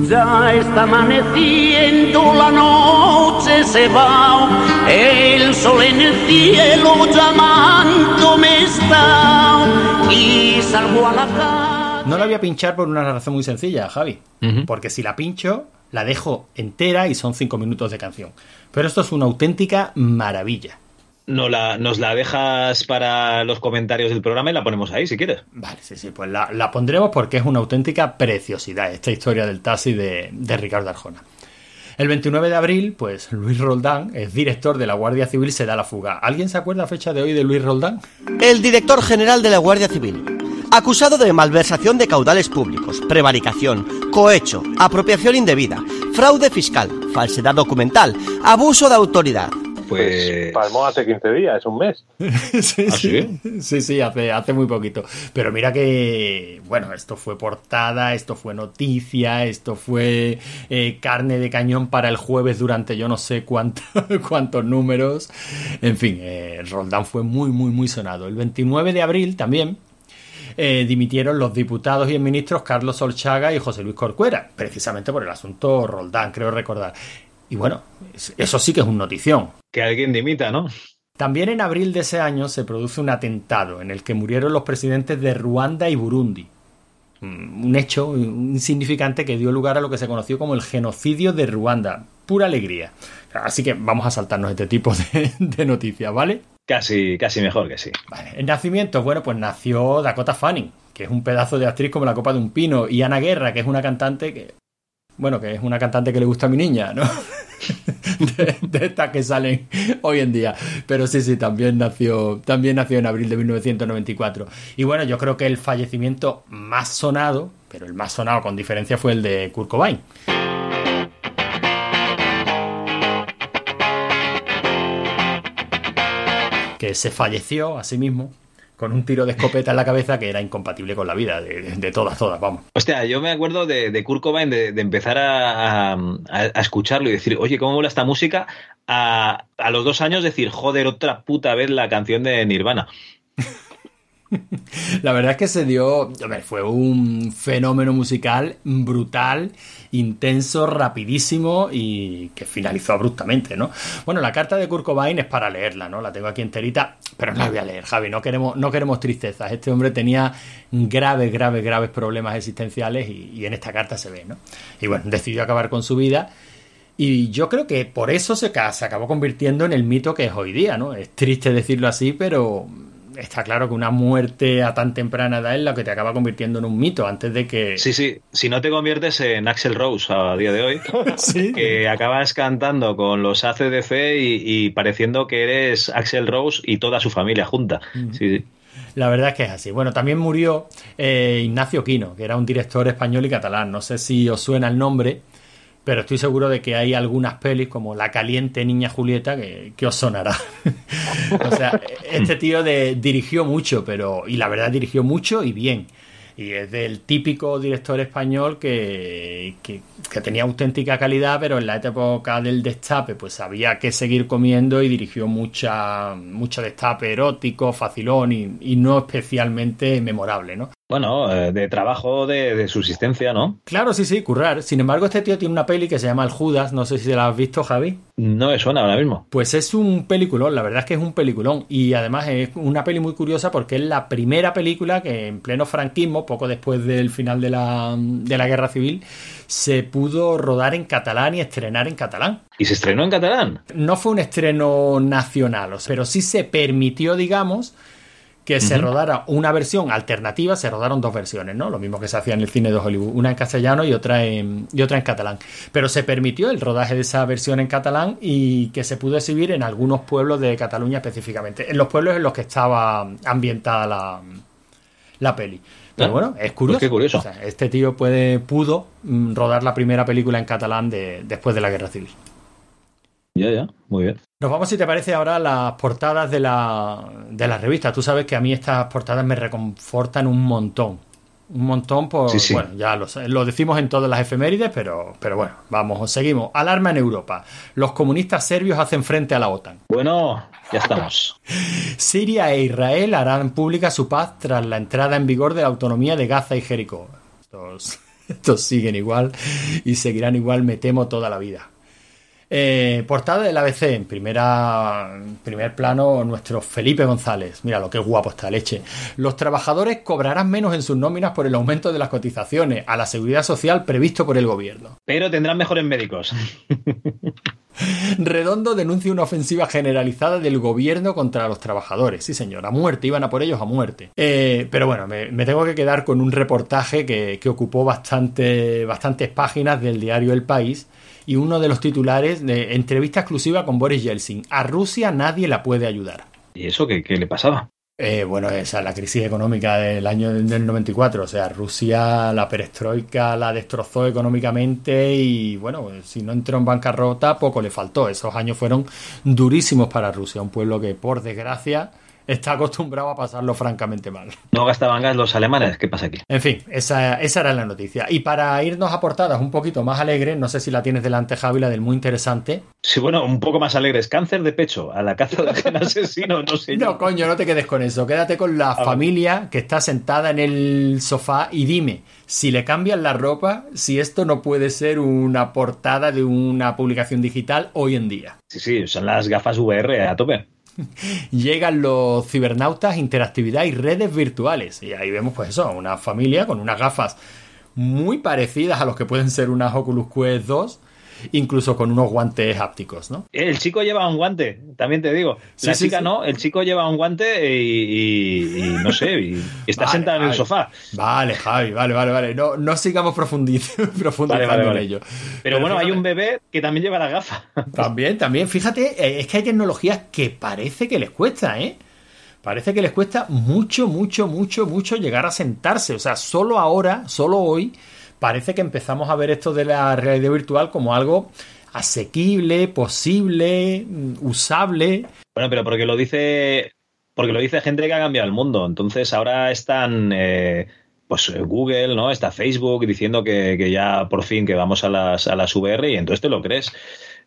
Ya está amaneciendo, la noche se va, el sol en el cielo llamándome está, y salgo a la calle. No la voy a pinchar por una razón muy sencilla, Javi. Porque si la pincho, la dejo entera y son cinco minutos de canción. Pero esto es una auténtica maravilla. No la, nos la dejas para los comentarios del programa y la ponemos ahí, si quieres. Vale, sí, sí, pues la, la pondremos porque es una auténtica preciosidad esta historia del taxi de, de Ricardo Arjona. El 29 de abril, pues Luis Roldán, es director de la Guardia Civil, se da la fuga. ¿Alguien se acuerda la fecha de hoy de Luis Roldán? El director general de la Guardia Civil, acusado de malversación de caudales públicos, prevaricación, cohecho, apropiación indebida, fraude fiscal, falsedad documental, abuso de autoridad. Pues... Palmó hace 15 días, un mes. sí, sí, sí, sí, hace, hace muy poquito. Pero mira que, bueno, esto fue portada, esto fue noticia, esto fue eh, carne de cañón para el jueves durante yo no sé cuánto, cuántos números. En fin, eh, Roldán fue muy, muy, muy sonado. El 29 de abril también, eh, dimitieron los diputados y ministros Carlos Solchaga y José Luis Corcuera, precisamente por el asunto Roldán, creo recordar. Y bueno, eso sí que es un notición. Que alguien dimita, ¿no? También en abril de ese año se produce un atentado en el que murieron los presidentes de Ruanda y Burundi. Un hecho insignificante que dio lugar a lo que se conoció como el genocidio de Ruanda. Pura alegría. Así que vamos a saltarnos este tipo de, de noticias, ¿vale? Casi, casi mejor que sí. Vale. En nacimiento, bueno, pues nació Dakota Fanning, que es un pedazo de actriz como la copa de un pino, y Ana Guerra, que es una cantante que bueno, que es una cantante que le gusta a mi niña, ¿no? de, estas que salen hoy en día. Pero sí, sí, también nació, también nació en abril de 1994. Y bueno, yo creo que el fallecimiento más sonado, pero el más sonado con diferencia fue el de Kurt Cobain. Que se falleció a sí mismo con un tiro de escopeta en la cabeza que era incompatible con la vida, de, de- todas, todas, vamos. Hostia, yo me acuerdo de, de Kurt Cobain de, empezar a escucharlo y decir, oye, ¿cómo mola esta música? A, a los dos años decir, joder, otra puta vez la canción de Nirvana. La verdad es que se dio, fue un fenómeno musical brutal, intenso, rapidísimo y que finalizó abruptamente, ¿no? Bueno, la carta de Kurt Cobain es para leerla, ¿no? La tengo aquí enterita, pero no la voy a leer, Javi, no queremos, no queremos tristezas. Este hombre tenía graves, graves, graves problemas existenciales y, y en esta carta se ve, ¿no? Y bueno, decidió acabar con su vida. Y yo creo que por eso se, se acabó convirtiendo en el mito que es hoy día, ¿no? Es triste decirlo así, pero está claro que una muerte a tan temprana edad es lo que te acaba convirtiendo en un mito antes de que... Sí, sí, si no te conviertes en Axel Rose a día de hoy, que acabas cantando con los ACDC y, y pareciendo que eres Axel Rose y toda su familia junta. Sí, sí. La verdad es que es así. Bueno, también murió eh, Ignacio Quino, que era un director español y catalán. No sé si os suena el nombre, pero estoy seguro de que hay algunas pelis como La caliente niña Julieta que, que os sonará. o sea, este tío dirigió mucho, pero y la verdad dirigió mucho y bien. Y es del típico director español que, que, que tenía auténtica calidad, pero en la época del destape, pues había que seguir comiendo y dirigió mucha, mucho destape erótico, facilón y, y no especialmente memorable, ¿no? Bueno, eh, de trabajo de, de subsistencia, ¿no? Claro, sí, sí, currar. Sin embargo, este tío tiene una peli que se llama El Judas, no sé si la has visto, Javi. No me suena ahora mismo. Pues es un peliculón, la verdad es que es un peliculón. Y además es una peli muy curiosa porque es la primera película que en pleno franquismo, poco después del final de la, de la guerra civil, se pudo rodar en catalán y estrenar en catalán. ¿Y se estrenó en catalán? No fue un estreno nacional, o sea, pero sí se permitió, digamos, que se rodara una versión alternativa, se rodaron dos versiones, ¿no? Lo mismo que se hacía en el cine de Hollywood, una en castellano y otra en, y otra en catalán. Pero se permitió el rodaje de esa versión en catalán y que se pudo exhibir en algunos pueblos de Cataluña específicamente, en los pueblos en los que estaba ambientada la, la peli. Pero Ah, bueno, es curioso. pues qué curioso. O sea, este tío puede, pudo mm, rodar la primera película en catalán de, después de la guerra civil. Ya, ya, muy bien. Nos vamos, si te parece, ahora a las portadas de la, de la revista. Tú sabes que a mí estas portadas me reconfortan un montón. Un montón por... Sí, sí. Bueno, ya lo, lo decimos en todas las efemérides, pero, pero bueno, vamos, seguimos. Alarma en Europa. Los comunistas serbios hacen frente a la OTAN. Bueno, ya estamos. Siria e Israel harán pública su paz tras la entrada en vigor de la autonomía de Gaza y Jericó. Estos, estos siguen igual y seguirán igual, me temo, toda la vida. Eh, portada del ABC, en primera, primer plano, nuestro Felipe González. Mira lo que guapo está leche. Los trabajadores cobrarán menos en sus nóminas por el aumento de las cotizaciones a la seguridad social previsto por el gobierno. Pero tendrán mejores médicos. Redondo denuncia una ofensiva generalizada del gobierno contra los trabajadores. Sí, señor, a muerte, iban a por ellos a muerte. Eh, pero bueno, me, me tengo que quedar con un reportaje que, que ocupó bastante, bastantes páginas del diario El País y uno de los titulares de entrevista exclusiva con Boris Yeltsin. A Rusia nadie la puede ayudar. ¿Y eso qué, qué le pasaba? Eh, bueno, esa es la crisis económica del año del 94. O sea, Rusia, la perestroika la destrozó económicamente y, bueno, si no entró en bancarrota, poco le faltó. Esos años fueron durísimos para Rusia, un pueblo que, por desgracia, está acostumbrado a pasarlo francamente mal. No gastaban gas los alemanes. ¿Qué pasa aquí? En fin, esa, esa era la noticia. Y para irnos a portadas un poquito más alegres, no sé si la tienes delante, Javi, la del muy interesante. Sí, bueno, un poco más alegres. Cáncer de pecho a la caza del gen asesino, no sé. No, coño, no te quedes con eso. Quédate con la familia que está sentada en el sofá y dime si le cambian la ropa, si esto no puede ser una portada de una publicación digital hoy en día. Sí, sí, son las gafas VR a tope. Llegan los cibernautas, interactividad y redes virtuales. Y ahí vemos, pues eso, una familia con unas gafas muy parecidas a los que pueden ser unas Oculus Quest 2 incluso con unos guantes hápticos, ¿no? El chico lleva un guante, también te digo. La Sí, chica sí. no, el chico lleva un guante y, y- y no sé, y está Vale, sentado en el sofá. Vale, Javi, vale, vale, vale. No, no sigamos profundiz- profundizando en ello. Pero bueno, hay un bebé que también lleva la gafa. También, también. Fíjate, eh, es que hay tecnologías que parece que les cuesta, ¿eh? Parece que les cuesta mucho, mucho, mucho, mucho llegar a sentarse. O sea, solo ahora, solo hoy, parece que empezamos a ver esto de la realidad virtual como algo asequible, posible, mm, usable. Bueno, pero porque lo dice. Porque lo dice gente que ha cambiado el mundo. Entonces ahora están. eh, pues Google, ¿no? Está Facebook diciendo que, que ya por fin que vamos a las, a las VR y entonces te lo crees.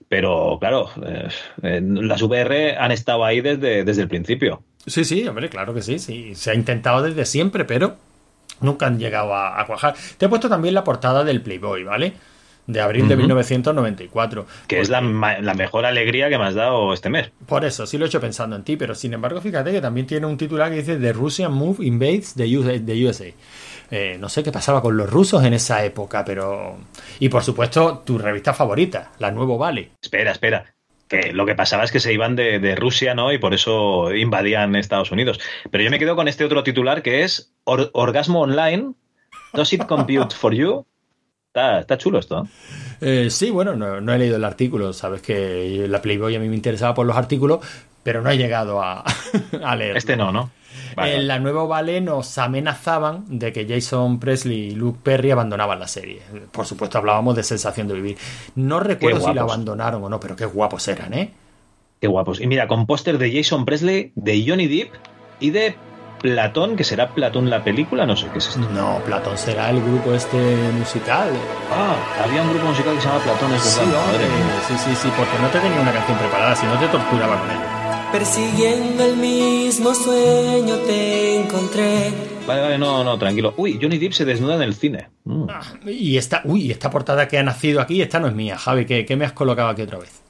Pero claro, eh, eh, las VR han estado ahí desde, desde el principio. Sí, sí, hombre, claro que sí, sí. Se ha intentado desde siempre, pero nunca han llegado a, a cuajar. Te he puesto también la portada del Playboy, ¿vale? De abril de Ujú. 1994. Que es la, la mejor alegría que me has dado este mes. Por eso, sí lo he hecho pensando en ti, pero sin embargo, fíjate que también tiene un titular que dice The Russian Move Invades the USA. the USA". Eh, no sé qué pasaba con los rusos en esa época, pero... Y por supuesto, tu revista favorita, la Nuevo Vale. Espera, espera. Que lo que pasaba es que se iban de, de Rusia, ¿no? Y por eso invadían Estados Unidos. Pero yo me quedo con este otro titular que es Or- Orgasmo Online. Does it compute for you? Está, está chulo esto. ¿eh? Eh, sí, bueno, no, no he leído el artículo, sabes que la Playboy a mí me interesaba por los artículos, pero no he llegado a, a leer. Este no, ¿no? Vale, en la nueva Vale nos amenazaban de que Jason Presley y Luke Perry abandonaban la serie. Por supuesto, hablábamos de sensación de vivir. No recuerdo si la abandonaron o no, pero qué guapos eran, ¿eh? Qué guapos. Y mira, con póster de Jason Presley, de Johnny Depp y de Platón, que será Platón la película, no sé qué es esto. No, Platón será el grupo este musical. Ah, había un grupo musical que se llama Platón, es verdad. sí, sí, sí, porque no te tenía una canción preparada, si no te torturaba con ello. Persiguiendo el mismo sueño te encontré. Vale, vale, no, no, tranquilo. Uy, Johnny Depp se desnuda en el cine. Mm. Y esta, uy, esta portada que ha nacido aquí, esta no es mía, Javi, ¿qué, qué me has colocado aquí otra vez?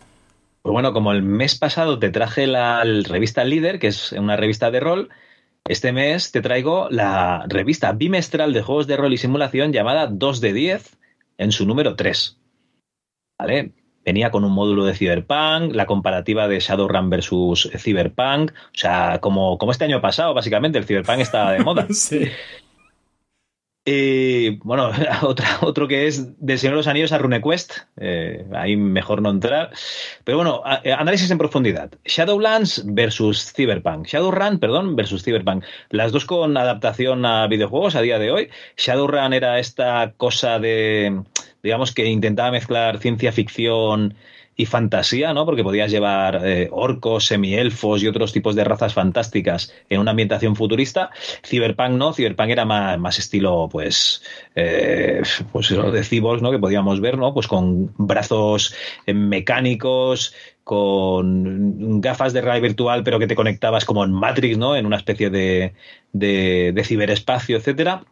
Pues bueno, como el mes pasado te traje la revista Líder, que es una revista de rol, este mes te traigo la revista bimestral de juegos de rol y simulación llamada 2 de 10 en su número 3. ¿Vale? Venía con un módulo de Cyberpunk, la comparativa de Shadowrun versus Cyberpunk, o sea, como, como este año pasado, básicamente, el Cyberpunk estaba de moda. sí. Y bueno, otra, otro que es del Señor de los Anillos a RuneQuest. Eh, ahí mejor no entrar. Pero bueno, a- eh, análisis en profundidad. Shadowlands versus Cyberpunk. Shadowrun, perdón, versus Cyberpunk. Las dos con adaptación a videojuegos a día de hoy. Shadowrun era esta cosa de, digamos, que intentaba mezclar ciencia ficción y fantasía, ¿no? Porque podías llevar eh, orcos, semielfos y otros tipos de razas fantásticas en una ambientación futurista. Cyberpunk no, Cyberpunk era más, más estilo, pues, eh, pues eso, de cyborgs, ¿no? Que podíamos ver, ¿no? Pues con brazos eh, mecánicos, con gafas de realidad virtual, pero que te conectabas como en Matrix, ¿no? En una especie de, de, de ciberespacio, etcétera.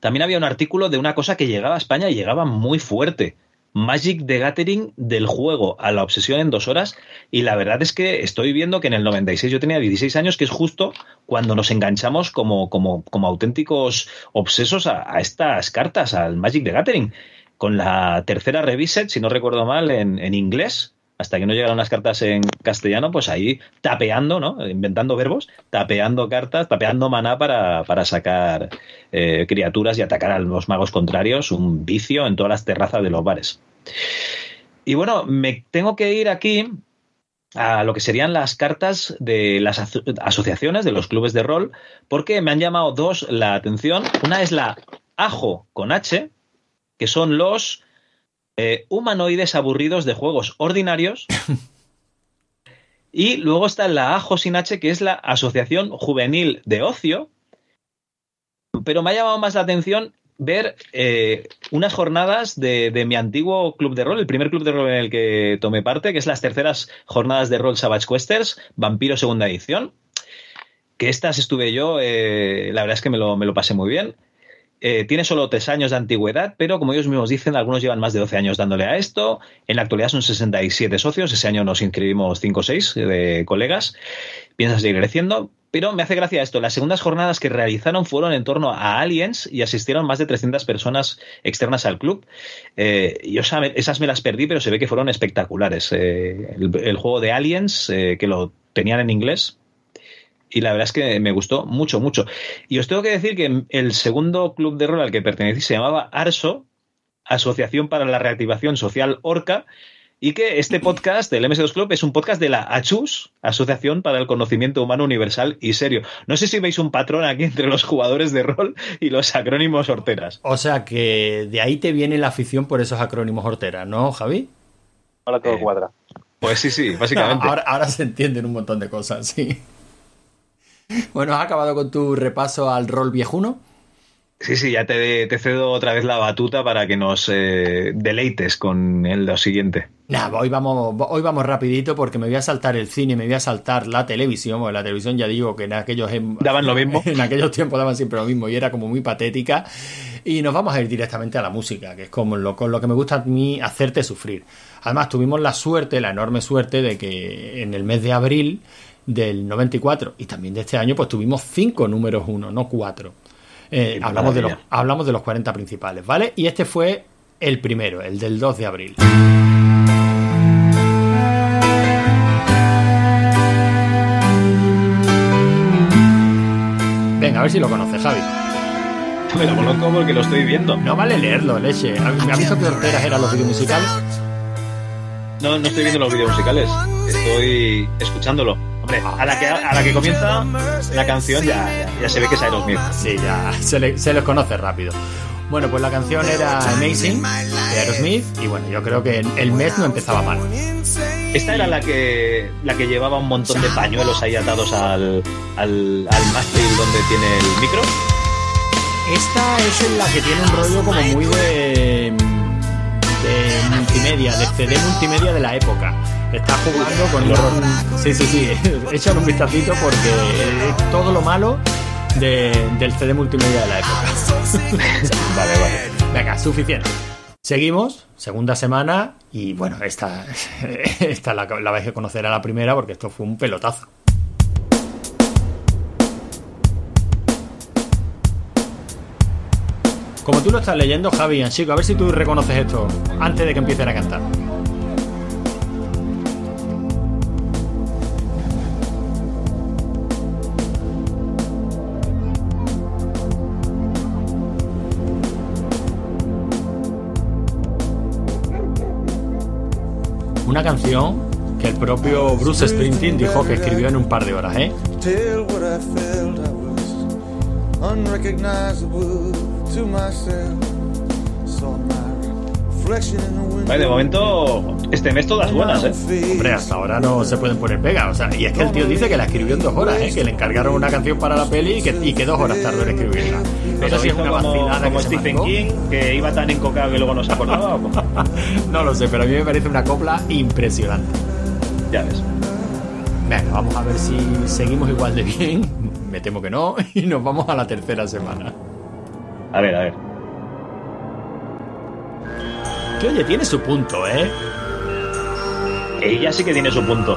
También había un artículo de una cosa que llegaba a España y llegaba muy fuerte. Magic the Gathering del juego a la obsesión en dos horas. Y la verdad es que estoy viendo que en el 96 yo tenía 16 años, que es justo cuando nos enganchamos como, como, como auténticos obsesos a, estas cartas, al Magic the Gathering. Con la tercera reviset, si no recuerdo mal, en inglés, hasta que no llegaron las cartas en castellano, pues ahí tapeando, ¿no? Inventando verbos, tapeando cartas, tapeando maná para, para sacar eh, criaturas y atacar a los magos contrarios, un vicio en todas las terrazas de los bares. Y bueno, me tengo que ir aquí a lo que serían las cartas de las aso- asociaciones, de los clubes de rol, porque me han llamado dos la atención. Una es la AJO con H, que son los eh, humanoides aburridos de juegos ordinarios. Y luego está la AJO sin H, que es la Asociación Juvenil de Ocio. Pero me ha llamado más la atención ver eh, unas jornadas de, de mi antiguo club de rol, el primer club de rol en el que tomé parte, que es las terceras jornadas de rol Savage Questers, Vampiro segunda edición. Que estas estuve yo, eh, la verdad es que me lo, me lo pasé muy bien. Eh, tiene solo tres años de antigüedad, pero como ellos mismos dicen, algunos llevan más de 12 años dándole a esto. En la actualidad son 67 socios. Ese año nos inscribimos 5 o 6 de colegas. Piensa seguir creciendo. Pero me hace gracia esto. Las segundas jornadas que realizaron fueron en torno a Aliens y asistieron más de 300 personas externas al club. Eh, yo esas me las perdí, pero se ve que fueron espectaculares. Eh, el, el, juego de Aliens, eh, que lo tenían en inglés, y la verdad es que me gustó mucho, mucho. Y os tengo que decir que el segundo club de rol al que pertenecí se llamaba ARSO, Asociación para la Reactivación Social Orca, y que este podcast del MS2 Club es un podcast de la ACHUS, Asociación para el Conocimiento Humano Universal y Serio. No sé si veis un patrón aquí entre los jugadores de rol y los acrónimos horteras. O sea que de ahí te viene la afición por esos acrónimos horteras, ¿no, Javi? Ahora todo cuadra. Pues sí, sí, básicamente. ahora, ahora se entienden un montón de cosas, sí. Bueno, ¿has acabado con tu repaso al rol viejuno? Sí, sí, ya te, te, cedo otra vez la batuta para que nos eh, deleites con el, lo siguiente. Nah, hoy vamos, hoy vamos rapidito porque me voy a saltar el cine, me voy a saltar la televisión, porque la televisión ya digo que en aquellos daban lo mismo. En aquellos tiempos daban siempre lo mismo y era como muy patética. Y nos vamos a ir directamente a la música, que es como lo, con lo que me gusta a mí hacerte sufrir. Además, tuvimos la suerte, la enorme suerte de que en el mes de abril del 94 y también de este año, pues tuvimos cinco números uno, no cuatro. Eh, hablamos, de los, hablamos de los 40 principales, ¿vale? Y este fue el primero, el del 2 de abril. Venga, a ver si lo conoces, Javi. Me lo conozco porque lo estoy viendo. No vale leerlo, leche. ¿Me has visto que horteras eran los vídeos musicales? No, no estoy viendo los vídeos musicales. Estoy escuchándolo. Hombre, a la que, a la que comienza la canción ya, ya, ya se ve que es Aerosmith. Sí, ya se, le, se les conoce rápido. Bueno, pues la canción era Amazing de Aerosmith y bueno, yo creo que el mes no empezaba mal. Esta era la que la que llevaba un montón de pañuelos ahí atados al, al, al mástil donde tiene el micro. Esta es la que tiene un rollo como muy de de multimedia, de CD multimedia de la época. Está jugando con los... Sí, sí, sí, échale un vistacito porque es todo lo malo de, del CD multimedia de la época. vale, vale. Venga, suficiente. Seguimos, segunda semana, y bueno, esta, esta la, la vais a conocer a la primera porque esto fue un pelotazo. Como tú lo estás leyendo, Javi, chico, a ver si tú reconoces esto antes de que empiecen a cantar. Una canción que el propio Bruce Springsteen dijo que escribió en un par de horas, ¿eh? Vale, de momento, este mes todas buenas, ¿eh? Hombre, hasta ahora no se pueden poner pega. O sea, y es que el tío dice que la escribió en dos horas, ¿eh? Que le encargaron una canción para la peli y que, y que dos horas tardó en escribirla. No sé si es una como, vacilada como que Stephen marcó. King, que iba tan encocado que luego no se acordaba. ¿o? No lo sé, pero a mí me parece una copla impresionante. ya ves. Venga, vamos a ver si seguimos igual de bien. Me temo que no. Y nos vamos a la tercera semana. A ver, a ver. Que oye, tiene su punto, ¿eh? Ella sí que tiene su punto.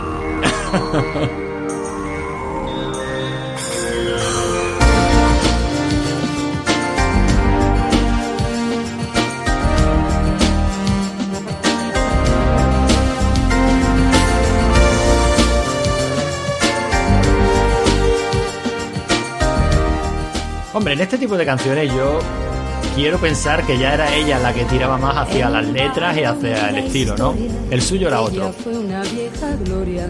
Hombre, en este tipo de canciones yo quiero pensar que ya era ella la que tiraba más hacia las letras y hacia el estilo, ¿no? El suyo era otro. Fue una vieja gloria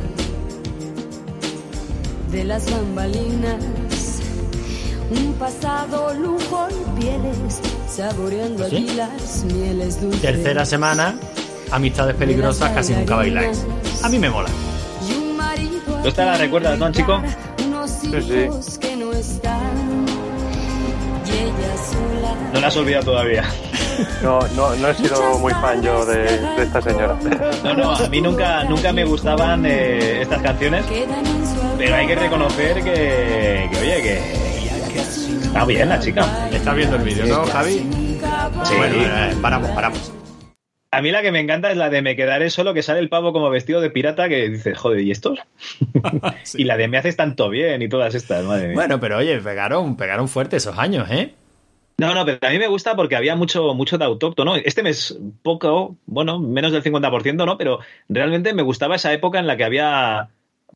de las bambalinas, un pasado lujo y pieles, saboreando ¿Sí? allí las mieles dulces. Tercera semana, amistades peligrosas casi nunca bailáis. A mí me mola. ¿Tú esta la recuerdas, no, chico? unos sí. No la has olvidado todavía. No, no, no he sido muy fan yo de, de esta señora. No, no, a mí nunca, nunca me gustaban eh, estas canciones, pero hay que reconocer que, que oye, que, que está bien la chica. Estás viendo el vídeo, ¿no, Javi? Sí. Bueno, eh, paramos, paramos. A mí la que me encanta es la de me quedaré solo, que sale el pavo como vestido de pirata, que dices, joder, ¿y estos? Y la de me haces tanto bien y todas estas, madre mía. Bueno, pero oye, pegaron, pegaron fuerte esos años, ¿eh? No, no, pero a mí me gusta porque había mucho, mucho de autóctono. Este mes poco, bueno, menos del 50%, ¿no? Pero realmente me gustaba esa época en la que había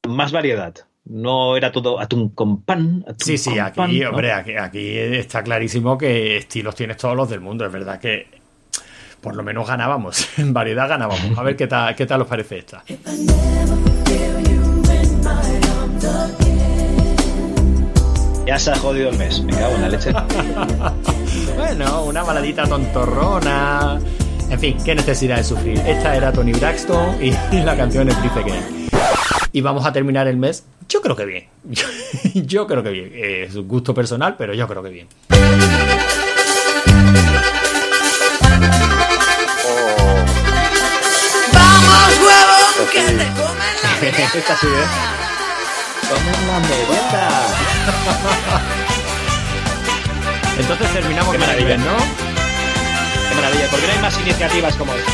más variedad. No era todo atún con pan. atún Sí, sí, con aquí, pan, ¿no? hombre, aquí, aquí está clarísimo que estilos tienes todos los del mundo. Es verdad que por lo menos ganábamos. En variedad ganábamos. A ver qué tal, qué tal os parece esta. Ya se ha jodido el mes. Me cago en la leche. Bueno, una baladita tontorrona. En fin, qué necesidad de sufrir. Esta era Tony Braxton y la canción es Please Again. Y vamos a terminar el mes, yo creo que bien. Yo creo que bien. Es un gusto personal, pero yo creo que bien. ¡Vamos, huevo! ¡Que te comen la Esta sí, ¿eh? Comen la merienda. Entonces terminamos Qué bien maravilla. ¿no? Qué maravilla. ¿Por qué no hay más iniciativas como esta?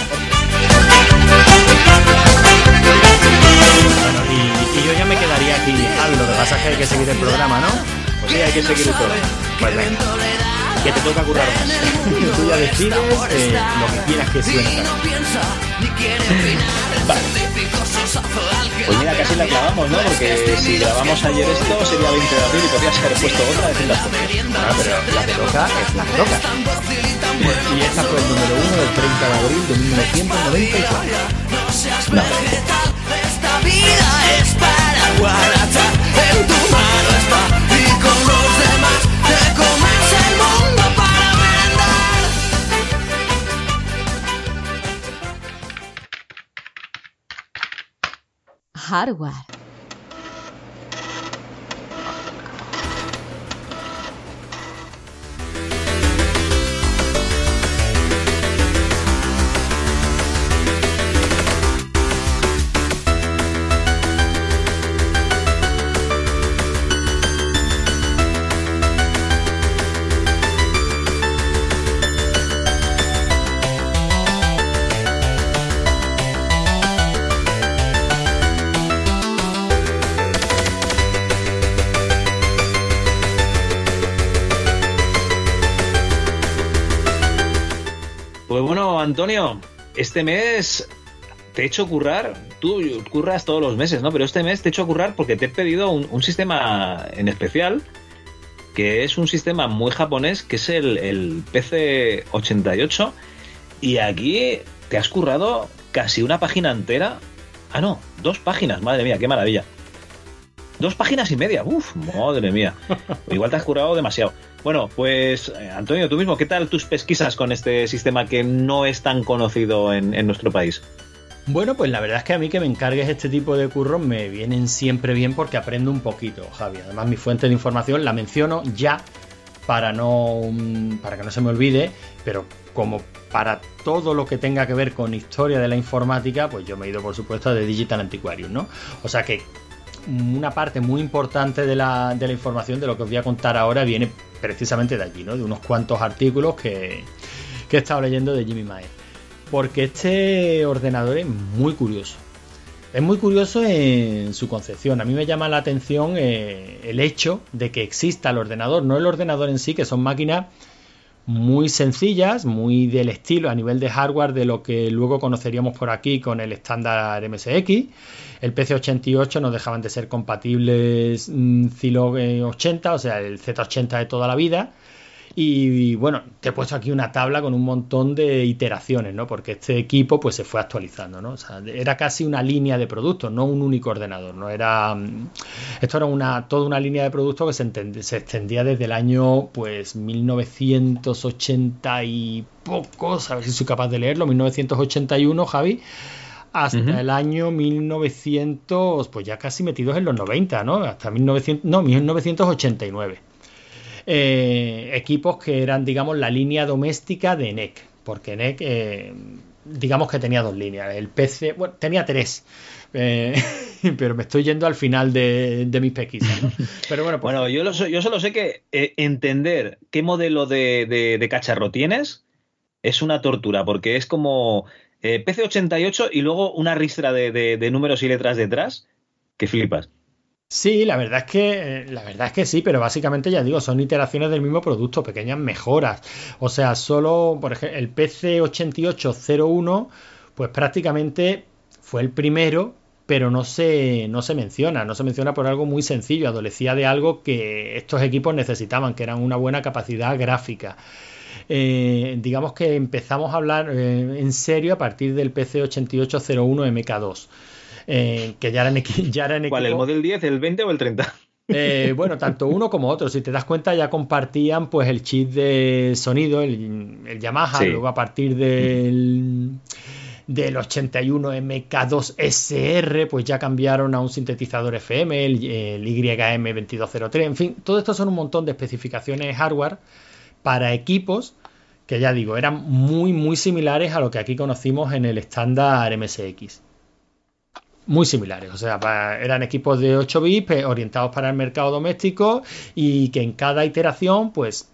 Bueno, y, y yo ya me quedaría aquí, Javi. Lo que pasa es que hay que seguir el programa, ¿no? Pues sí, hay que seguir todo. Pues venga. Que te toca currar más. Tú ya decides eh, lo que quieras que suene. Vale. Pues mira, casi la clavamos, ¿no? Porque si grabamos ayer esto sería 20 de abril y podrías haber puesto otra de las. Ah, pero la que toca es la que toca. Y esta fue el número uno del 30 de abril de 1994. No. Esta vida es para guardar En tu mano Hardware. Antonio, este mes te he hecho currar. Tú curras todos los meses, ¿no? Pero este mes te he hecho currar porque te he pedido un, sistema en especial que es un sistema muy japonés, que es el, el PC88. Y aquí te has currado casi una página entera. Ah, no, dos páginas, madre mía, qué maravilla. Dos páginas y media, uff, madre mía. Igual te has currado demasiado. Bueno, pues eh, Antonio, tú mismo, ¿qué tal tus pesquisas con este sistema que no es tan conocido en, en nuestro país? Bueno, pues la verdad es que a mí que me encargues este tipo de curros me vienen siempre bien porque aprendo un poquito, Javi. Además, mi fuente de información la menciono ya para no mm, para que no se me olvide, pero como para todo lo que tenga que ver con historia de la informática, pues yo me he ido por supuesto a The Digital Antiquarium, ¿no? O sea que una parte muy importante de la, de la información de lo que os voy a contar ahora viene precisamente de allí, ¿no? De unos cuantos artículos que, que he estado leyendo de Jimmy Mae. Porque este ordenador es muy curioso. Es muy curioso en su concepción. A mí me llama la atención eh, el hecho de que exista el ordenador, no el ordenador en sí, que son máquinas muy sencillas, muy del estilo a nivel de hardware de lo que luego conoceríamos por aquí con el estándar MSX. El PC88 no dejaban de ser compatibles mm, Zilog eh, 80, o sea, el Z80 de toda la vida. Y, bueno, te he puesto aquí una tabla con un montón de iteraciones, ¿no? Porque este equipo pues se fue actualizando, ¿no? O sea, era casi una línea de productos, no un único ordenador, no era mm, esto era una toda una línea de productos que se, entend- se extendía desde el año pues 1980 y pocos, a ver si soy capaz de leerlo, 1981, Javi, hasta el año 1900, pues ya casi metidos en los 90, ¿no? Hasta 1900, no, 1989 eh, equipos que eran, digamos, la línea doméstica de NEC. Porque NEC, eh, digamos que tenía dos líneas. El PC, bueno, tenía tres. eh, pero me estoy yendo al final de, de mis pesquisas. ¿no? Pero bueno, pues, Bueno, yo, lo yo solo sé que entender qué modelo de, de- de cacharro tienes es una tortura, porque es como eh, PC 88 y luego una ristra de, de- de números y letras detrás que flipas. Sí, la verdad es que eh, la verdad es que sí, pero básicamente ya digo, son iteraciones del mismo producto, pequeñas mejoras. O sea, solo, por ejemplo, el PC 8801, pues prácticamente fue el primero, pero no se, no se menciona, no se menciona por algo muy sencillo, adolecía de algo que estos equipos necesitaban, que eran una buena capacidad gráfica. Eh, digamos que empezamos a hablar eh, en serio a partir del PC 8801 MK2. Eh, que ya eran, ya eran ¿Cuál, el Model 10, el 20 o el 30? eh, bueno, tanto uno como otro, si te das cuenta, ya compartían pues el chip de sonido, el, el Yamaha, Sí. luego a partir del, del 81 MK2 SR, pues ya cambiaron a un sintetizador FM, el, el YM2203, en fin, todo esto son un montón de especificaciones hardware para equipos que ya digo, eran muy, muy similares a lo que aquí conocimos en el estándar MSX muy similares, o sea, eran equipos de 8 bits eh, orientados para el mercado doméstico y que en cada iteración pues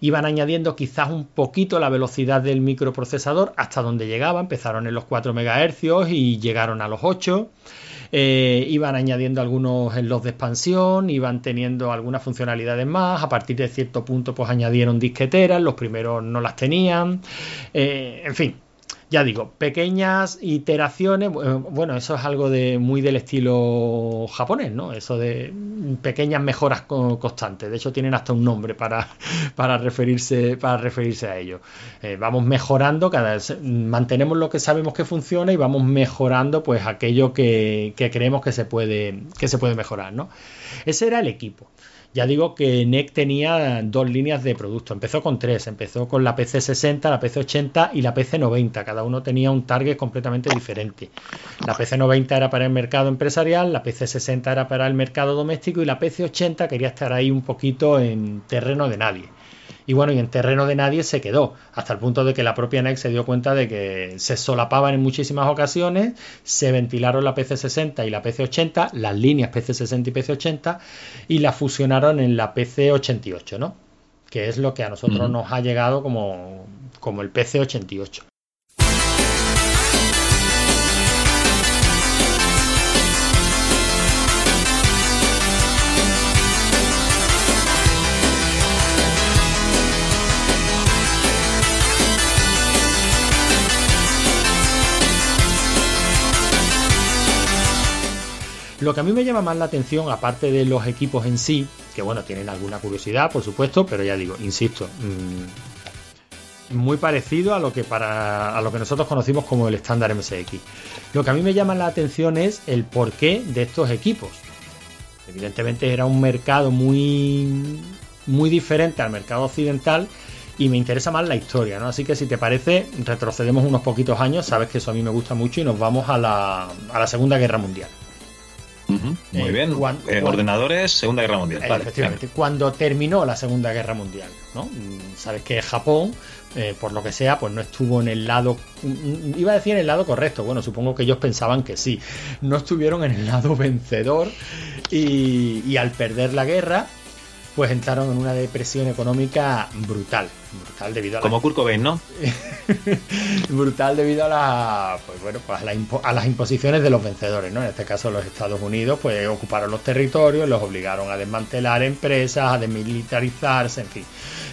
iban añadiendo quizás un poquito la velocidad del microprocesador hasta donde llegaba, empezaron en los 4 MHz y llegaron a los 8. Eh, iban añadiendo algunos slots de expansión, iban teniendo algunas funcionalidades más, a partir de cierto punto pues añadieron disqueteras, los primeros no las tenían, Eh, en fin, ya digo, pequeñas iteraciones, bu- bueno, eso es algo muy del estilo japonés, ¿no? Eso de pequeñas mejoras co- constantes. De hecho, tienen hasta un nombre para, referirse a ello. Eh, vamos mejorando cada mantenemos lo que sabemos que funciona y vamos mejorando pues aquello que, que creemos que se puede que se puede mejorar, ¿no? Ese era el equipo. Ya digo que NEC tenía dos líneas de producto. Empezó con tres. Empezó con la PC60, la PC80 y la PC90. Cada uno tenía un target completamente diferente. La PC90 era para el mercado empresarial, la PC60 era para el mercado doméstico y la PC80 quería estar ahí un poquito en terreno de nadie. Y bueno, y en terreno de nadie se quedó, hasta el punto de que la propia NEC se dio cuenta de que se solapaban en muchísimas ocasiones, se ventilaron la PC60 y la PC80, las líneas PC60 y PC80, y las fusionaron en la PC88, ¿no? Que es lo que a nosotros nos ha llegado como, como el PC88. Lo que a mí me llama más la atención, aparte de los equipos en sí, que bueno, tienen alguna curiosidad, por supuesto, pero ya digo, insisto, mm, muy parecido a lo que para a lo que nosotros conocimos como el estándar MSX. Lo que a mí me llama la atención es el porqué de estos equipos. Evidentemente era un mercado muy muy diferente al mercado occidental y me interesa más la historia, ¿no? Así que si te parece, retrocedemos unos poquitos años, sabes que eso a mí me gusta mucho y nos vamos a la, a la Segunda Guerra Mundial. Muy Eh, bien. cuan- Eh, ordenadores, Segunda Guerra Mundial. Vale, Efectivamente, cuando terminó la Segunda Guerra Mundial, ¿no? Mm, Sabes que Japón, eh, por lo que sea, pues no estuvo en el lado, mm, iba a decir en el lado correcto, bueno, supongo que ellos pensaban que sí, no estuvieron en el lado vencedor y, y al perder la guerra, pues entraron en una depresión económica brutal, brutal debido a la Como Kurt Cobain, ¿no? brutal debido a la pues bueno pues a, la impo- a las imposiciones de los vencedores no en este caso los Estados Unidos pues ocuparon los territorios los obligaron a desmantelar empresas a desmilitarizarse en fin.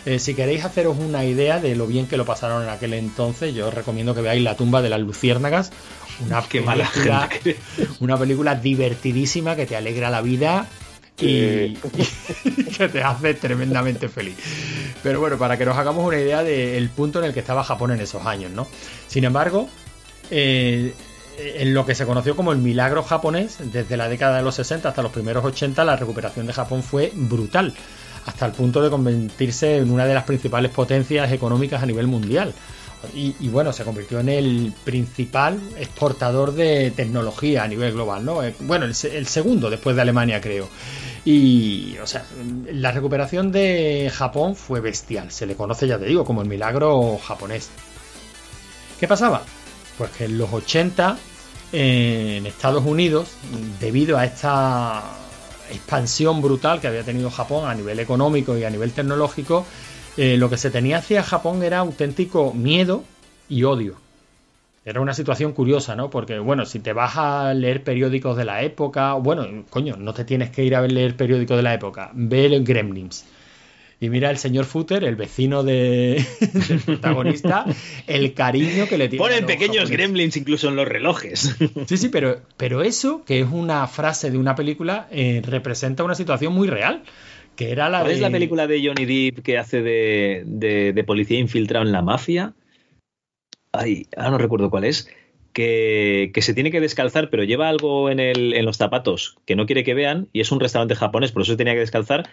Eh, si queréis haceros una idea de lo bien que lo pasaron en aquel entonces yo os recomiendo que veáis la tumba de las luciérnagas una Qué mala gente una película divertidísima que te alegra la vida y, que te hace tremendamente feliz. Pero bueno, para que nos hagamos una idea del punto en el que estaba Japón en esos años, ¿no? Sin embargo, eh, en lo que se conoció como el milagro japonés, desde la década de los 60 hasta los primeros 80, la recuperación de Japón fue brutal, hasta el punto de convertirse en una de las principales potencias económicas a nivel mundial. Y, y bueno, se convirtió en el principal exportador de tecnología a nivel global, ¿no? Eh, Bueno, el, el segundo después de Alemania, creo. Y, o sea, la recuperación de Japón fue bestial. Se le conoce, ya te digo, como el milagro japonés. ¿Qué pasaba? Pues que en los 80, eh, en Estados Unidos, debido a esta expansión brutal que había tenido Japón a nivel económico y a nivel tecnológico, eh, lo que se tenía hacia Japón era auténtico miedo y odio. Era una situación curiosa, ¿no? Porque, bueno, si te vas a leer periódicos de la época, bueno, coño, no te tienes que ir a leer periódicos de la época, ve el Gremlins. Y mira el señor Footer, el vecino de, del protagonista, el cariño que le tiene. Ponen pequeños japoneses. gremlins incluso en los relojes. Sí, sí, pero, pero eso, que es una frase de una película, eh, representa una situación muy real. Que era la ¿Cuál de... es la película de Johnny Depp que hace de, de- de policía infiltrado en la mafia? Ay, ahora no recuerdo cuál es. Que, que se tiene que descalzar, pero lleva algo en, el, en los zapatos que no quiere que vean, y es un restaurante japonés, por eso se tenía que descalzar,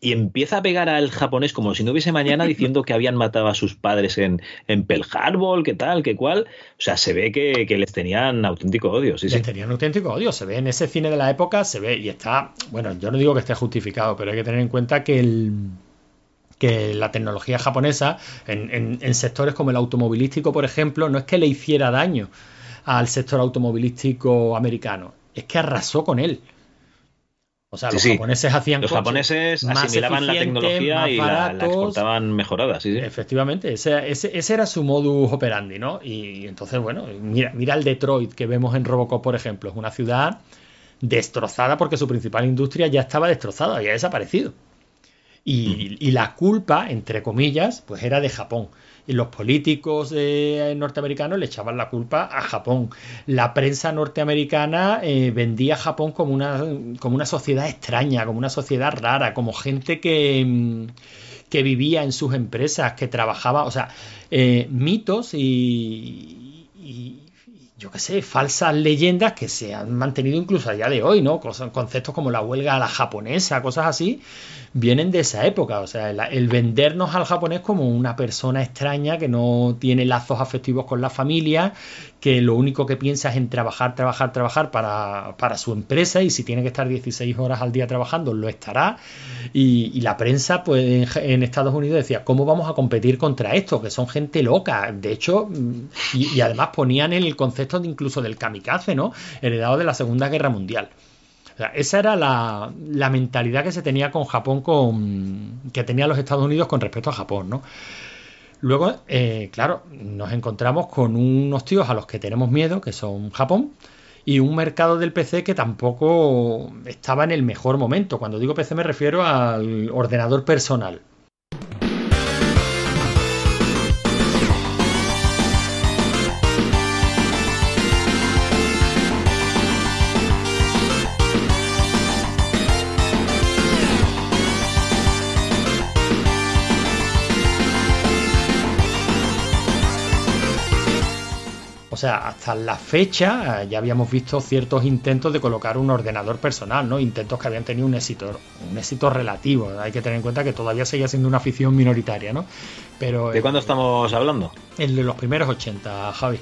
y empieza a pegar al japonés como si no hubiese mañana diciendo que habían matado a sus padres en, en Pearl Harbor, que tal, que cual. O sea, se ve que, que les tenían auténtico odio, sí, sí. Les tenían auténtico odio. Se ve en ese cine de la época, se ve y está. Bueno, yo no digo que esté justificado, pero hay que tener en cuenta que el que la tecnología japonesa en, en- en sectores como el automovilístico, por ejemplo, no es que le hiciera daño al sector automovilístico americano, es que arrasó con él. O sea, los sí. japoneses hacían Los japoneses asimilaban la tecnología y la, exportaban mejorada, sí, sí. Efectivamente, ese, ese, ese era su modus operandi, ¿no? Y entonces, bueno, mira, mira el Detroit que vemos en Robocop, por ejemplo. Es una ciudad destrozada porque su principal industria ya estaba destrozada, había desaparecido. Y, y la culpa, entre comillas, pues era de Japón. Y los políticos eh, norteamericanos le echaban la culpa a Japón. La prensa norteamericana eh, vendía a Japón como una, como una sociedad extraña, como una sociedad rara, como gente que, mm, que vivía en sus empresas, que trabajaba, o sea, eh, mitos y, y- yo qué sé, falsas leyendas que se han mantenido incluso a día de hoy, ¿no? Conceptos como la huelga a la japonesa, cosas así, vienen de esa época. O sea, el, vendernos al japonés como una persona extraña que no tiene lazos afectivos con la familia, que lo único que piensa es en trabajar, trabajar, trabajar para, para su empresa y si tiene que estar 16 horas al día trabajando, lo estará. Y, la prensa, pues en, Estados Unidos decía, ¿cómo vamos a competir contra esto? Que son gente loca. De hecho, y, y además ponían el concepto de incluso del kamikaze, ¿no? Heredado de la Segunda Guerra Mundial. Esa era la, la mentalidad que se tenía con Japón, con, que tenía los Estados Unidos con respecto a Japón, ¿no? Luego, eh, claro, nos encontramos con unos tíos a los que tenemos miedo, que son Japón, y un mercado del PC que tampoco estaba en el mejor momento. Cuando digo PC me refiero al ordenador personal. Sea, hasta la fecha eh, ya habíamos visto ciertos intentos de colocar un ordenador personal, ¿no? Intentos que habían tenido un éxito, un éxito relativo. Hay que tener en cuenta que todavía seguía siendo una afición minoritaria, ¿no? Pero ¿De eh, cuándo estamos hablando? el de los primeros 80, Javi.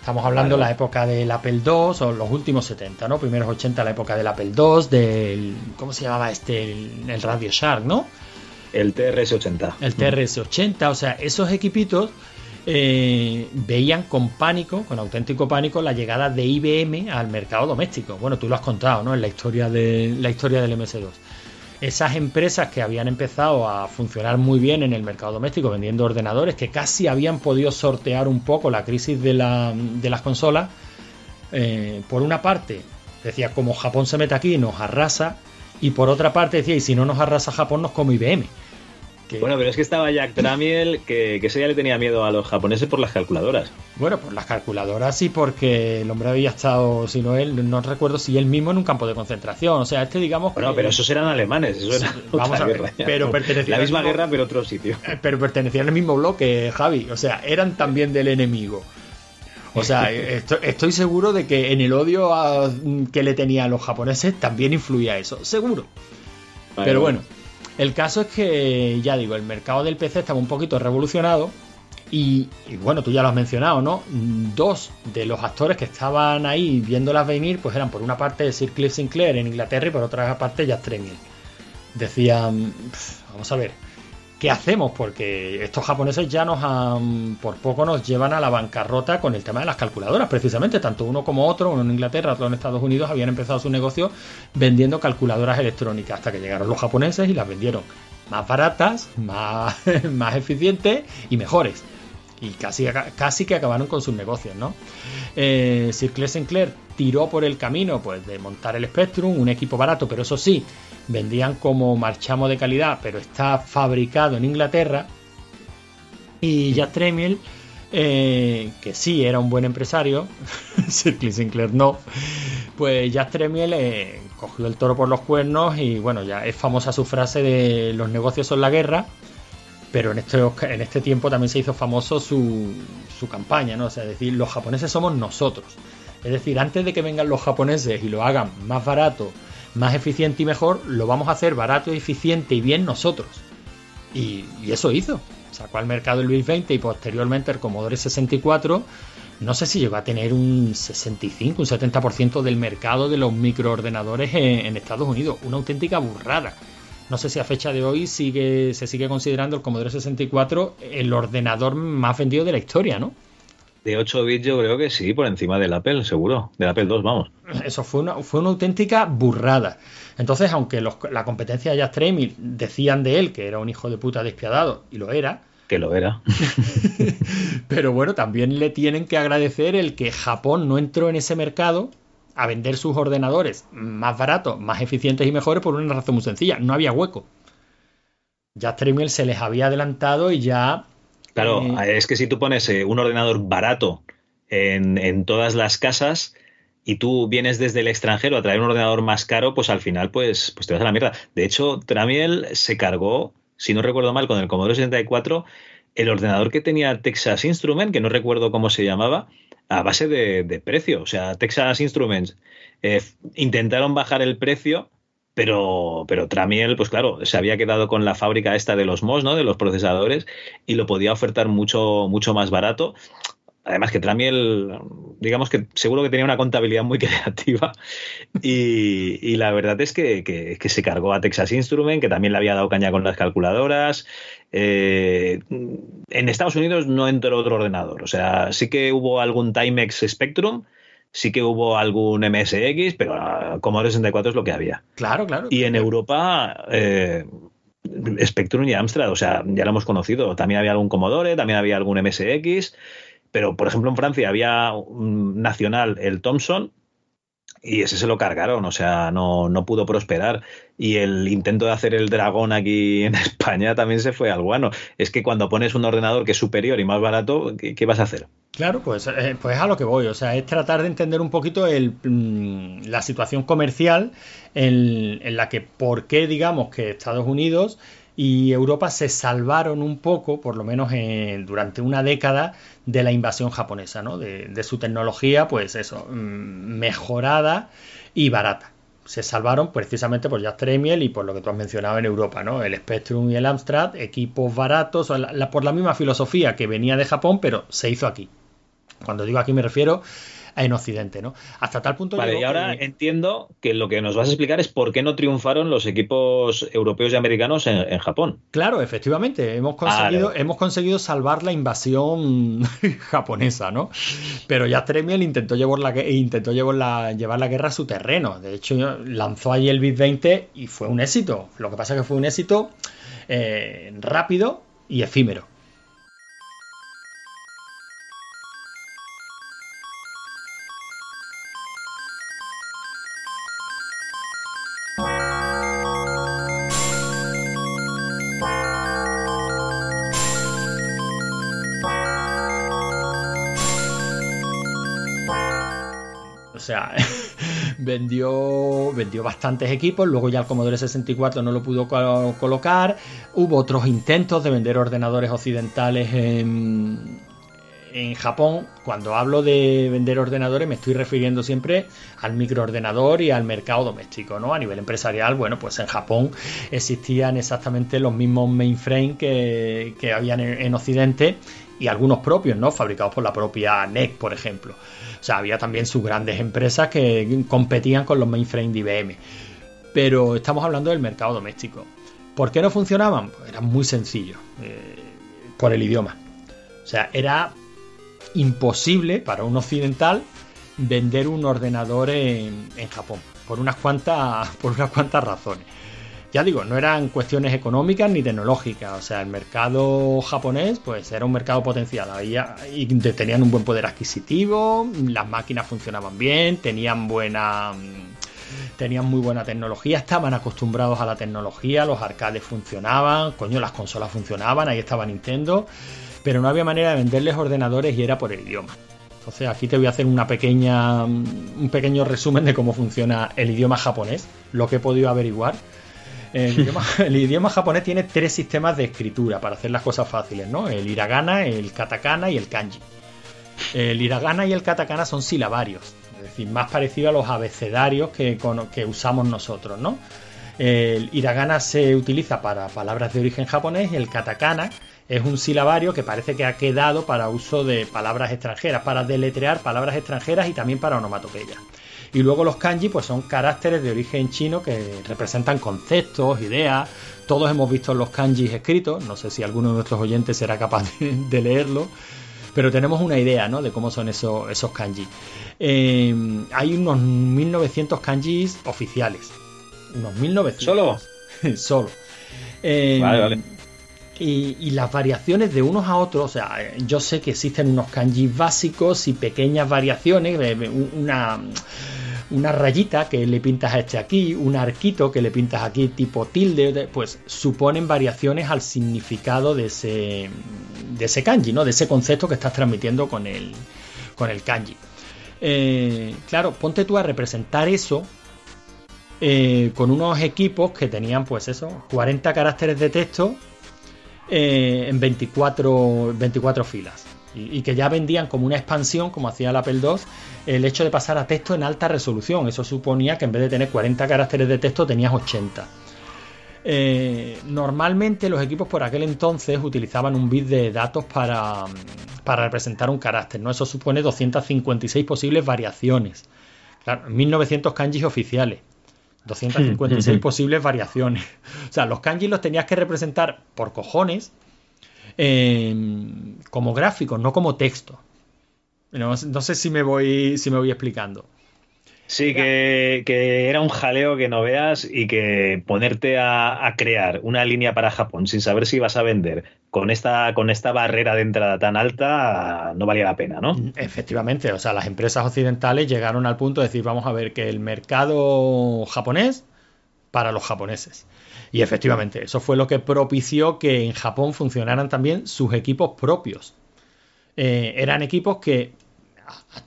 Estamos hablando de Vale, la época del Apple II o los últimos 70, ¿no? Primeros 80, la época del Apple II, del. ¿Cómo se llamaba este? El, el Radio Shark, ¿no? El TRS-80. El TRS-80, o sea, esos equipitos eh, veían con pánico, con auténtico pánico, la llegada de IBM al mercado doméstico. Bueno, tú lo has contado, ¿no? En la historia, de, la historia del MS2. Esas empresas que habían empezado a funcionar muy bien en el mercado doméstico vendiendo ordenadores, que casi habían podido sortear un poco la crisis de, la- de las consolas, eh, por una parte decía, como Japón se mete aquí, nos arrasa, y por otra parte decía, y si no nos arrasa Japón, nos come IBM. Bueno, pero es que estaba Jack Tramiel, que, que ese ya le tenía miedo a los japoneses por las calculadoras. Bueno, por las calculadoras sí, porque el hombre había estado, si no él, no recuerdo si él mismo en un campo de concentración. O sea, este digamos. Bueno, que- pero esos eran alemanes, eso era vamos otra a ver, guerra. pero pertenecían La misma mismo- guerra, pero otro sitio. Eh, Pero pertenecían al mismo bloque, Javi. O sea, eran también del enemigo. O sea, esto- estoy seguro de que en el odio a- que le tenía a los japoneses también influía eso, seguro. Vale, Pero bueno, el caso es que, ya digo, el mercado del PC estaba un poquito revolucionado. Y, y bueno, tú ya lo has mencionado, ¿no? Dos de los actores que estaban ahí viéndolas venir, pues eran por una parte Sir Cliff Sinclair en Inglaterra y por otra parte Jack Tramiel. Decían, "Pf, vamos a ver, ¿qué hacemos? Porque estos japoneses ya nos han, por poco nos llevan a la bancarrota con el tema de las calculadoras, precisamente. Tanto uno como otro, uno en Inglaterra, otro en Estados Unidos, habían empezado su negocio vendiendo calculadoras electrónicas hasta que llegaron los japoneses y las vendieron más baratas, más, más eficientes y mejores. Y casi, casi que acabaron con sus negocios, ¿no? Eh, Sir Clair Sinclair tiró por el camino pues, de montar el Spectrum, un equipo barato, pero eso sí, vendían como marchamo de calidad, pero está fabricado en Inglaterra. Y Jack Tremiel, eh, que sí era un buen empresario, Sir Clair Sinclair no, pues Jack Tremiel eh, cogió el toro por los cuernos y bueno, ya es famosa su frase de los negocios son la guerra pero en este, en este tiempo también se hizo famoso su, su campaña, ¿no? O sea, es decir, los japoneses somos nosotros. Es decir, antes de que vengan los japoneses y lo hagan más barato, más eficiente y mejor, lo vamos a hacer barato, eficiente y bien nosotros. Y, eso hizo. Sacó al mercado el Luis 20 y posteriormente el Commodore 64. No sé si llegó a tener un 65, un 70% del mercado de los microordenadores en, en Estados Unidos. Una auténtica burrada. No sé si a fecha de hoy sigue, se sigue considerando el Commodore 64 el ordenador más vendido de la historia, ¿no? De 8 bits yo creo que sí, por encima del Apple, seguro. Del Apple 2, vamos. Eso fue una, fue una auténtica burrada. Entonces, aunque los, la competencia de Jack Tramiel decían de él que era un hijo de puta despiadado, y lo era, que lo era. pero bueno, también le tienen que agradecer el que Japón no entró en ese mercado a vender sus ordenadores más baratos, más eficientes y mejores por una razón muy sencilla, no había hueco. Ya Tramiel se les había adelantado y ya... Claro, eh, es que si tú pones eh, un ordenador barato en, en, todas las casas y tú vienes desde el extranjero a traer un ordenador más caro, pues al final pues, pues te vas a la mierda. De hecho, Tramiel se cargó, si no recuerdo mal, con el Commodore 64, el ordenador que tenía Texas Instrument, que no recuerdo cómo se llamaba, a base de, precio. O sea, Texas Instruments eh, intentaron bajar el precio, pero, pero Tramiel, pues claro, se había quedado con la fábrica esta de los MOS, ¿no? De los procesadores, y lo podía ofertar mucho, mucho más barato. Además que Tramiel, digamos que seguro que tenía una contabilidad muy creativa y, y la verdad es que, que, que, se cargó a Texas Instrument, que también le había dado caña con las calculadoras. Eh, en Estados Unidos no entró otro ordenador, o sea, sí que hubo algún Timex Spectrum, sí que hubo algún MSX, pero Commodore 64 es lo que había. Claro, claro. Y en Europa... Eh, Spectrum y Amstrad, o sea, ya lo hemos conocido. También había algún Commodore, también había algún MSX, pero, por ejemplo, en Francia había un nacional, el Thomson, y ese se lo cargaron, o sea, no, no, pudo prosperar. Y el intento de hacer el dragón aquí en España también se fue al guano. Es que cuando pones un ordenador que es superior y más barato, ¿qué, qué vas a hacer? Claro, pues, eh, pues a lo que voy. O sea, es tratar de entender un poquito el, mm, la situación comercial en, en la que, por qué, digamos, que Estados Unidos y Europa se salvaron un poco, por lo menos en, durante una década, de la invasión japonesa, ¿no? de, su tecnología, pues eso, mm, mejorada y barata. Se salvaron precisamente por Jack Tramiel y por lo que tú has mencionado en Europa, ¿no? El Spectrum y el Amstrad, equipos baratos, por la misma filosofía que venía de Japón, pero se hizo aquí. Cuando digo aquí me refiero en Occidente, ¿no? Hasta tal punto. Vale, y ahora que... entiendo que lo que nos vas a explicar es por qué no triunfaron los equipos europeos y americanos en, en Japón. Claro, efectivamente, hemos conseguido, vale. hemos conseguido salvar la invasión japonesa, ¿no? Pero ya Tremiel intentó llevar la, intentó llevar la, llevar la guerra a su terreno. De hecho, lanzó allí el BIT 20 y fue un éxito. Lo que pasa es que fue un éxito eh, rápido y efímero. Vendió, vendió bastantes equipos, luego ya el Commodore 64 no lo pudo co colocar, hubo otros intentos de vender ordenadores occidentales en, en Japón. Cuando hablo de vender ordenadores me estoy refiriendo siempre al microordenador y al mercado doméstico, ¿no? A nivel empresarial, bueno, pues en Japón existían exactamente los mismos mainframe que, que habían en Occidente y algunos propios, ¿no? Fabricados por la propia NEC, por ejemplo. O sea, había también sus grandes empresas que competían con los mainframe de IBM. Pero estamos hablando del mercado doméstico. ¿Por qué no funcionaban? Pues era muy sencillo. Eh, por el idioma. O sea, era imposible para un occidental vender un ordenador en, en Japón. Por unas cuantas, por unas cuantas razones. Ya digo, no eran cuestiones económicas ni tecnológicas. O sea, el mercado japonés, pues era un mercado potencial. Había, y tenían un buen poder adquisitivo, las máquinas funcionaban bien, tenían buena. Tenían muy buena tecnología, estaban acostumbrados a la tecnología, los arcades funcionaban, coño, las consolas funcionaban, ahí estaba Nintendo, pero no había manera de venderles ordenadores y era por el idioma. Entonces aquí te voy a hacer una pequeña, un pequeño resumen de cómo funciona el idioma japonés, lo que he podido averiguar. El idioma, japonés tiene tres sistemas de escritura para hacer las cosas fáciles, ¿no? El hiragana, el katakana y el kanji. El hiragana y el katakana son silabarios, es decir, más parecido a los abecedarios que, que usamos nosotros, ¿no? El hiragana se utiliza para palabras de origen japonés y el katakana es un silabario que parece que ha quedado para uso de palabras extranjeras, para deletrear palabras extranjeras y también para onomatopeyas. Y luego los kanji pues son caracteres de origen chino que representan conceptos, ideas. Todos hemos visto los kanjis escritos, no sé si alguno de nuestros oyentes será capaz de, leerlo, pero tenemos una idea ¿no? de cómo son esos, esos kanji. Eh, hay unos 1900 kanjis oficiales. Unos 1900. ¿Solo? Solo. Eh, vale, vale. Y, y, las variaciones de unos a otros, o sea, yo sé que existen unos kanjis básicos y pequeñas variaciones, una, una rayita que le pintas a este aquí, un arquito que le pintas aquí tipo tilde, pues suponen variaciones al significado de ese, de ese kanji, ¿no? De ese concepto que estás transmitiendo con el, con el kanji. Eh, claro, ponte tú a representar eso eh, con unos equipos que tenían, pues eso, 40 caracteres de texto eh, en 24, 24 filas. Y, que ya vendían como una expansión, como hacía el Apple II, el hecho de pasar a texto en alta resolución. Eso suponía que en vez de tener 40 caracteres de texto tenías 80. Eh, normalmente los equipos por aquel entonces utilizaban un bit de datos para, para representar un carácter. ¿no? Eso supone 256 posibles variaciones. Claro, 1900 kanjis oficiales. 256 posibles variaciones. O sea, los kanji los tenías que representar por cojones eh, como gráficos, no como texto. No, sé si me voy, si me voy explicando. Sí, que, era un jaleo que no veas y que ponerte a, crear una línea para Japón sin saber si vas a vender con esta, con esta barrera de entrada tan alta no valía la pena, ¿no? Efectivamente, o sea, las empresas occidentales llegaron al punto de decir, vamos a ver que el mercado japonés para los japoneses. Y efectivamente, eso fue lo que propició que en Japón funcionaran también sus equipos propios. Eh, eran equipos que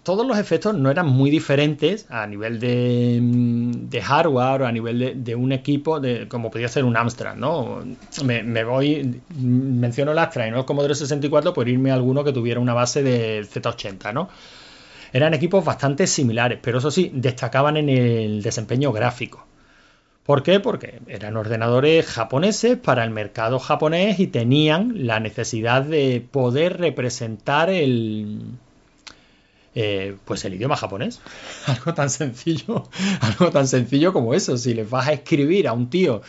todos los efectos no eran muy diferentes a nivel de, mm, hardware o a nivel de, un equipo de, como podía ser un Amstrad, ¿no? Me, voy, menciono el Astra y no el Commodore 64 por irme a alguno que tuviera una base de Z80, ¿no? Eran equipos bastante similares, pero eso sí, destacaban en el desempeño gráfico. ¿Por qué? Porque eran ordenadores japoneses para el mercado japonés y tenían la necesidad de poder representar el, eh, pues el idioma japonés. Algo tan sencillo, algo tan sencillo como eso. Si le vas a escribir a un tío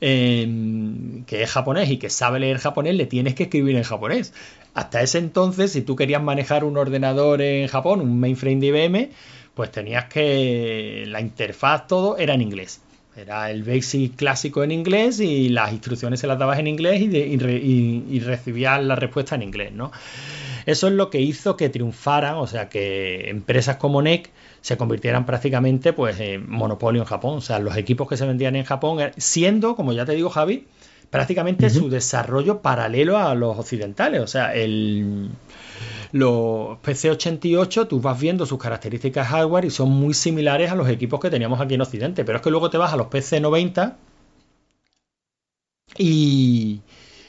em, que es japonés y que sabe leer japonés, le tienes que escribir en japonés. Hasta ese entonces, si tú querías manejar un ordenador en Japón, un mainframe de IBM, pues tenías que la interfaz todo era en inglés. Era el basic clásico en inglés y las instrucciones se las dabas en inglés y, y recibías la respuesta en inglés, ¿no? Eso es lo que hizo que triunfaran, o sea, que empresas como NEC se convirtieran prácticamente pues, en monopolio en Japón. O sea, los equipos que se vendían en Japón, eh, siendo, como ya te digo, Javi, prácticamente su desarrollo paralelo a los occidentales. O sea, el, los PC88 tú vas viendo sus características hardware y son muy similares a los equipos que teníamos aquí en Occidente. Pero es que luego te vas a los PC90 y,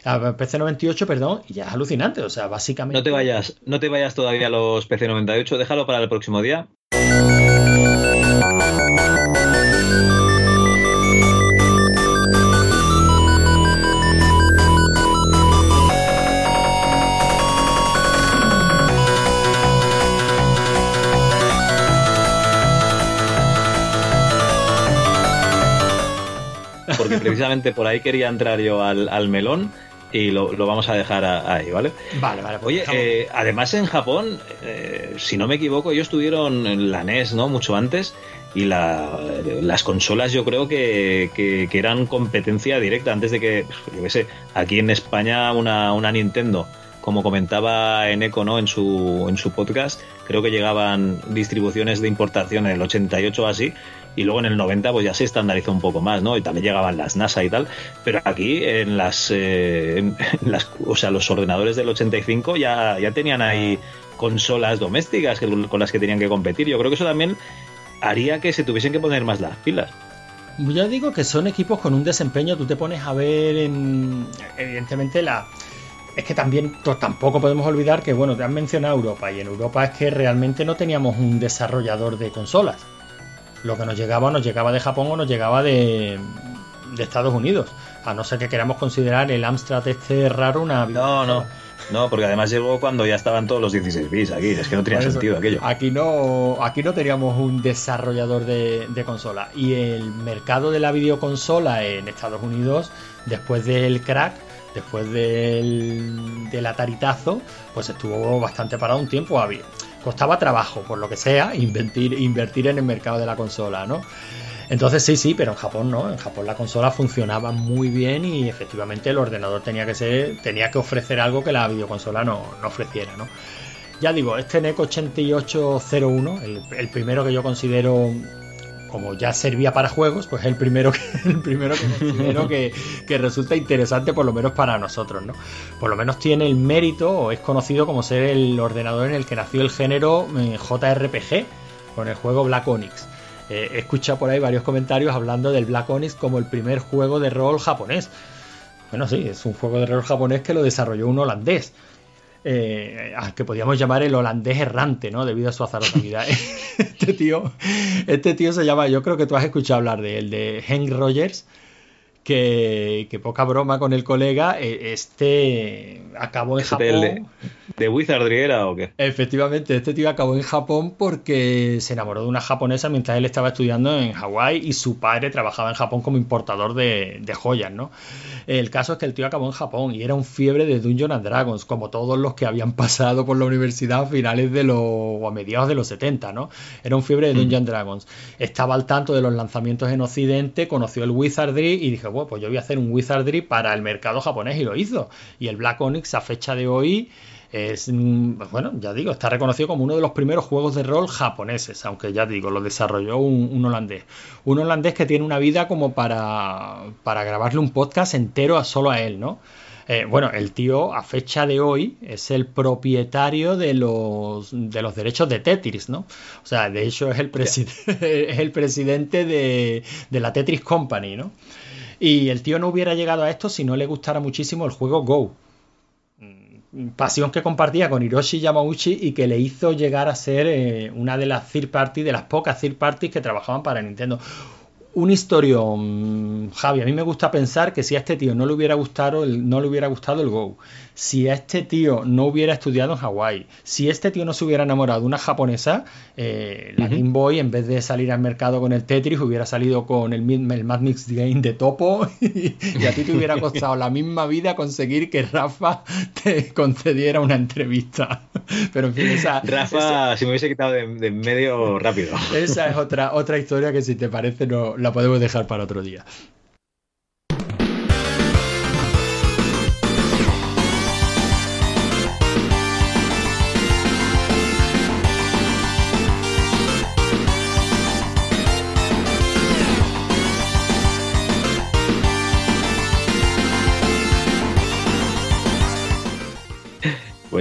a PC98, perdón, y ya es alucinante. O sea, básicamente. No te vayas, no te vayas todavía a los PC98, déjalo para el próximo día. Porque precisamente por ahí quería entrar yo al, al melón y lo, lo vamos a dejar a- ahí, ¿vale? Vale, vale. pues Oye, eh, además en Japón, eh, si no me equivoco, ellos tuvieron la NES, ¿no? Mucho antes. Y la- las consolas yo creo que, que- que eran competencia directa antes de que, yo qué sé, aquí en España una, una Nintendo, como comentaba Eneco ¿no? en, su, en su podcast, creo que llegaban distribuciones de importación en el 88 o así, y luego en el 90 pues ya se estandarizó un poco más, ¿no? Y también llegaban las NASA y tal, pero aquí en las, eh, en las o sea, los ordenadores del 85 ya, ya tenían ahí consolas domésticas que- con las que tenían que competir. Yo creo que eso también haría que se tuviesen que poner más las pilas. Yo digo que son equipos con un desempeño, tú te pones a ver en, evidentemente la... Es que también tampoco podemos olvidar que, bueno, te han mencionado Europa y en Europa es que realmente no teníamos un desarrollador de consolas. Lo que nos llegaba nos llegaba de Japón o nos llegaba de, de Estados Unidos. A no ser que queramos considerar el Amstrad este raro una... No, no. No, porque además llegó cuando ya estaban todos los 16 bits aquí. Es que no tenía eso, sentido aquello. Aquí no, aquí no teníamos un desarrollador de, de consola. Y el mercado de la videoconsola en Estados Unidos, después del crack, después del, del ataritazo, pues estuvo bastante parado un tiempo. Había, costaba trabajo, por lo que sea, invertir, invertir en el mercado de la consola, ¿no? Entonces sí, sí, pero en Japón no. En Japón la consola funcionaba muy bien y efectivamente el ordenador tenía que ser, tenía que ofrecer algo que la videoconsola no, no ofreciera, ¿no? Ya digo, este NEC 8801, el, el primero que yo considero como ya servía para juegos, pues el primero que, el primero que resulta interesante, por lo menos para nosotros, ¿no? Por lo menos tiene el mérito, o es conocido como ser el ordenador en el que nació el género eh, JRPG, con el juego Black Onyx. Eh, he escuchado por ahí varios comentarios hablando del Black Onyx como el primer juego de rol japonés. Bueno, sí, es un juego de rol japonés que lo desarrolló un holandés. Eh, al que podíamos llamar el holandés errante, ¿no? Debido a su azarosa vida. este tío, este tío se llama, yo creo que tú has escuchado hablar de él, de Hank Rogers, que, que poca broma con el colega, eh, este acabó en ¿Este Japón. De, Wizardry era o qué? Efectivamente, este tío acabó en Japón porque se enamoró de una japonesa mientras él estaba estudiando en Hawái y su padre trabajaba en Japón como importador de, de joyas, ¿no? El caso es que el tío acabó en Japón y era un fiebre de Dungeons and Dragons, como todos los que habían pasado por la universidad a finales de los o a mediados de los 70, ¿no? Era un fiebre de Dungeons and Dragons. Estaba al tanto de los lanzamientos en Occidente, conoció el Wizardry y dije, bueno, pues yo voy a hacer un Wizardry para el mercado japonés y lo hizo. Y el Black Onyx a fecha de hoy es, mm, bueno, ya digo, está reconocido como uno de los primeros juegos de rol japoneses, aunque ya digo, lo desarrolló un, un holandés. Un holandés que tiene una vida como para, para grabarle un podcast entero a solo a él, ¿no? Eh, bueno, el tío a fecha de hoy es el propietario de los, de los derechos de Tetris, ¿no? O sea, de hecho es el, presi- es el presidente de, de la Tetris Company, ¿no? Y el tío no hubiera llegado a esto si no le gustara muchísimo el juego Go pasión que compartía con Hiroshi Yamauchi y que le hizo llegar a ser eh, una de las third de las pocas third parties que trabajaban para Nintendo. Un historión, Javi, a mí me gusta pensar que si a este tío no le hubiera gustado no le hubiera gustado el Go, si este tío no hubiera estudiado en Hawái, si este tío no se hubiera enamorado de una japonesa, eh, la Game Boy en vez de salir al mercado con el Tetris hubiera salido con el, el Mad Mix Game de Topo y, y a ti te hubiera costado la misma vida conseguir que Rafa te concediera una entrevista. Pero en fin, esa, Rafa, si me hubiese quitado de, de en medio rápido. esa es otra, otra historia que si te parece no, la podemos dejar para otro día.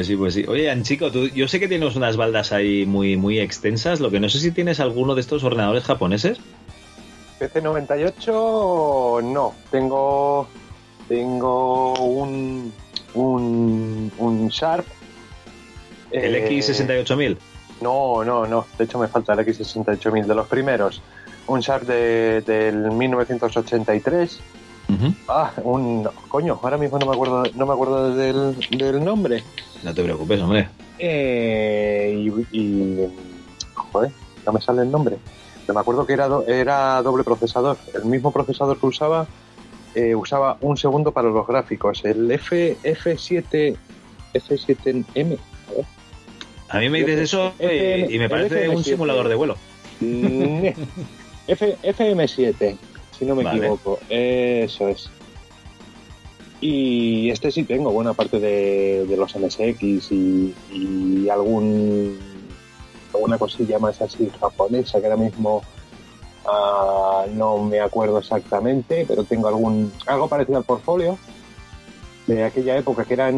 Pues sí, pues sí. Oye, Anchico, tú, yo sé que tienes unas baldas ahí muy, muy extensas. Lo que no sé si tienes alguno de estos ordenadores japoneses. PC98 no, tengo tengo un un, un Sharp. ¿El eh, X68000? No, no, no, de hecho me falta el X68000 de los primeros. Un Sharp de, del 1983. Ah, un coño, ahora mismo no me acuerdo no me acuerdo del, del nombre. No te preocupes, hombre. Eh, y, y- joder, no me sale el nombre. Pero me acuerdo que era, do- era doble procesador. El mismo procesador que usaba eh, usaba un segundo para los gráficos. El F, F7, F7M. a mí me dices eso eh, y me parece un simulador de vuelo. Mm, F, FM7, si no me Vale. equivoco. Eso es. Y este sí tengo buena parte de, de los MSX y, y algún alguna cosilla más así japonesa que ahora mismo ah, no me acuerdo exactamente, pero tengo algún algo parecido al portfolio de aquella época que eran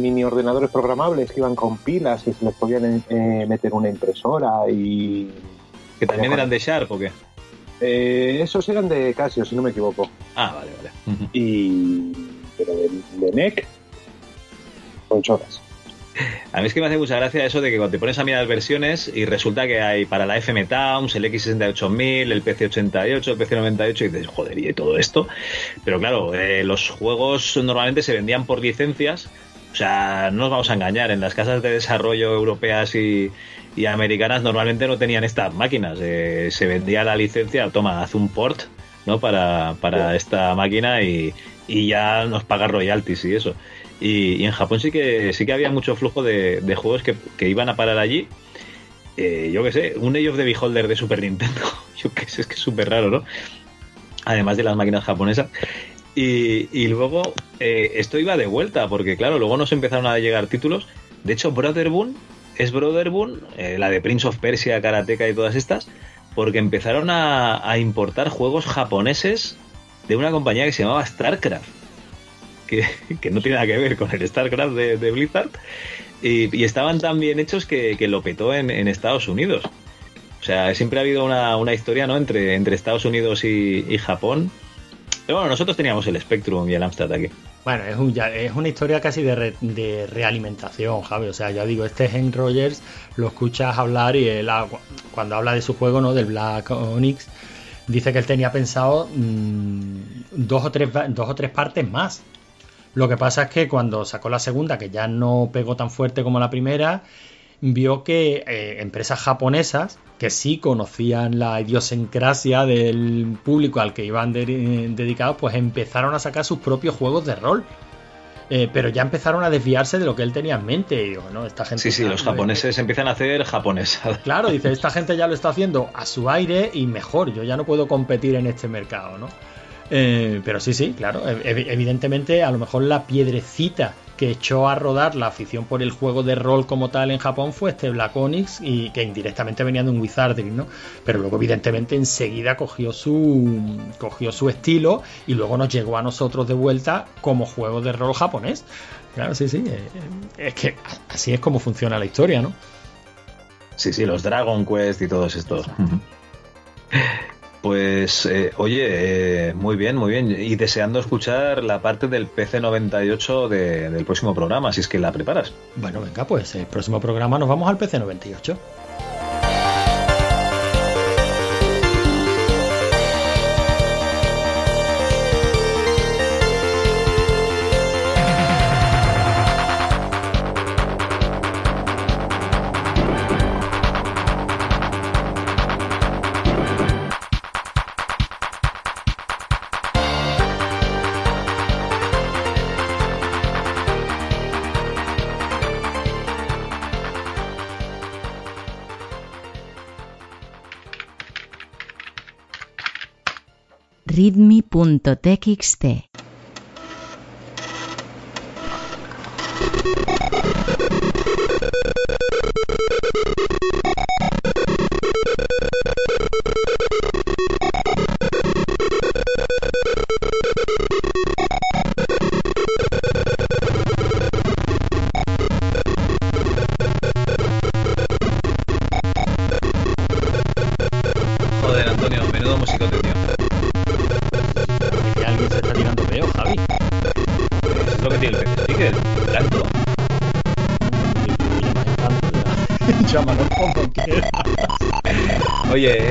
mini ordenadores programables que iban con pilas y se les podían eh, meter una impresora y Que también eran de Sharp o qué. Eh, esos eran de Casio, si no me equivoco. Ah, vale, vale. Y. Pero de, de NEC. Con choras. A mí es que me hace mucha gracia eso de que cuando te pones a mirar las versiones y resulta que hay para la FM Towns, el X68000, el PC88, el PC98 y dices, joder, y todo esto. Pero claro, eh, los juegos normalmente se vendían por licencias. O sea, no nos vamos a engañar, en las casas de desarrollo europeas y, y americanas normalmente no tenían estas máquinas. Eh, se vendía la licencia, toma, haz un port ¿no? para, para esta máquina y, y ya nos paga royalties y eso. Y, y en Japón sí que sí que había mucho flujo de, de juegos que, que iban a parar allí. Eh, yo qué sé, un Age of the Beholder de Super Nintendo. Yo qué sé, es que es súper raro, ¿no? Además de las máquinas japonesas. Y, luego eh, esto iba de vuelta, porque claro, luego nos empezaron a llegar títulos. De hecho, Brotherboon es Brotherboon, eh, la de Prince of Persia, Karateka y todas estas, porque empezaron a, importar juegos japoneses de una compañía que se llamaba StarCraft que, que no tiene nada que ver con el StarCraft de, Blizzard, y, estaban tan bien hechos que, que lo petó en, Estados Unidos. O sea, siempre ha habido una, una historia ¿no? entre, entre Estados Unidos y Japón. Bueno, nosotros teníamos el Spectrum y el Amstrad aquí. Bueno, es, una historia casi de, re- realimentación, Javi. O sea, ya digo, este Hank Rogers lo escuchas hablar y él, ha- cuando habla de su juego, ¿no? Del Black Onyx, dice que él tenía pensado mm, dos o tres partes más. Lo que pasa es que cuando sacó la segunda, que ya no pegó tan fuerte como la primera, vio que eh, empresas japonesas que sí conocían la idiosincrasia del público al que iban de- dedicados, pues empezaron a sacar sus propios juegos de rol. Eh, pero ya empezaron a desviarse de lo que él tenía en mente. Y digo, no, esta gente. Sí, sí, los japoneses empiezan a hacer japonesadas. Claro, dice, esta gente ya lo está haciendo a su aire y mejor, yo ya no puedo competir en este mercado, ¿no? Eh, pero sí, sí, claro, ev- evidentemente a lo mejor la piedrecita que echó a rodar la afición por el juego de rol como tal en Japón fue este Black Onyx y que indirectamente venía de un Wizardry, ¿no? Pero luego evidentemente enseguida cogió su cogió su estilo y luego nos llegó a nosotros de vuelta como juego de rol japonés. Claro, sí, sí, eh, es que así es como funciona la historia, ¿no? Sí, sí, los Dragon Quest y todos estos. Pues, eh, oye, eh, muy bien, muy bien. Y deseando escuchar la parte del PC98 de- del próximo programa, si es que la preparas. Bueno, venga, pues el próximo programa nos vamos al PC98. readme.txt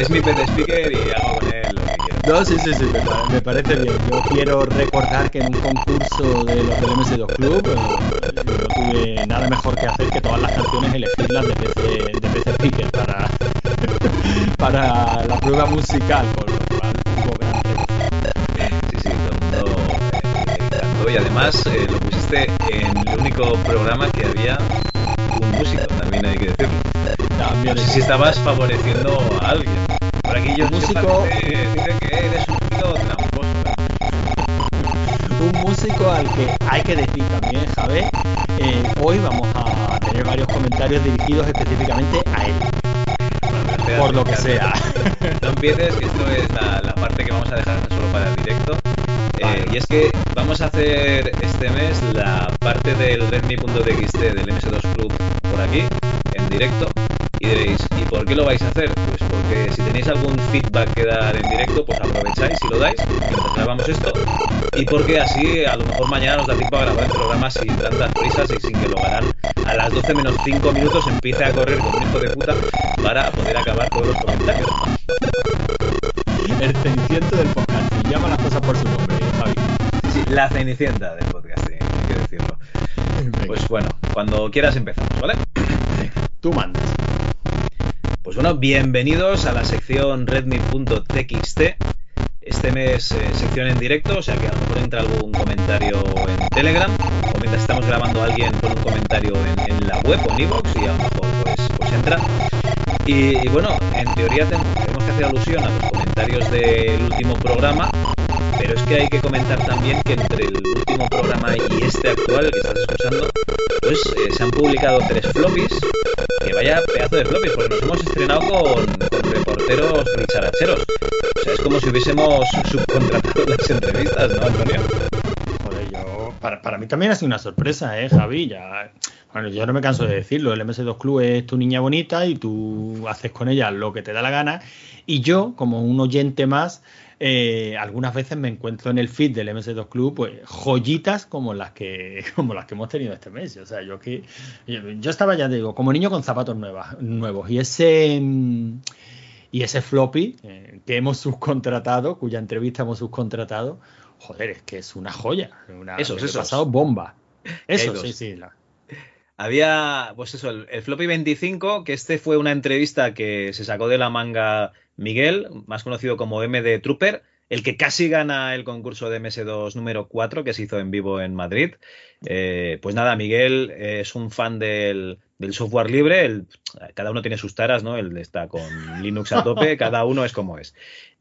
es mi PC Speaker y hago con él lo que quiero. No, sí, sí, sí, me, pa- me parece bien. Yo quiero recordar que en un concurso de los del MS2 Club eh, yo no tuve nada mejor que hacer que todas las canciones elegirlas de PC, de PC Speaker para, para la prueba musical, por lo cual tuvo gran. Sí, sí, todo el mundo y además eh, lo pusiste en el único programa que había un músico, también hay que decirlo. También no sé si estabas favoreciendo a alguien. Músico- que eres un tío tramposo. un músico al que hay que decir también, Javé, eh, hoy vamos a tener varios comentarios dirigidos específicamente a él. Por lo que sea. No empieces, que esto es la, la parte que vamos a dejar solo para el directo. Eh, y es que vamos a hacer este mes la parte del Redmi.txt del MS2 Club por aquí, en directo. Y diréis, ¿y por qué lo vais a hacer? Pues si tenéis algún feedback que dar en directo, pues aprovecháis y lo dais mientras grabamos esto. Y porque así a lo mejor mañana nos da tiempo a grabar el programa sin tantas prisas y sin que lo harán a las 12 menos 5 minutos empiece a correr como un hijo de puta para poder acabar todos los comentarios. El ceniciento del podcast. Y llama las cosas por su nombre, Javi. Sí, la cenicienta del podcast, hay que decirlo. Pues bueno, cuando quieras empezamos, ¿vale? Tú mandas. Bienvenidos a la sección redmi.txt. Este mes eh, sección en directo, o sea que a lo mejor entra algún comentario en Telegram o mientras estamos grabando alguien pone un comentario en, la web o en iVoox y a lo mejor pues, pues entra. Y, bueno, en teoría ten- tenemos que hacer alusión a los comentarios del último programa, pero es que hay que comentar también que entre el último programa y este actual, que estás escuchando, pues eh, se han publicado tres floppies. Que vaya pedazo de floppies, porque nos hemos estrenado con, reporteros richaracheros. O sea, es como si hubiésemos subcontratado las entrevistas, ¿no, Antonio? Yo. Para, para mí también ha sido una sorpresa, ¿eh, Javi? Ya, bueno, yo no me canso de decirlo. El MS2 Club es tu niña bonita y tú haces con ella lo que te da la gana. Y yo, como un oyente más, eh, algunas veces me encuentro en el feed del MS2 Club, pues joyitas como las que como las que hemos tenido este mes. O sea, yo que yo, yo estaba ya te digo como niño con zapatos nuevas, nuevos y ese mm, y ese floppy eh, que hemos subcontratado, cuya entrevista hemos subcontratado, joder, es que es una joya. Una, he esos. pasado bomba. Eso, sí, sí. la- Había, pues eso, el, el Floppy 25, que este fue una entrevista que se sacó de la manga Miguel, más conocido como MD Trooper, el que casi gana el concurso de MS2 número 4 que se hizo en vivo en Madrid. Eh, pues nada, Miguel es un fan del, del software libre, el- cada uno tiene sus taras, ¿no? Él está con Linux a tope, cada uno es como es.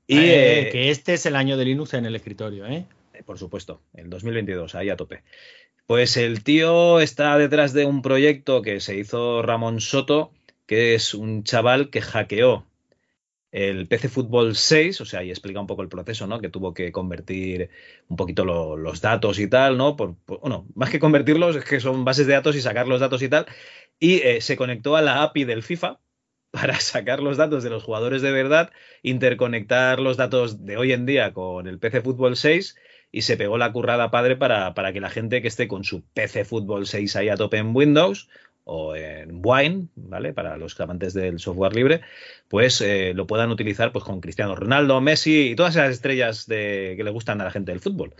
Y Eh, eh, que este es el año de Linux en el escritorio, ¿eh? por supuesto, el 2022, ahí a tope. Pues el tío está detrás de un proyecto que se hizo Ramón Soto, que es un chaval que hackeó el PC Fútbol 6, o sea, y explica un poco el proceso, ¿no? Que tuvo que convertir un poquito lo- los datos y tal, ¿no? Por, por- bueno, más que convertirlos, es que son bases de datos y sacar los datos y tal. Y eh, se conectó a la API del FIFA para sacar los datos de los jugadores de verdad, interconectar los datos de hoy en día con el PC Fútbol 6 y se pegó la currada padre para, para que la gente que esté con su PC Fútbol 6 ahí a tope en Windows o en Wine, ¿vale? Para los amantes del software libre, pues eh, lo puedan utilizar pues con Cristiano Ronaldo, Messi y todas esas estrellas de, que le gustan a la gente del fútbol.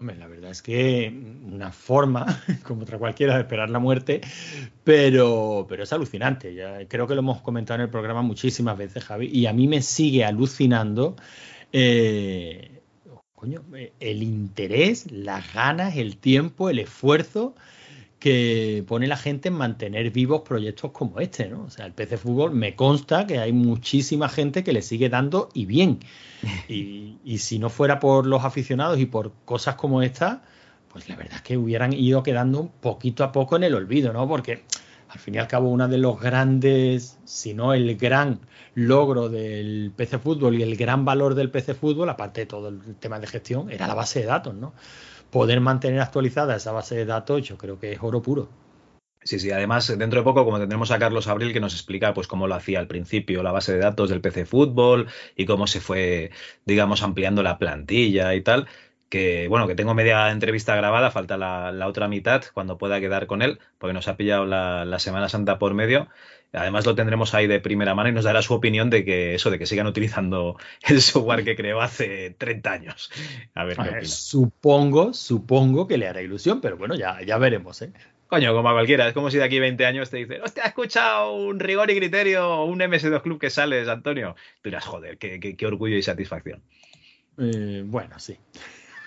Hombre, la verdad es que una forma, como otra cualquiera, de esperar la muerte, pero, pero es alucinante. Creo que lo hemos comentado en el programa muchísimas veces, Javi, y a mí me sigue alucinando eh, coño, el interés, las ganas, el tiempo, el esfuerzo que pone la gente en mantener vivos proyectos como este, ¿no? O sea, el PC Fútbol me consta que hay muchísima gente que le sigue dando y bien. Y, y si no fuera por los aficionados y por cosas como esta, pues la verdad es que hubieran ido quedando poquito a poco en el olvido, ¿no? Porque al fin y al cabo uno de los grandes, si no el gran logro del PC Fútbol y el gran valor del PC Fútbol, aparte de todo el tema de gestión, era la base de datos, ¿no? Poder mantener actualizada esa base de datos, yo creo que es oro puro. Sí, sí, además dentro de poco, como tendremos a Carlos Abril que nos explica pues cómo lo hacía al principio la base de datos del PC Fútbol y cómo se fue, digamos, ampliando la plantilla y tal. Que bueno, que tengo media entrevista grabada, falta la, otra mitad cuando pueda quedar con él, porque nos ha pillado la, la Semana Santa por medio. Además lo tendremos ahí de primera mano y nos dará su opinión de que eso, de que sigan utilizando el software que creó hace 30 años. A ver qué ver, supongo, supongo que le hará ilusión, pero bueno, ya, ya veremos, ¿eh? Coño, como a cualquiera. Es como si de aquí 20 años te dicen, hostia, he escuchado un rigor y criterio, un MS2 Club que sales, Antonio. Tú dirás, joder, qué, qué- qué orgullo y satisfacción. Eh, bueno, sí.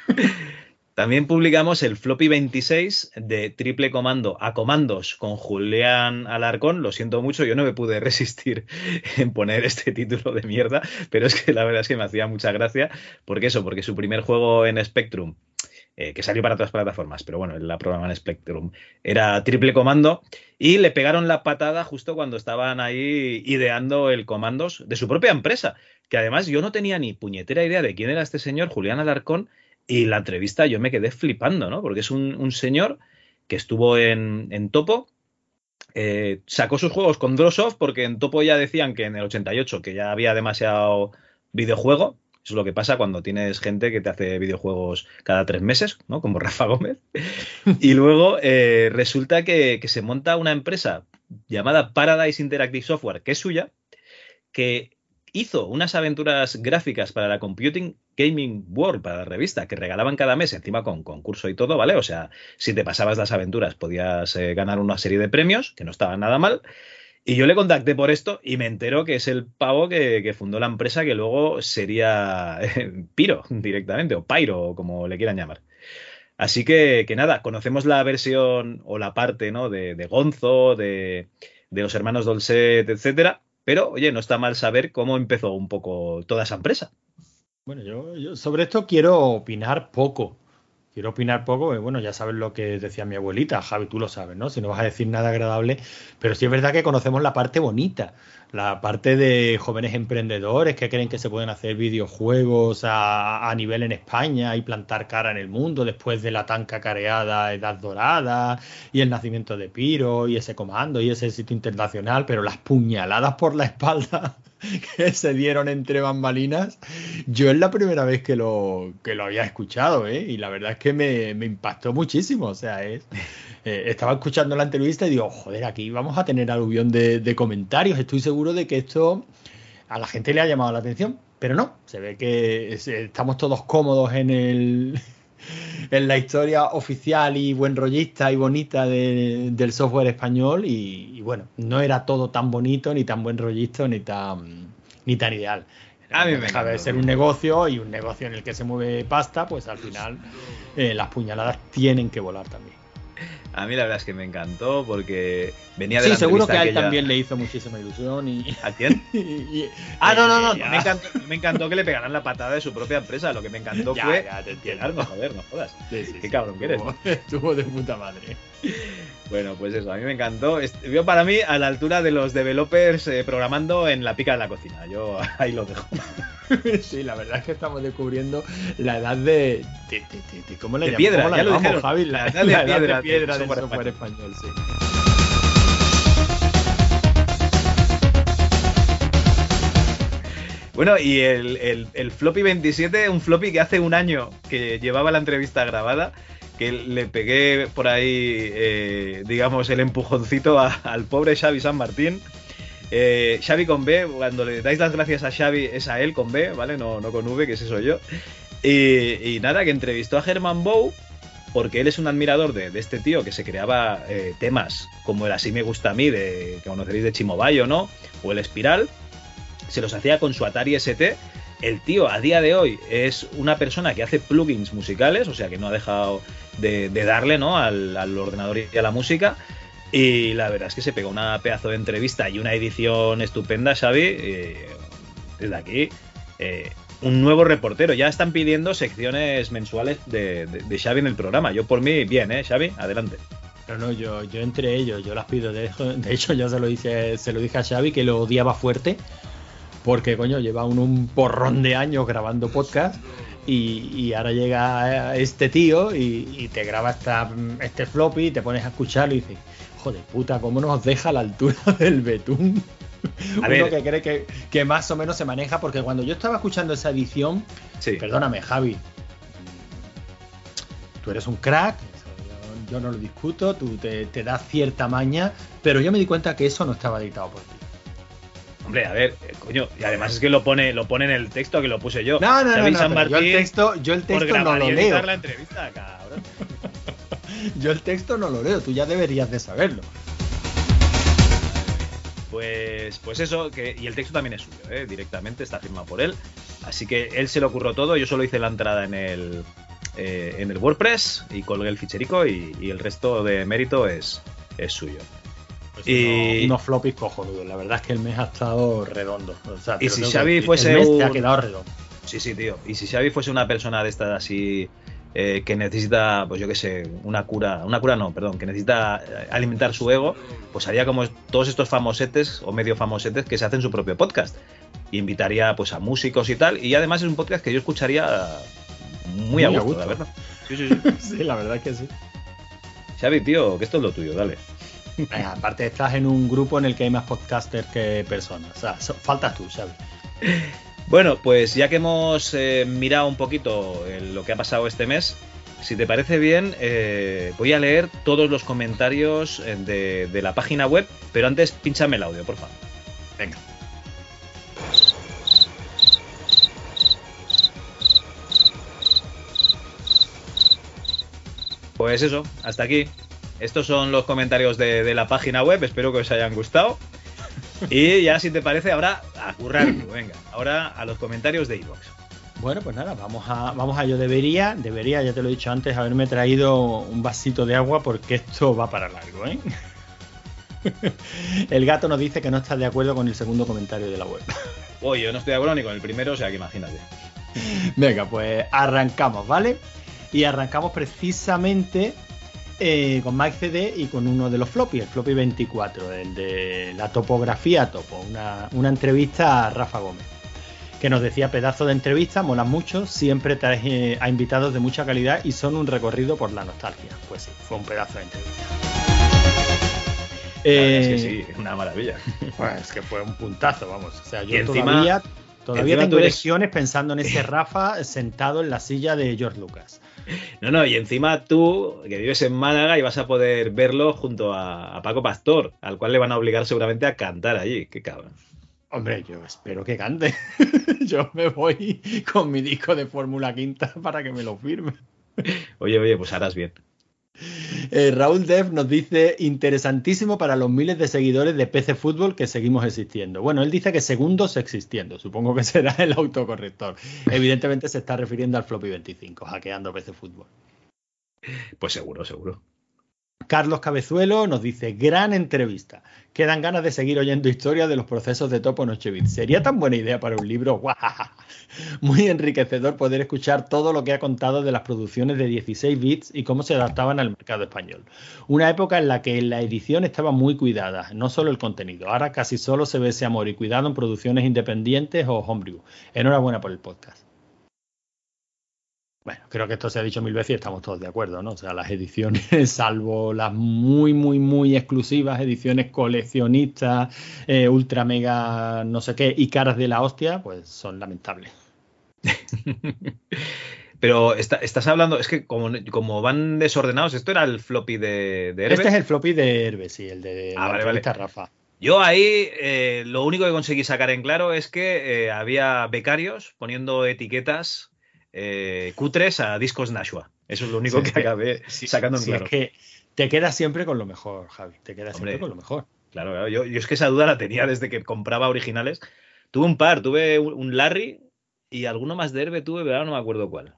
También publicamos el floppy 26 de triple comando a comandos con Julián Alarcón. Lo siento mucho, yo no me pude resistir en poner este título de mierda, pero es que la verdad es que me hacía mucha gracia. ¿Por qué eso? Porque su primer juego en Spectrum, eh, que salió para otras plataformas, pero bueno, la programa en Spectrum, era triple comando y le pegaron la patada justo cuando estaban ahí ideando el comandos de su propia empresa, que además yo no tenía ni puñetera idea de quién era este señor, Julián Alarcón, y la entrevista yo me quedé flipando, ¿no? Porque es un, un señor que estuvo en, en Topo, eh, sacó sus juegos con Drossoft porque en Topo ya decían que en el 88 que ya había demasiado videojuego. Eso es lo que pasa cuando tienes gente que te hace videojuegos cada tres meses, ¿no? Como Rafa Gómez. Y luego eh, resulta que, que se monta una empresa llamada Paradise Interactive Software, que es suya, que hizo unas aventuras gráficas para la Computing Gaming World, para la revista, que regalaban cada mes, encima con concurso y todo, ¿vale? O sea, si te pasabas las aventuras podías eh, ganar una serie de premios, que no estaban nada mal. Y yo le contacté por esto y me entero que es el pavo que, fundó la empresa que luego sería Piro directamente, o Pyro, como le quieran llamar. Así que, que nada, conocemos la versión o la parte ¿no? de, de Gonzo, de, de los hermanos Dolcet, etcétera. Pero, oye, no está mal saber cómo empezó un poco toda esa empresa. Bueno, yo, sobre esto quiero opinar poco. Quiero opinar poco, porque, bueno, ya sabes lo que decía mi abuelita, Javi, tú lo sabes, ¿no? Si no vas a decir nada agradable, pero sí es verdad que conocemos la parte bonita, la parte de jóvenes emprendedores que creen que se pueden hacer videojuegos a, nivel en España y plantar cara en el mundo después de la tan cacareada Edad Dorada y el nacimiento de Piro y ese comando y ese sitio internacional, pero las puñaladas por la espalda que se dieron entre bambalinas, yo es la primera vez que lo, que lo había escuchado, ¿eh? Y la verdad es que me, me impactó muchísimo. O sea, es, eh, estaba escuchando la entrevista y digo, joder, aquí vamos a tener aluvión de comentarios. Estoy seguro de que esto a la gente le ha llamado la atención, pero no, se ve que es- estamos todos cómodos en el en la historia oficial y buen rollista y bonita de- del software español y, y bueno, no era todo tan bonito, ni tan buen rollista, ni tan, ni tan ideal. A mí me deja de ser un negocio y un negocio en el que se mueve pasta, pues al final eh, las puñaladas tienen que volar también. A mí la verdad es que me encantó porque venía de Sí, la seguro que a él aquella- también le hizo muchísima ilusión y... ¿A quién? y- Ah, no, no, no. Me encantó, me encantó que le pegaran la patada de su propia empresa. Lo que me encantó Ya, fue. ya, te entiendo. Joder, no jodas. Sí, sí, Qué sí, cabrón que eres. estuvo- de puta madre. Bueno, pues eso, a mí me encantó. Vio para mí a la altura de los developers eh, programando en la pica de la cocina. Yo ahí lo dejo. Sí, la verdad es que estamos descubriendo la edad de. de, de- de- de- ¿Cómo le llamamos? piedra, ¿Cómo la ya lo llamamos, dijeron. Javi? La, La edad de la piedra software español, sí. Bueno, y el, el- el floppy 27, un floppy que hace un año que llevaba la entrevista grabada, que le pegué por ahí, eh, digamos, el empujoncito a- al pobre Xavi San Martín. Eh, Xavi con B, cuando le dais las gracias a Xavi es a él con B, ¿vale? No, no con V, que ese soy yo. Y, y nada, que entrevistó a Germán Bow, porque él es un admirador de, este tío que se creaba eh, temas como el Así me gusta a mí, de, que conoceréis de Chimobayo, ¿no? O el Espiral se los hacía con su Atari ST. El tío a día de hoy es una persona que hace plugins musicales, o sea que no ha dejado de, darle ¿no? al, al ordenador y a la música. Y la verdad es que se pegó una pedazo de entrevista y una edición estupenda, Xavi. eh, desde aquí, eh, un nuevo reportero. Ya están pidiendo secciones mensuales de, de- Xavi en el programa. Yo por mí, bien, ¿eh, Xavi? Adelante. No, no, yo, yo entre ellos, yo las pido. De, hecho, yo se lo, dije, se lo dije a Xavi que lo odiaba fuerte. Porque, coño, lleva un, un porrón de años grabando podcast. Y, y ahora llega este tío y, y te graba esta, este floppy y te pones a escucharlo y dices, joder puta, ¿cómo nos deja la altura del betún? Uno ver. que cree que, que más o menos se maneja, porque cuando yo estaba escuchando esa edición, Sí. perdóname, Javi, tú eres un crack, yo, yo no lo discuto, tú te, te das cierta maña, pero yo me di cuenta que eso no estaba editado por ti. Hombre, a ver, eh, coño, y además es que lo pone, lo pone en el texto que lo puse yo. No, no, no, Xavi no, yo el texto, yo el texto no lo leo. la entrevista, cabrón. Yo el texto no lo leo, tú ya deberías de saberlo. Pues, pues eso, que, y el texto también es suyo, ¿eh? directamente, está firmado por él. Así que él se lo ocurrió todo, yo solo hice la entrada en el, eh, en el WordPress y colgué el ficherico y, y el resto de mérito es, es suyo. Pues Y- unos, unos floppies cojonudos. La verdad es que el mes ha estado redondo. O sea, Y si Xavi fuese el mes te ha un- quedado redondo. Sí, sí, tío. Y si Xavi fuese una persona de estas así eh, que necesita, pues yo qué sé, una cura, una cura no, perdón, que necesita eh, alimentar su ego, pues haría como todos estos famosetes o medio famosetes que se hacen su propio podcast. Y invitaría pues a músicos y tal. Y además es un podcast que yo escucharía muy, a gusto, la verdad. Sí, sí, sí. Sí, la verdad es que sí. Xavi, tío, que esto es lo tuyo, dale. Aparte estás en un grupo en el que hay más podcasters que personas. O sea, so- faltas tú, Xavi. Bueno, pues ya que hemos eh, mirado un poquito eh, lo que ha pasado este mes, si te parece bien, eh, voy a leer todos los comentarios de, de la página web, pero antes pinchame el audio, por favor. Venga. Pues eso, hasta aquí. Estos son los comentarios de, de la página web, espero que os hayan gustado. Y ya si te parece, ahora a currar, tío, venga. Ahora a los comentarios de iVoox. Bueno, pues nada, vamos a, vamos a yo debería, debería, ya te lo he dicho antes, haberme traído un vasito de agua porque esto va para largo, ¿eh? El gato nos dice que no está de acuerdo con el segundo comentario de la web. Oye, yo no estoy de acuerdo ni con el primero, o sea que imagínate. Venga, pues arrancamos, ¿vale? Y arrancamos precisamente eh, con Mike CD y con uno de los floppy, el floppy 24, el de la topografía topo, una, una entrevista a Rafa Gómez, que nos decía pedazo de entrevista, mola mucho, siempre traes eh, a invitados de mucha calidad y son un recorrido por la nostalgia. Pues sí, fue un pedazo de entrevista. Es que Eh, sí, una maravilla. Pues es que fue un puntazo, vamos. O sea, yo encima- todavía, tengo eres- pensando en ese Rafa sentado en la silla de George Lucas. No, no, y encima tú, que vives en Málaga, y vas a poder verlo junto a, a Paco Pastor, al cual le van a obligar seguramente a cantar allí. Qué cabrón. Hombre, yo espero que cante. yo me voy con mi disco de Fórmula Quinta para que me lo firme. Oye, oye, pues harás bien. Eh, Raúl Dev nos dice interesantísimo para los miles de seguidores de PC Fútbol que seguimos existiendo. Bueno, él dice que segundos existiendo. Supongo que será el autocorrector. Evidentemente se está refiriendo al floppy 25, hackeando PC Fútbol. Pues seguro, seguro. Carlos Cabezuelo nos dice, gran entrevista. Quedan ganas de seguir oyendo historias de los procesos de Topo Nochebit. ¿Sería tan buena idea para un libro? Muy enriquecedor poder escuchar todo lo que ha contado de las producciones de 16 bits y cómo se adaptaban al mercado español. Una época en la que la edición estaba muy cuidada, no solo el contenido. Ahora casi solo se ve ese amor y cuidado en producciones independientes o homebrew. Enhorabuena por el podcast. Bueno, creo que esto se ha dicho mil veces y estamos todos de acuerdo, ¿no? O sea, las ediciones, salvo las muy, muy, muy exclusivas, ediciones coleccionistas, eh, ultra mega, no sé qué, y caras de la hostia, pues son lamentables. Pero está- estás hablando, es que como, como van desordenados, esto era el floppy de, de Herbes. Este es el floppy de Herbes, sí, el de Ah, la vale, Rafa. Yo ahí eh, lo único que conseguí sacar en claro es que eh, había becarios poniendo etiquetas eh, cutres a discos Nashua. Eso es lo único Sí, que sí. acabé sacando en Sí, claro. es que te quedas siempre con lo mejor, Javi. Te quedas Hombre. siempre con lo mejor. Claro, claro. Yo, yo es que esa duda la tenía desde que compraba originales. Tuve un par, tuve un Larry y alguno más de Herbe tuve, pero ahora no me acuerdo cuál.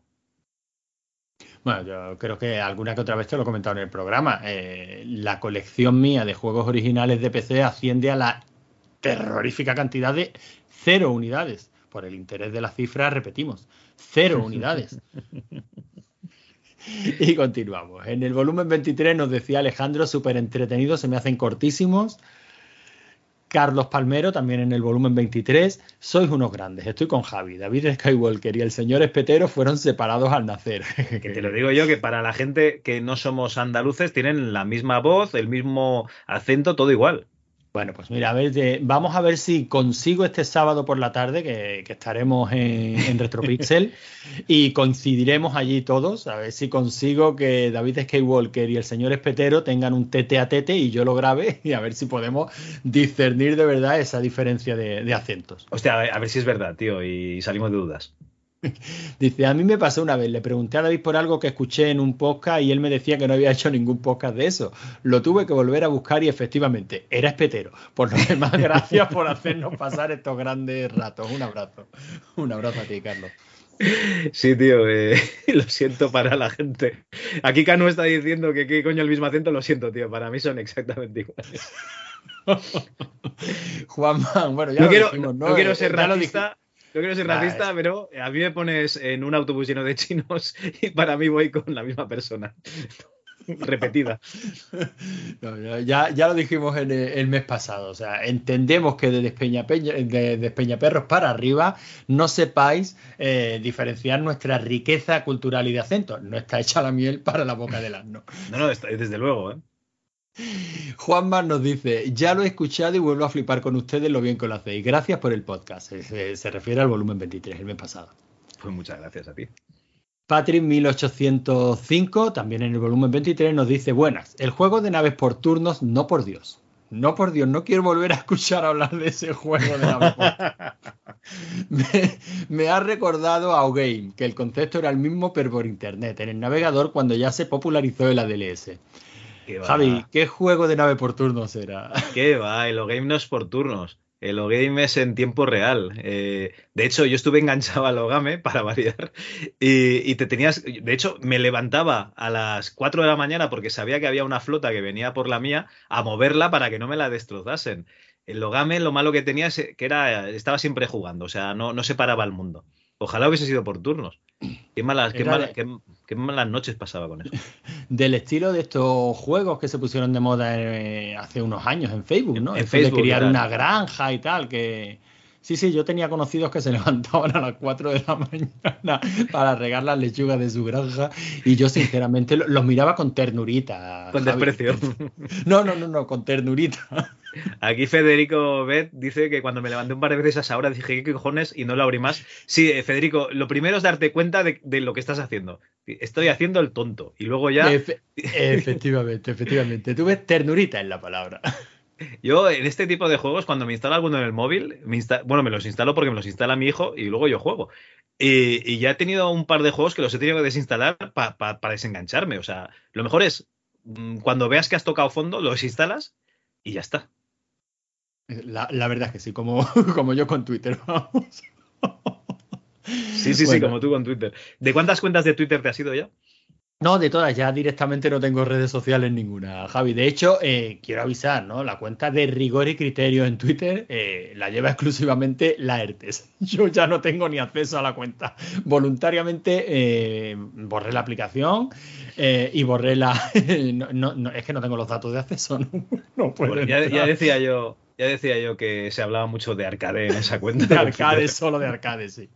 Bueno, yo creo que alguna que otra vez te lo he comentado en el programa. Eh, la colección mía de juegos originales de PC asciende a la terrorífica cantidad de cero unidades. Por el interés de la cifra, repetimos, cero unidades. Y continuamos. En el volumen 23 nos decía Alejandro, súper entretenido, se me hacen cortísimos. Carlos Palmero, también en el volumen 23. Sois unos grandes, estoy con Javi. David Skywalker y el señor Espetero fueron separados al nacer. Que te lo digo yo, que para la gente que no somos andaluces tienen la misma voz, el mismo acento, todo igual. Bueno, pues mira, a ver, de- vamos a ver si consigo este sábado por la tarde, que, que estaremos en, en Retropixel, y coincidiremos allí todos, a ver si consigo que David Skywalker y el señor Espetero tengan un tete a tete y yo lo grabe, y a ver si podemos discernir de verdad esa diferencia de, de acentos. Hostia, a ver, a ver si es verdad, tío, y salimos de dudas. Dice, a mí me pasó una vez, le pregunté a David por algo que escuché en un podcast y él me decía que no había hecho ningún podcast de eso. Lo tuve que volver a buscar y efectivamente era espetero. Por lo demás, gracias por hacernos pasar estos grandes ratos. Un abrazo. Un abrazo a ti, Carlos. Sí, tío, eh, lo siento para la gente. Aquí Cano está diciendo que qué coño el mismo acento, lo siento, tío, para mí son exactamente iguales. Juanma, bueno, ya no lo quiero, dijimos, no quiero ser Ya lo racista, no quiero ser Nah, racista, es- pero a mí me pones en un autobús lleno de chinos y para mí voy con la misma persona. Repetida. No, ya- ya, lo dijimos en el, el mes pasado. O sea, entendemos que de Despeñapeña- de Despeñaperros para arriba no sepáis eh, diferenciar nuestra riqueza cultural y de acento. No está hecha la miel para la boca del asno. No, no, está- desde luego, ¿eh? Juanma nos dice, ya lo he escuchado y vuelvo a flipar con ustedes lo bien que lo hacéis. Gracias por el podcast. Se, refiere al volumen 23, el mes pasado. Pues muchas gracias a ti. Patrick 1805, también en el volumen 23, nos dice, buenas, el juego de naves por turnos, no por Dios. No por Dios, no quiero volver a escuchar hablar de ese juego de naves me, me ha recordado a O-Game, que el concepto era el mismo pero por internet, en el navegador cuando ya se popularizó el ADLS. Qué. Javi, ¿qué juego de nave por turnos era? ¿Qué va? El O-Game no es por turnos. El O-Game es en tiempo real. Eh, de hecho, yo estuve enganchado al Ogame para variar. Y, y te tenías. De hecho, me levantaba a las 4 de la mañana porque sabía que había una flota que venía por la mía a moverla para que no me la destrozasen. El Ogame, lo malo que tenía es que era, estaba siempre jugando, o sea, no, no se paraba el mundo. Ojalá hubiese sido por turnos. Qué malas, qué Era mala- de- qué- qué malas noches pasaba con eso. Del estilo de estos juegos que se pusieron de moda eh, hace unos años en Facebook, ¿no? En de Facebook, criar claro. una granja y tal, que... Sí, sí, yo tenía conocidos que se levantaban a las 4 de la mañana para regar las lechugas de su granja y yo sinceramente lo- los miraba con ternurita. Con desprecio. No, no, no, no, con ternurita. Aquí Federico Bet dice que cuando me levanté un par de veces a esa hora dije, ¿qué cojones? Y no lo abrí más. Sí, eh, Federico, lo primero es darte cuenta de, de lo que estás haciendo. Estoy haciendo el tonto. Y luego ya, Efe- efectivamente, efectivamente. Tú ves ternurita en la palabra. yo en este tipo de juegos, cuando me instalo alguno en el móvil, me bueno, me los instalo porque me los instala mi hijo y luego yo juego. Y, y ya he tenido un par de juegos que los he tenido que desinstalar pa- pa- para desengancharme. O sea, lo mejor es, mm, cuando veas que has tocado fondo, los instalas y ya está. La, la verdad es que sí, como, como yo con Twitter, vamos. Sí, sí, sí, como tú con Twitter. ¿De cuántas cuentas de Twitter te has ido ya? No, de todas, ya directamente no tengo redes sociales ninguna, Javi. De hecho, eh, quiero avisar, ¿no? La cuenta de rigor y criterio en Twitter eh, la lleva exclusivamente la ERTES. Yo ya no tengo ni acceso a la cuenta. Voluntariamente eh, borré la aplicación y borré la... no, no, no, es que no tengo los datos de acceso, no, no puedo Bueno, ya, decía yo, ya decía yo que se hablaba mucho de arcade en esa cuenta. De arcade, solo de arcade, sí.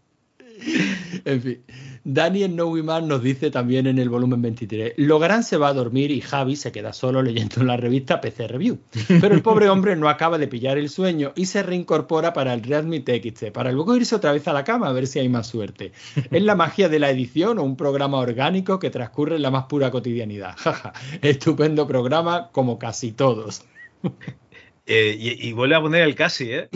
En fin, Daniel Nowiman nos dice también en el volumen 23, Logran se va a dormir y Javi se queda solo leyendo en la revista PC Review. Pero el pobre hombre no acaba de pillar el sueño y se reincorpora para el Redmi TXT, para luego irse otra vez a la cama a ver si hay más suerte. Es la magia de la edición o un programa orgánico que transcurre en la más pura cotidianidad. Jaja, estupendo programa como casi todos. Eh, y, y vuelve a poner el casi, ¿eh?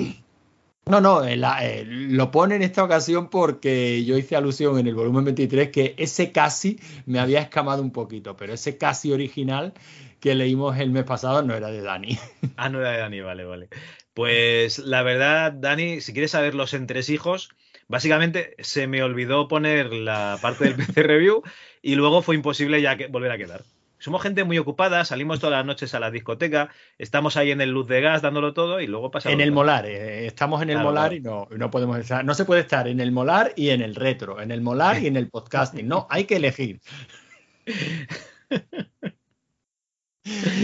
No, no, eh, eh, lo pone en esta ocasión porque yo hice alusión en el volumen 23 que ese casi me había escamado un poquito, pero ese casi original que leímos el mes pasado no era de Dani. Ah, no era de Dani, vale, vale. Pues la verdad, Dani, si quieres saber los entresijos, básicamente se me olvidó poner la parte del PC Review y luego fue imposible ya que volver a quedar. Somos gente muy ocupada, salimos todas las noches a la discoteca, estamos ahí en el luz de gas dándolo todo y luego pasa. En el molar, eh, estamos en el Claro, molar claro. y no, no podemos estar, no se puede estar en el molar y en el retro, en el molar y en el podcasting, no, hay que elegir.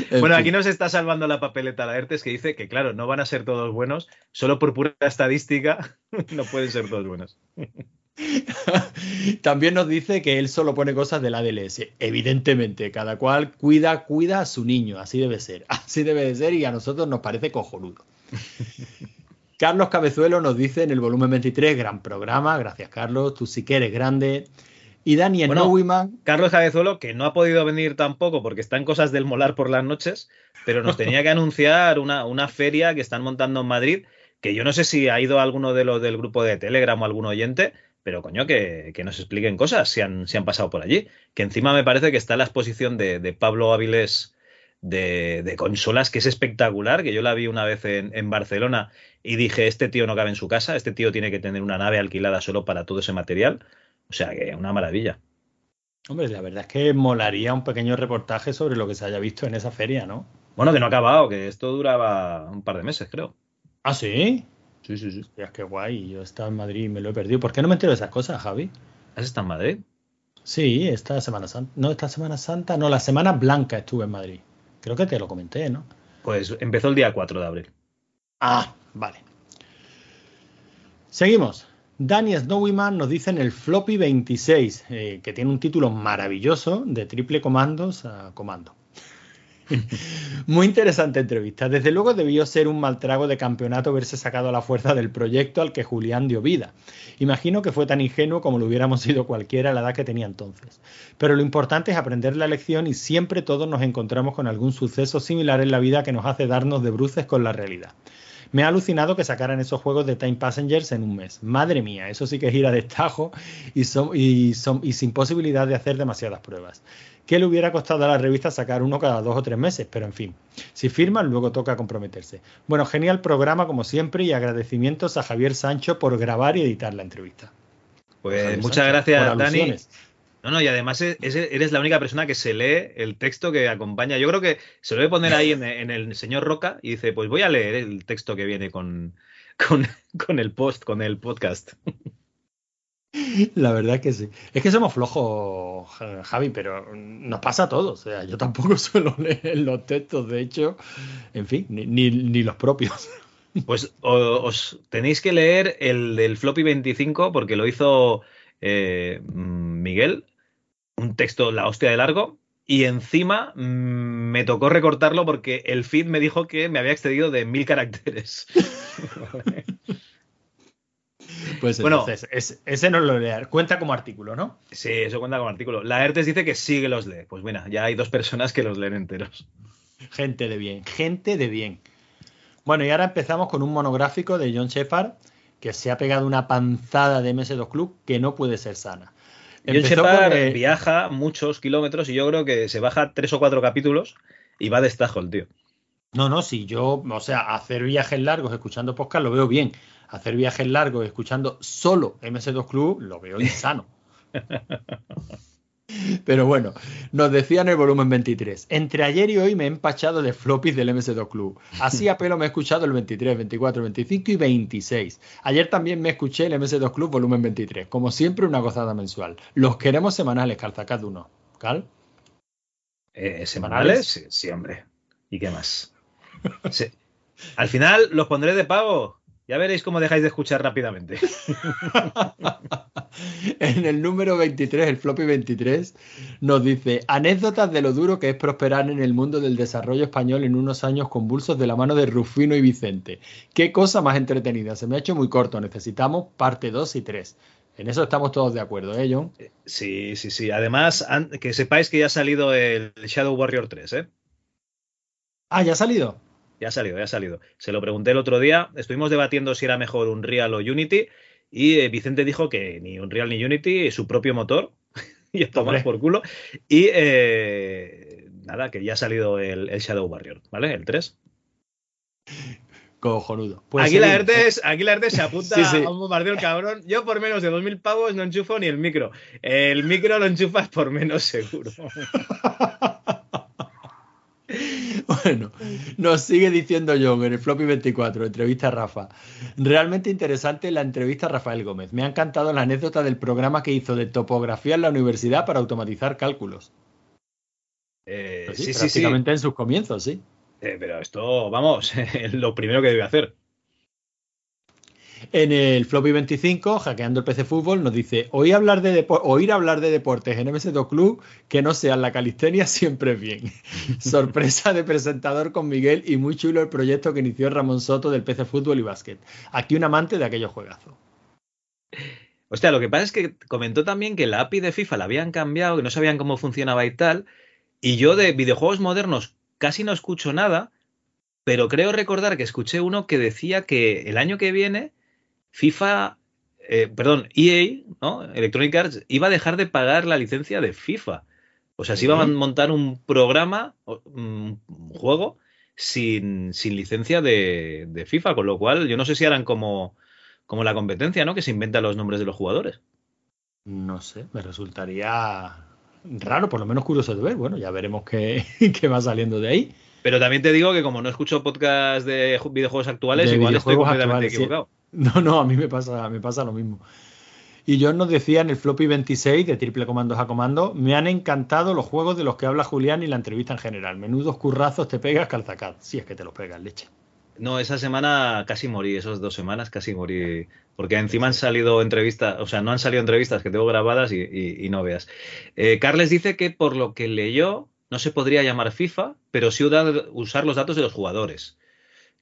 En Bueno, aquí nos está salvando la papeleta la ERTES que dice que, claro, no van a ser todos buenos, solo por pura estadística no pueden ser todos buenos. También nos dice que él solo pone cosas del ADLS. Evidentemente, cada cual cuida, cuida a su niño. Así debe ser. Así debe de ser y a nosotros nos parece cojonudo. Carlos Cabezuelo nos dice en el volumen 23, gran programa. Gracias, Carlos. Tú sí que eres grande. Y Daniel Bueno, Nowiman. Carlos Cabezuelo, que no ha podido venir tampoco porque está en cosas del molar por las noches, pero nos tenía que anunciar una, una feria que están montando en Madrid, que yo no sé si ha ido alguno de los del grupo de Telegram o algún oyente, pero coño, que, que nos expliquen cosas si han, si han pasado por allí. Que encima me parece que está la exposición de, de Pablo Áviles de, de consolas, que es espectacular, que yo la vi una vez en, en Barcelona y dije, este tío no cabe en su casa, este tío tiene que tener una nave alquilada solo para todo ese material. O sea que una maravilla. Hombre, la verdad es que molaría un pequeño reportaje sobre lo que se haya visto en esa feria, ¿no? Bueno, que no ha acabado, que esto duraba un par de meses, creo. ¿Ah, sí? Sí, sí, sí. Hostia, qué guay. Yo estaba en Madrid y me lo he perdido. ¿Por qué no me entero de esas cosas, Javi? ¿Has estado en Madrid? Sí, esta Semana Santa. No, esta Semana Santa, no, la Semana Blanca estuve en Madrid. Creo que te lo comenté, ¿no? Pues empezó el día 4 de abril. Ah, vale. Seguimos. Danny Snowyman nos dice en el Floppy 26, eh, que tiene un título maravilloso de triple comandos a comando. Muy interesante entrevista. Desde luego debió ser un mal trago de campeonato verse sacado a la fuerza del proyecto al que Julián dio vida. Imagino que fue tan ingenuo como lo hubiéramos sido cualquiera a la edad que tenía entonces. Pero lo importante es aprender la lección y siempre todos nos encontramos con algún suceso similar en la vida que nos hace darnos de bruces con la realidad. Me ha alucinado que sacaran esos juegos de Time Passengers en un mes. Madre mía, eso sí que es ir a destajo y, son, y, son, y sin posibilidad de hacer demasiadas pruebas. ¿Qué le hubiera costado a la revista sacar uno cada dos o tres meses? Pero en fin, si firman, luego toca comprometerse. Bueno, genial programa como siempre y agradecimientos a Javier Sancho por grabar y editar la entrevista. Pues Javier muchas Sancho, gracias, Dani. No, no, y además es- es- eres la única persona que se lee el texto que acompaña. Yo creo que se lo voy a poner ahí en, en el señor Roca y dice, pues voy a leer el texto que viene con, con, con el post, con el podcast. La verdad es que sí. Es que somos flojos, Ja- Javi, pero nos pasa a todos. O sea, yo tampoco suelo leer los textos, de hecho, en fin, ni, ni- ni los propios. Pues os tenéis que leer el del Floppy 25 porque lo hizo eh, Miguel, un texto la hostia de largo, y encima mm, me tocó recortarlo porque el feed me dijo que me había excedido de mil caracteres. Pues Bueno. entonces, es- ese no lo leer. Cuenta como artículo, ¿no? Sí, eso cuenta como artículo. La ERTES dice que sí que los lee. Pues bueno, ya hay dos personas que los leen enteros. Gente de bien, gente de bien. Bueno, y ahora empezamos con un monográfico de John Shepard que se ha pegado una panzada de MS2 Club que no puede ser sana. John Shepard viaja muchos kilómetros y yo creo que se baja tres o cuatro capítulos y va de estajo el tío. No, no, si yo, o sea, hacer viajes largos escuchando podcast lo veo bien. Hacer viajes largos escuchando solo MS2 Club lo veo insano. Pero bueno, nos decía en el volumen 23. Entre ayer y hoy me he empachado de floppies del MS2 Club. Así a pelo me he escuchado el 23, 24, 25 y 26. Ayer también me escuché el MS2 Club volumen 23. Como siempre, una gozada mensual. Los queremos semanales, Calzacad uno. ¿Cal? Eh, ¿Semanales? Sí, sí, hombre. ¿Y qué más? Sí. Al final los pondré de pago. Ya veréis cómo dejáis de escuchar rápidamente. En el número 23, el floppy 23, nos dice anécdotas de lo duro que es prosperar en el mundo del desarrollo español en unos años convulsos de la mano de Rufino y Vicente. Qué cosa más entretenida. Se me ha hecho muy corto. Necesitamos parte 2 y 3. En eso estamos todos de acuerdo, ¿eh, John? Sí, sí, sí. Además, que sepáis que ya ha salido el Shadow Warrior 3, ¿eh? Ah, ¿ya ha salido? Ya ha salido, ya ha salido. Se lo pregunté el otro día. Estuvimos debatiendo si era mejor Unreal o Unity. Y eh, Vicente dijo que ni Unreal ni Unity, su propio motor. y a tomar por culo. Y eh, nada, que ya ha salido el, el Shadow Warrior, ¿vale? El 3. Cojonudo. Pues aquí, la seguimos. Hertes, aquí la se apunta Sí, sí. a un bombardeo el cabrón. Yo por menos de 2.000 pavos no enchufo ni el micro. El micro lo enchufas por menos seguro. Nos sigue diciendo John en el Floppy 24, entrevista a Rafa. Realmente interesante la entrevista a Rafael Gómez. Me ha encantado la anécdota del programa que hizo de topografía en la universidad para automatizar cálculos. Eh, Pues sí, sí, sí. prácticamente en sus comienzos, sí. Eh, pero esto, vamos, lo primero que debe hacer. En el Floppy 25, hackeando el PC Fútbol, nos dice: oír hablar de, oír hablar de deportes en MS2 Club que no sean la calistenia siempre es bien. Sorpresa de presentador con Miguel y muy chulo el proyecto que inició Ramón Soto del PC Fútbol y Básquet. Aquí un amante de aquellos juegazos. Hostia, lo que pasa es que comentó también que la API de FIFA la habían cambiado, que no sabían cómo funcionaba y tal. Y yo de videojuegos modernos casi no escucho nada, pero creo recordar que escuché uno que decía que el año que viene FIFA, eh, perdón, EA, ¿no? Electronic Arts, iba a dejar de pagar la licencia de FIFA. O sea, se iba a montar un programa, un juego, sin, sin licencia de, de FIFA, con lo cual yo no sé si harán como, como la competencia, ¿no? Que se inventan los nombres de los jugadores. No sé, me resultaría raro, por lo menos curioso de ver. Bueno, ya veremos qué, qué va saliendo de ahí. Pero también te digo que como no escucho podcast de ju- videojuegos actuales, De igual estoy completamente actuales, sí. No, no, a mí me pasa, me pasa lo mismo. Y John nos decía en el floppy 26 de Triple Comandos a Comando, me han encantado los juegos de los que habla Julián y la entrevista en general. Menudos currazos te pegas calzacat. Si es que te los pegas, leche. No, esa semana casi morí, esas dos semanas casi morí. Porque encima han salido entrevistas, o sea, no han salido entrevistas que tengo grabadas y, y- y no veas. Eh, Carles dice que por lo que leyó, no se podría llamar FIFA, pero sí usar los datos de los jugadores.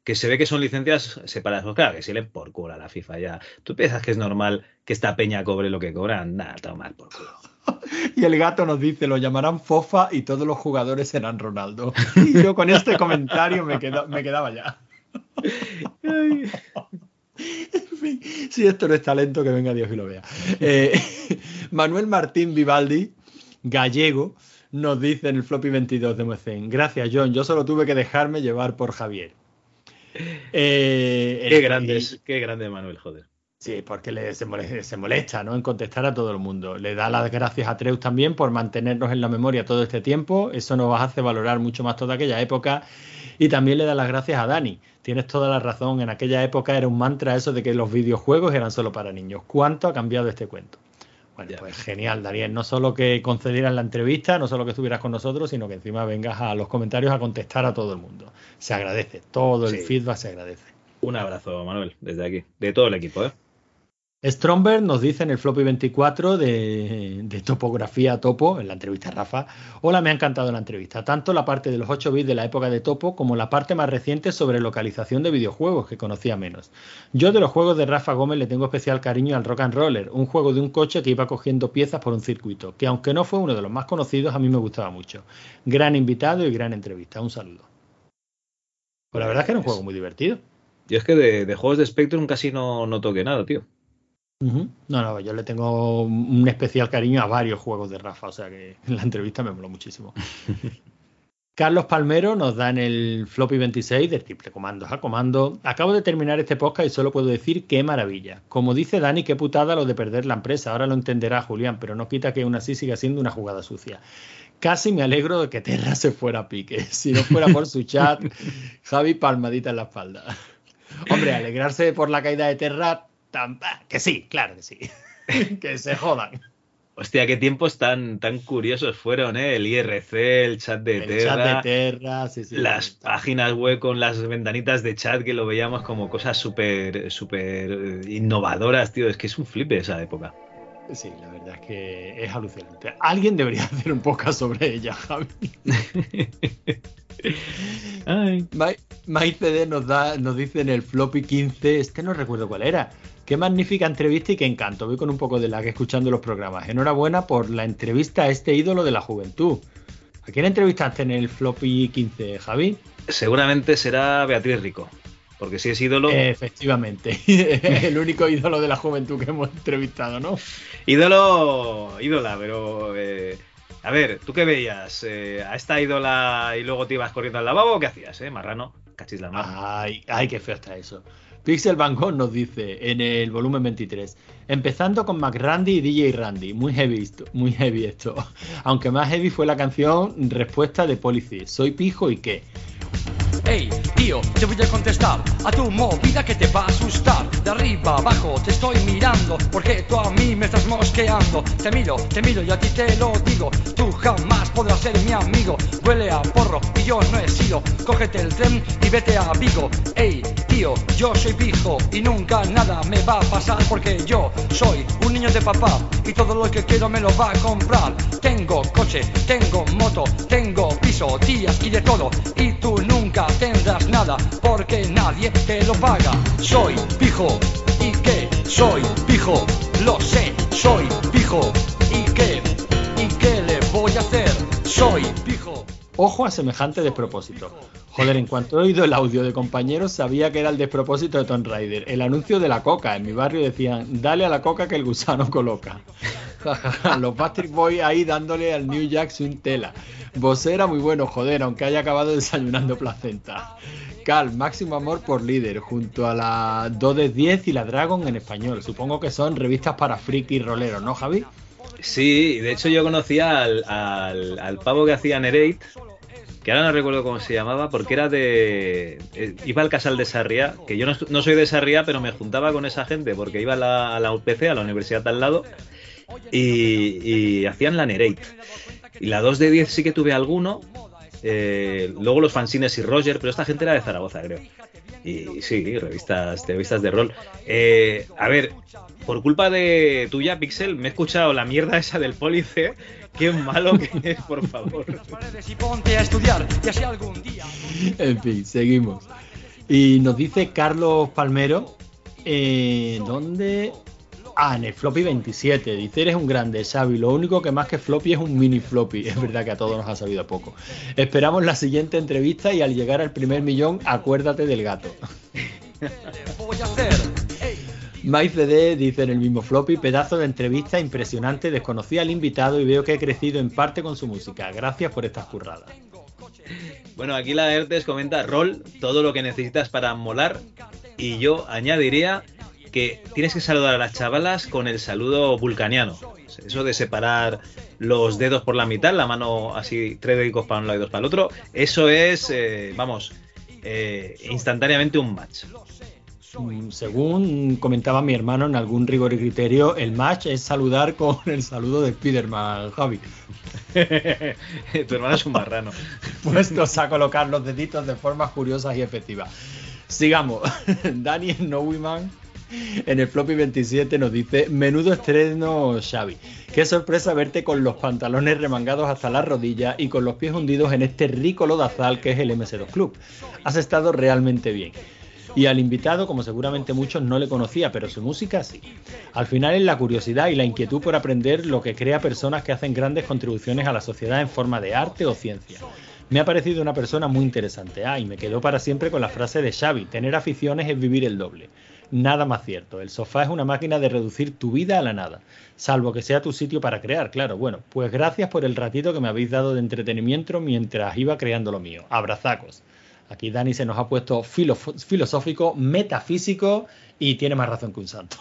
Que se ve que son licencias separadas. Pues claro, que se le por culo a la FIFA ya. ¿Tú piensas que es normal que esta peña cobre lo que cobran? Nada, tomar por culo. Y el gato nos dice, lo llamarán Fofa y todos los jugadores serán Ronaldo. Y yo con este comentario me, queda- me quedaba ya. En fin, si esto no es talento, que venga Dios y lo vea. Eh, Manuel Martín Vivaldi, gallego, nos dice en el floppy 22 de Muecen, gracias John, yo solo tuve que dejarme llevar por Javier. Eh, Qué el- grande es, qué grande Manuel, joder. Sí, porque le- se, molesta, se molesta, ¿no? En contestar a todo el mundo. Le da las gracias a Treus también por mantenernos en la memoria todo este tiempo. Eso nos hace valorar mucho más toda aquella época. Y también le da las gracias a Dani. Tienes toda la razón. En aquella época era un mantra eso de que los videojuegos eran solo para niños. ¿Cuánto ha cambiado este cuento? Bueno, pues genial, Daniel. No solo que concedieras la entrevista, no solo que estuvieras con nosotros, sino que encima vengas a los comentarios a contestar a todo el mundo. Se agradece. Todo el Sí. feedback se agradece. Un abrazo, Manuel, desde aquí, de todo el equipo, ¿eh? Stromberg nos dice en el floppy 24 de, de topografía topo, en la entrevista a Rafa, hola, me ha encantado la entrevista, tanto la parte de los 8 bits de la época de topo como la parte más reciente sobre localización de videojuegos, que conocía menos. Yo de los juegos de Rafa Gómez le tengo especial cariño al Rock and Roller, un juego de un coche que iba cogiendo piezas por un circuito, que aunque no fue uno de los más conocidos, a mí me gustaba mucho. Gran invitado y gran entrevista, un saludo. Pues la verdad es que era un juego muy divertido. Yo es que de, de juegos de Spectrum casi no, no toqué nada, tío. No, no, yo le tengo un especial cariño a varios juegos de Rafa, o sea que en la entrevista me moló muchísimo. Carlos Palmero nos da en el floppy 26 de triple comandos a comando. Acabo de terminar este podcast y solo puedo decir qué maravilla. Como dice Dani, qué putada lo de perder la empresa. Ahora lo entenderá Julián, pero no quita que aún así siga siendo una jugada sucia. Casi me alegro de que Terra se fuera a pique. Si no fuera por su chat, Javi palmadita en la espalda. Hombre, alegrarse por la caída de Terra, que sí, claro que sí. que se jodan. Hostia, qué tiempos tan, tan curiosos fueron, ¿eh? El IRC, el chat de El Terra, chat de Terra, sí, sí. las páginas web con las ventanitas de chat que lo veíamos como cosas súper, súper innovadoras, tío. Es que es un flipe esa época. Sí, la verdad es que es alucinante. Alguien debería hacer un podcast sobre ella, Javi. Ma- Mike CD nos, da, nos dice en el floppy 15, este no recuerdo cuál era. Qué magnífica entrevista y qué encanto. Voy con un poco de lag escuchando los programas. Enhorabuena por la entrevista a este ídolo de la juventud. ¿A quién entrevistaste en el floppy 15, Javi? Seguramente será Beatriz Rico. Porque si es ídolo. Efectivamente. el único ídolo de la juventud que hemos entrevistado, ¿no? Ídolo, ídola, pero. eh, a ver, ¿tú qué veías? Eh, ¿A esta ídola y luego te ibas corriendo al lavabo o qué hacías, eh? Marrano, cachis la mar. Ay, ay, qué feo está eso. Pixel Van Gogh nos dice en el volumen 23, empezando con McRandy y DJ Randy, muy heavy esto, muy heavy esto. Aunque más heavy fue la canción Respuesta de Policy, soy pijo y qué. Hey, tío, te voy a contestar a tu movida que te va a asustar. De arriba abajo te estoy mirando, porque tú a mí me estás mosqueando. Te miro, te miro y a ti te lo digo. Tú jamás podrás ser mi amigo. Huele a porro y yo no he sido. Cógete el tren y vete a Vigo. Hey, tío, yo soy pijo y nunca nada me va a pasar porque yo soy un niño de papá y todo lo que quiero me lo va a comprar. Tengo coche, tengo moto, tengo piso, tías y de todo. Y tú nunca tendrás nada porque nadie te lo paga. Soy pijo y qué, soy pijo, lo sé, soy pijo y qué, y qué le voy a hacer. Soy pijo. Ojo a semejante despropósito. Joder, en cuanto he oído el audio de compañeros, sabía que era el despropósito de Tomb Raider. El anuncio de la coca. En mi barrio decían, dale a la coca que el gusano coloca. Los Patrick Boys ahí dándole al New Jack su tela. Vos era muy bueno, joder, aunque haya acabado desayunando placenta. Cal, máximo amor por líder, junto a la 2 de 10 y la Dragon en español. Supongo que son revistas para friki y roleros, ¿no, Javi? Sí, de hecho yo conocía al, al, pavo que hacía Nerate, que ahora no recuerdo cómo se llamaba, porque era de. eh, Iba al casal de Sarriá, que yo no, soy de Sarriá, pero me juntaba con esa gente porque iba a la, UPC, a la universidad de al lado, y, y hacían la Nerate. Y la 2 de 10 sí que tuve alguno, eh, luego los fanzines y Roger, pero esta gente era de Zaragoza, creo. Y sí, revistas, revistas de rol. Eh, a ver, por culpa de tuya, Pixel, me he escuchado la mierda esa del Police. Qué malo que es, por favor. En fin, seguimos. Y nos dice Carlos Palmero, eh, ¿dónde? Ah, en el floppy 27. Dice, eres un grande, Xavi. Lo único que más que floppy es un mini floppy. Es verdad que a todos nos ha sabido poco. Esperamos la siguiente entrevista y al llegar al primer millón, acuérdate del gato. Voy a. MyCD dice en el mismo floppy, pedazo de entrevista impresionante, desconocí al invitado y veo que he crecido en parte con su música. Gracias por estas curradas. Bueno, aquí la Ertes comenta rol, todo lo que necesitas para molar. Y yo añadiría que tienes que saludar a las chavalas con el saludo vulcaniano. Eso de separar los dedos por la mitad, la mano así, tres dedicos para un lado y dos para el otro, eso es, eh, vamos, eh, instantáneamente un match. Mm, Según comentaba mi hermano en algún rigor y criterio, el match es saludar con el saludo de Spiderman, Javi. tu hermano es un marrano. Puestos a colocar los deditos de formas curiosas y efectivas. Sigamos. Daniel Nowiman en el floppy 27 nos dice, menudo estreno Xavi. Qué sorpresa verte con los pantalones remangados hasta las rodillas y con los pies hundidos en este rico lodazal que es el MS2 Club. Has estado realmente bien. Y al invitado, como seguramente muchos no le conocía, pero su música sí. Al final es la curiosidad y la inquietud por aprender lo que crea personas que hacen grandes contribuciones a la sociedad en forma de arte o ciencia. Me ha parecido una persona muy interesante. Ah, y me quedo para siempre con la frase de Xavi, tener aficiones es vivir el doble. Nada más cierto, el sofá es una máquina de reducir tu vida a la nada, salvo que sea tu sitio para crear, claro. Bueno, pues gracias por el ratito que me habéis dado de entretenimiento mientras iba creando lo mío. Abrazacos. Aquí Dani se nos ha puesto filo- filosófico, metafísico y tiene más razón que un santo.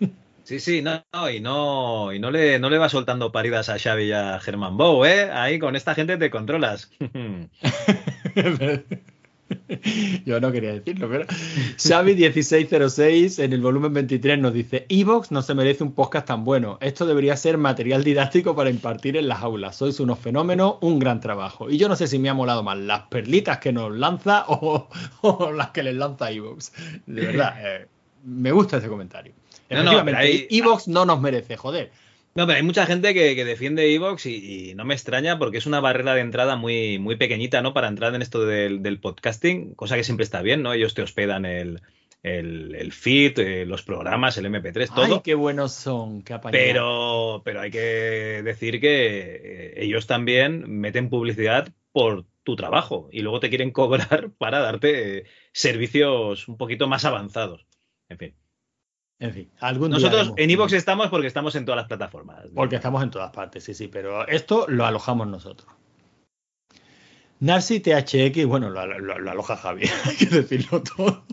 Sí, sí, no, no, y no, y no le, no le va soltando paridas a Xavi y a Germán Bow, ¿eh? Ahí con esta gente te controlas. Yo no quería decirlo, pero Xavi1606 en el volumen 23 nos dice Evox no se merece un podcast tan bueno. Esto debería ser material didáctico para impartir en las aulas. Sois unos fenómenos, un gran trabajo. Y yo no sé si me ha molado más las perlitas que nos lanza o, o las que les lanza Evox. De verdad, eh, me gusta ese comentario. No, no, pero Efectivamente, Evox no nos merece, joder. No, pero hay mucha gente que, que defiende Evox y, y no me extraña porque es una barrera de entrada muy, muy pequeñita, ¿no? Para entrar en esto del, del podcasting, cosa que siempre está bien, ¿no? Ellos te hospedan el, el, el feed, eh, los programas, el MP3, todo. Ay, qué buenos son, qué. Pero, pero hay que decir que eh, ellos también meten publicidad por tu trabajo y luego te quieren cobrar para darte eh, servicios un poquito más avanzados. En fin. En fin, algún Nosotros en Evox estamos porque estamos en todas las plataformas. Porque estamos en todas partes, sí, sí, pero esto lo alojamos nosotros. Narcy THX, bueno, lo, lo- lo aloja Javi, hay que decirlo todo.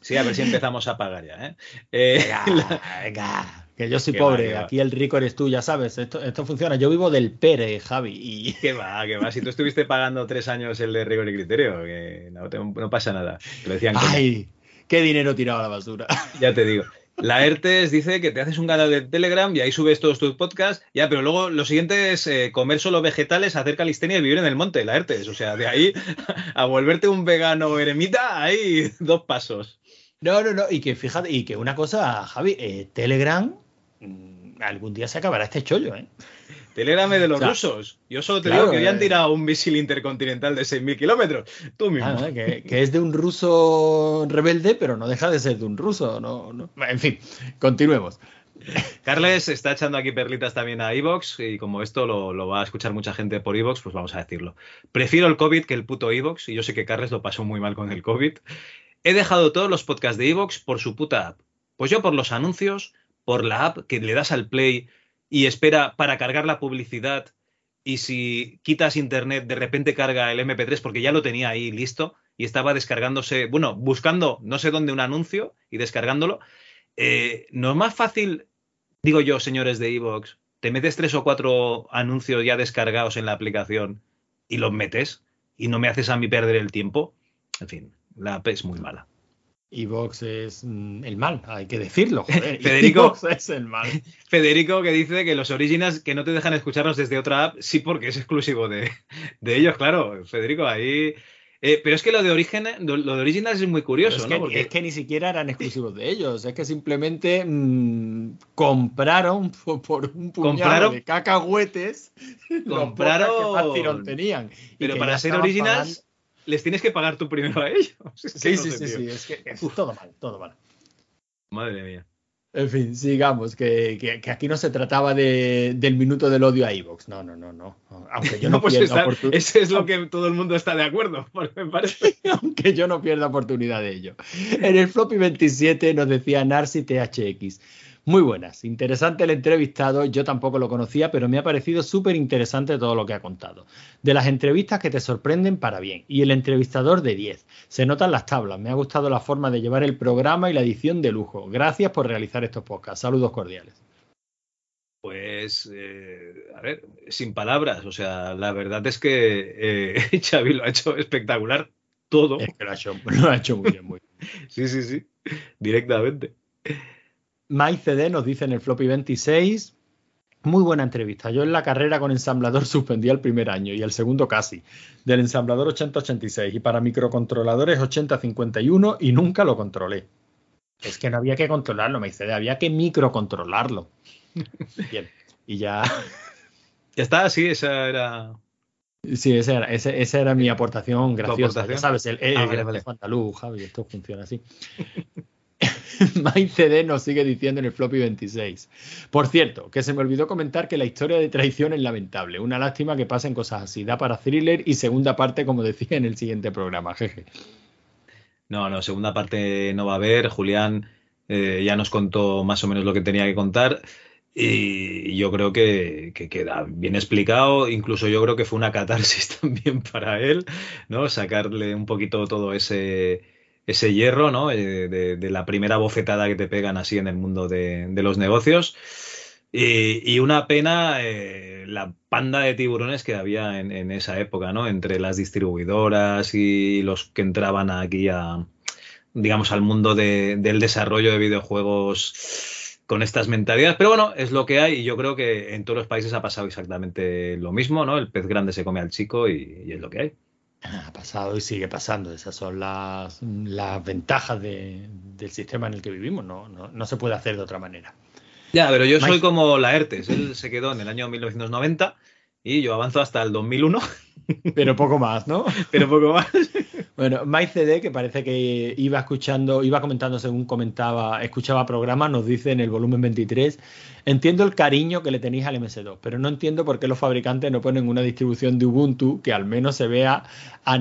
Sí, a ver si empezamos a pagar ya, ¿eh? Eh, la- venga, que yo soy pobre, va. aquí el rico eres tú, ya sabes, esto, esto funciona. Yo vivo del Pere, Javi, y Que va, que va. Si tú estuviste pagando tres años el de rigor y criterio, que no, te- no pasa nada. Lo decían que. ¡ay! ¡Qué dinero tirado a la basura! Ya te digo. La ERTES dice que te haces un canal de Telegram y ahí subes todos tus podcasts. Ya, pero luego lo siguiente es eh, comer solo vegetales, hacer calistenia y vivir en el monte, la ERTES. O sea, de ahí a volverte un vegano eremita hay dos pasos. No, no, no, y que fíjate, y que una cosa, Javi, eh, Telegram, mm, algún día se acabará este chollo, ¿eh? Telegram es de los O sea, rusos. Yo solo te claro, digo que hoy han eh. tirado un misil intercontinental de 6.000 kilómetros. Tú mismo. Ah, que, que es de un ruso rebelde, pero no deja de ser de un ruso. No, no. En fin, continuemos. Carles está echando aquí perlitas también a Evox y como esto lo, lo va a escuchar mucha gente por Evox, pues vamos a decirlo. Prefiero el COVID que el puto Evox y yo sé que Carles lo pasó muy mal con el COVID. He dejado todos los podcasts de Evox por su puta app. Pues yo por los anuncios, por la app que le das al play y espera para cargar la publicidad y si quitas internet de repente carga el MP3 porque ya lo tenía ahí listo y estaba descargándose, bueno, buscando no sé dónde un anuncio y descargándolo. Eh, no es más fácil, digo yo, señores de Evox, te metes tres o cuatro anuncios ya descargados en la aplicación y los metes y no me haces a mí perder el tiempo. En fin, la app es muy mala. Evox es mm, el mal, hay que decirlo. Joder. Federico, es el mal. Federico que dice que los originals que no te dejan escucharnos desde otra app, sí porque es exclusivo de, de ellos, claro. Federico, ahí... Eh, pero es que lo de, origen, lo de originals es muy curioso, es, ¿no? que, Porque- es que ni siquiera eran exclusivos de ellos, es que simplemente mm, compraron por, por un puñado Compraron- de cacahuetes Compraron- que más tirón tenían. Y Pero que para ser originals, les tienes que pagar tú primero a ellos. Es que Sí, no sí, sé, sí, tío. sí, es que es todo mal, todo mal. Madre mía. En fin, sigamos, que, que- que aquí no se trataba de- del minuto del odio a Evox. No, no, no, no. Aunque yo no, pues pierda está- oportu- Ese es lo que todo el mundo está de acuerdo, porque me parece. aunque yo no pierda oportunidad de ello. En el floppy 27 nos decía Narcy THX. Muy buenas, interesante el entrevistado, yo tampoco lo conocía, pero me ha parecido súper interesante todo lo que ha contado. De las entrevistas que te sorprenden para bien, y el entrevistador de 10. Se notan las tablas, me ha gustado la forma de llevar el programa y la edición de lujo. Gracias por realizar estos podcasts, saludos cordiales. Pues, eh, a ver, sin palabras. O sea, la verdad es que eh, Xavi lo ha hecho espectacular todo. Es que lo ha hecho, lo ha hecho muy bien, muy bien. Sí, sí, sí. Directamente. MyCD nos dice en el floppy 26. Muy buena entrevista. Yo en la carrera con ensamblador suspendí el primer año y el segundo casi. Del ensamblador 8086 y para microcontroladores 8051 y nunca lo controlé. Es que no había que controlarlo, MyCD, había que microcontrolarlo. Bien. Y ya. Ya está, sí, esa era. Sí, esa era, esa, esa era mi aportación graciosa. aportación? Ya sabes, el, el Ah, vale, grafismo vale. andaluz, Javi, esto funciona así. MyCD nos sigue diciendo en el floppy 26. Por cierto, que se me olvidó comentar que la historia de traición es lamentable. Una lástima que pasen cosas así. Da para thriller y segunda parte, como decía en el siguiente programa. Jeje. No, no, segunda parte no va a haber. Julián eh, ya nos contó más o menos lo que tenía que contar. Y yo creo que queda bien explicado. Incluso yo creo que fue una catarsis también para él, ¿no? Sacarle un poquito todo ese, ese hierro, ¿no? Eh, de, la primera bofetada que te pegan así en el mundo de, los negocios. Y, una pena eh, la panda de tiburones que había en, esa época, ¿no? Entre las distribuidoras y los que entraban aquí a, digamos, al mundo de- del desarrollo de videojuegos con estas mentalidades. Pero bueno, es lo que hay y yo creo que en todos los países ha pasado exactamente lo mismo, ¿no? El pez grande se come al chico y es lo que hay. Ha pasado y sigue pasando. Esas son las, las ventajas de- del sistema en el que vivimos. No, no, no se puede hacer de otra manera. Ya, pero yo soy como Laertes. Él se quedó en el año 1990 y yo avanzo hasta el 2001, Pero poco más, ¿no? pero poco más. Bueno, MyCD, que parece que iba escuchando, iba comentando según comentaba, escuchaba programas, nos dice en el volumen 23, entiendo el cariño que le tenéis al MS2, pero no entiendo por qué los fabricantes no ponen una distribución de Ubuntu que al menos se vea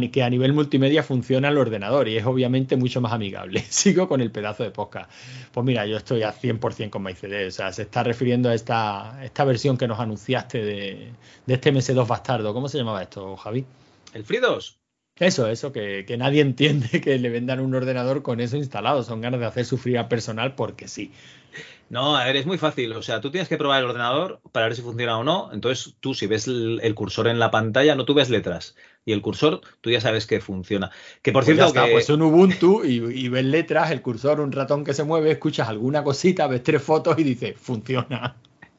que a nivel multimedia funciona el ordenador y es obviamente mucho más amigable. Sigo con el pedazo de podcast. Pues mira, yo estoy a 100% con MyCD, o sea, se está refiriendo a esta, esta versión que nos anunciaste de, de este MS2 bastardo. ¿Cómo se llamaba esto, Javi? El Fridos. Eso, eso, que, que nadie entiende que le vendan un ordenador con eso instalado. Son ganas de hacer sufrir al personal porque sí. No, a ver, es muy fácil. O sea, tú tienes que probar el ordenador para ver si funciona o no. Entonces, tú si ves el, el cursor en la pantalla, no tú ves letras. Y el cursor, tú ya sabes que funciona. Que por Pues cierto, está, que... pues un Ubuntu y, y ves letras, el cursor, un ratón que se mueve, escuchas alguna cosita, ves tres fotos y dices, funciona.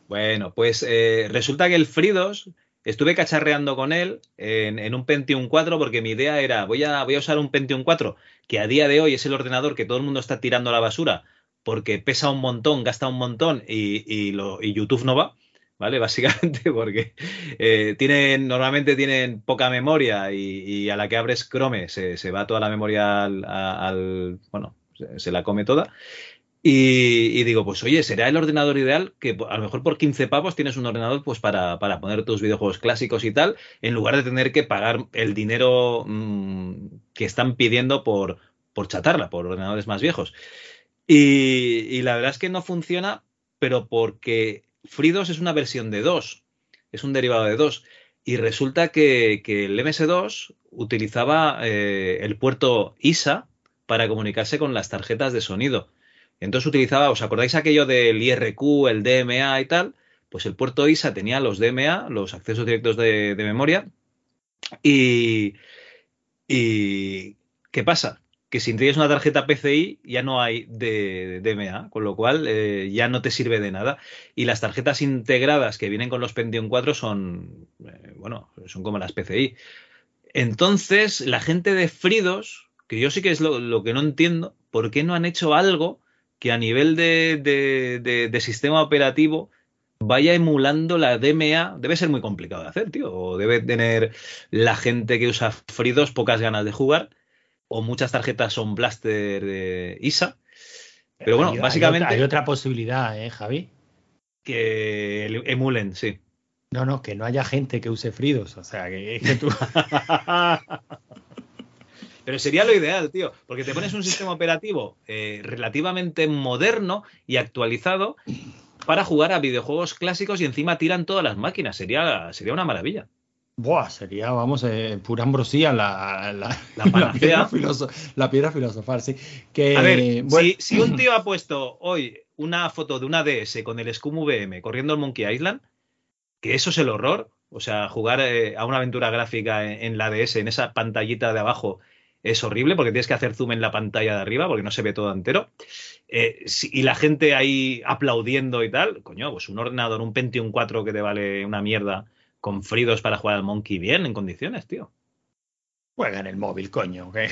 Bueno, pues eh, resulta que el Fridos estuve cacharreando con él en, en un Pentium 4 porque mi idea era voy a, voy a usar un Pentium 4 que a día de hoy es el ordenador que todo el mundo está tirando a la basura porque pesa un montón, gasta un montón y, y lo, YouTube no va. ¿Vale? Básicamente porque eh, tienen, normalmente tienen poca memoria y, a la que abres Chrome se, se va toda la memoria al, al- bueno, se la come toda. Y, digo, pues oye, será el ordenador ideal que a lo mejor por 15 pavos tienes un ordenador pues para, para poner tus videojuegos clásicos y tal, en lugar de tener que pagar el dinero mm, que están pidiendo por, por chatarra, por ordenadores más viejos. Y, la verdad es que no funciona, pero porque FreeDOS es una versión de 2, es un derivado de 2. Y resulta que, que el MS2 utilizaba eh, el puerto ISA para comunicarse con las tarjetas de sonido. Entonces utilizaba, ¿os acordáis aquello del IRQ, el DMA y tal? Pues el puerto ISA tenía los DMA, los accesos directos de, memoria. Y, y, ¿qué pasa? Que si tienes una tarjeta PCI ya no hay de, DMA, con lo cual eh, ya no te sirve de nada. Y las tarjetas integradas que vienen con los Pentium 4 son, eh, bueno, son como las PCI. Entonces, la gente de Fridos, que yo sí que es lo que no entiendo, ¿por qué no han hecho algo que a nivel de, de, de, de, sistema operativo vaya emulando la DMA. Debe ser muy complicado de hacer, tío. O debe tener la gente que usa Fridos pocas ganas de jugar. O muchas tarjetas son Blaster de ISA. Pero bueno, hay, básicamente. Hay otra, hay otra posibilidad, ¿eh, Javi? Que emulen, sí. No, no, que no haya gente que use Fridos. O sea, que, que tú. Pero sería lo ideal, tío, porque te pones un sistema operativo eh, relativamente moderno y actualizado para jugar a videojuegos clásicos y encima tiran todas las máquinas. Sería, sería una maravilla. Buah, sería, vamos, eh, pura ambrosía la, la, la, la piedra, filoso, piedra filosofal, sí. Que, a ver, bueno. si, si, un tío ha puesto hoy una foto de una DS con el Scum VM corriendo el Monkey Island, que eso es el horror, o sea, jugar eh, a una aventura gráfica en, en la DS, en esa pantallita de abajo, es horrible porque tienes que hacer zoom en la pantalla de arriba porque no se ve todo entero. Eh, si, y la gente ahí aplaudiendo y tal, coño, pues un ordenador, un Pentium 4 que te vale una mierda con fridos para jugar al Monkey bien en condiciones, tío. Juega en el móvil, coño. Que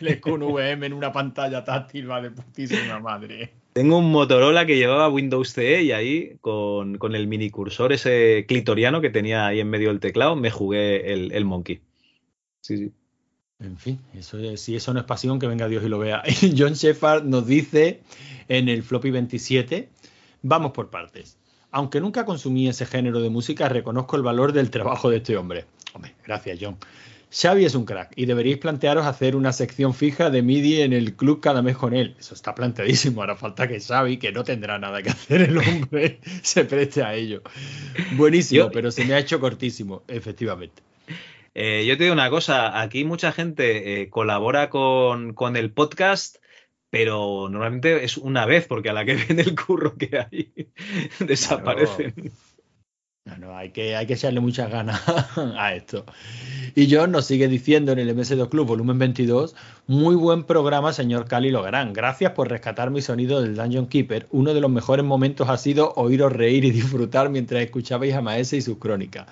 le con VM en una pantalla táctil va de putísima madre. Tengo un Motorola que llevaba Windows CE y ahí con, con el mini cursor ese clitoriano que tenía ahí en medio del teclado me jugué el, el Monkey. Sí, sí. En fin, eso es, si eso no es pasión, que venga Dios y lo vea. John Shepard nos dice en el floppy 27, vamos por partes. Aunque nunca consumí ese género de música, reconozco el valor del trabajo de este hombre. Hombre, gracias John. Xavi es un crack y deberíais plantearos hacer una sección fija de MIDI en el club cada mes con él. Eso está planteadísimo. Ahora falta que Xavi, que no tendrá nada que hacer el hombre, se preste a ello. Buenísimo, pero se me ha hecho cortísimo, efectivamente. Eh, yo te digo una cosa, aquí mucha gente eh, colabora con, con, el podcast, pero normalmente es una vez, porque a la que ven el curro que hay, desaparecen. Claro. No, no, hay que, hay que echarle muchas ganas a esto. Y John nos sigue diciendo en el MS2 Club, volumen 22, muy buen programa, señor Cali Logarán. Gracias por rescatar mi sonido del Dungeon Keeper. Uno de los mejores momentos ha sido oíros reír y disfrutar mientras escuchabais a Maese y sus crónicas.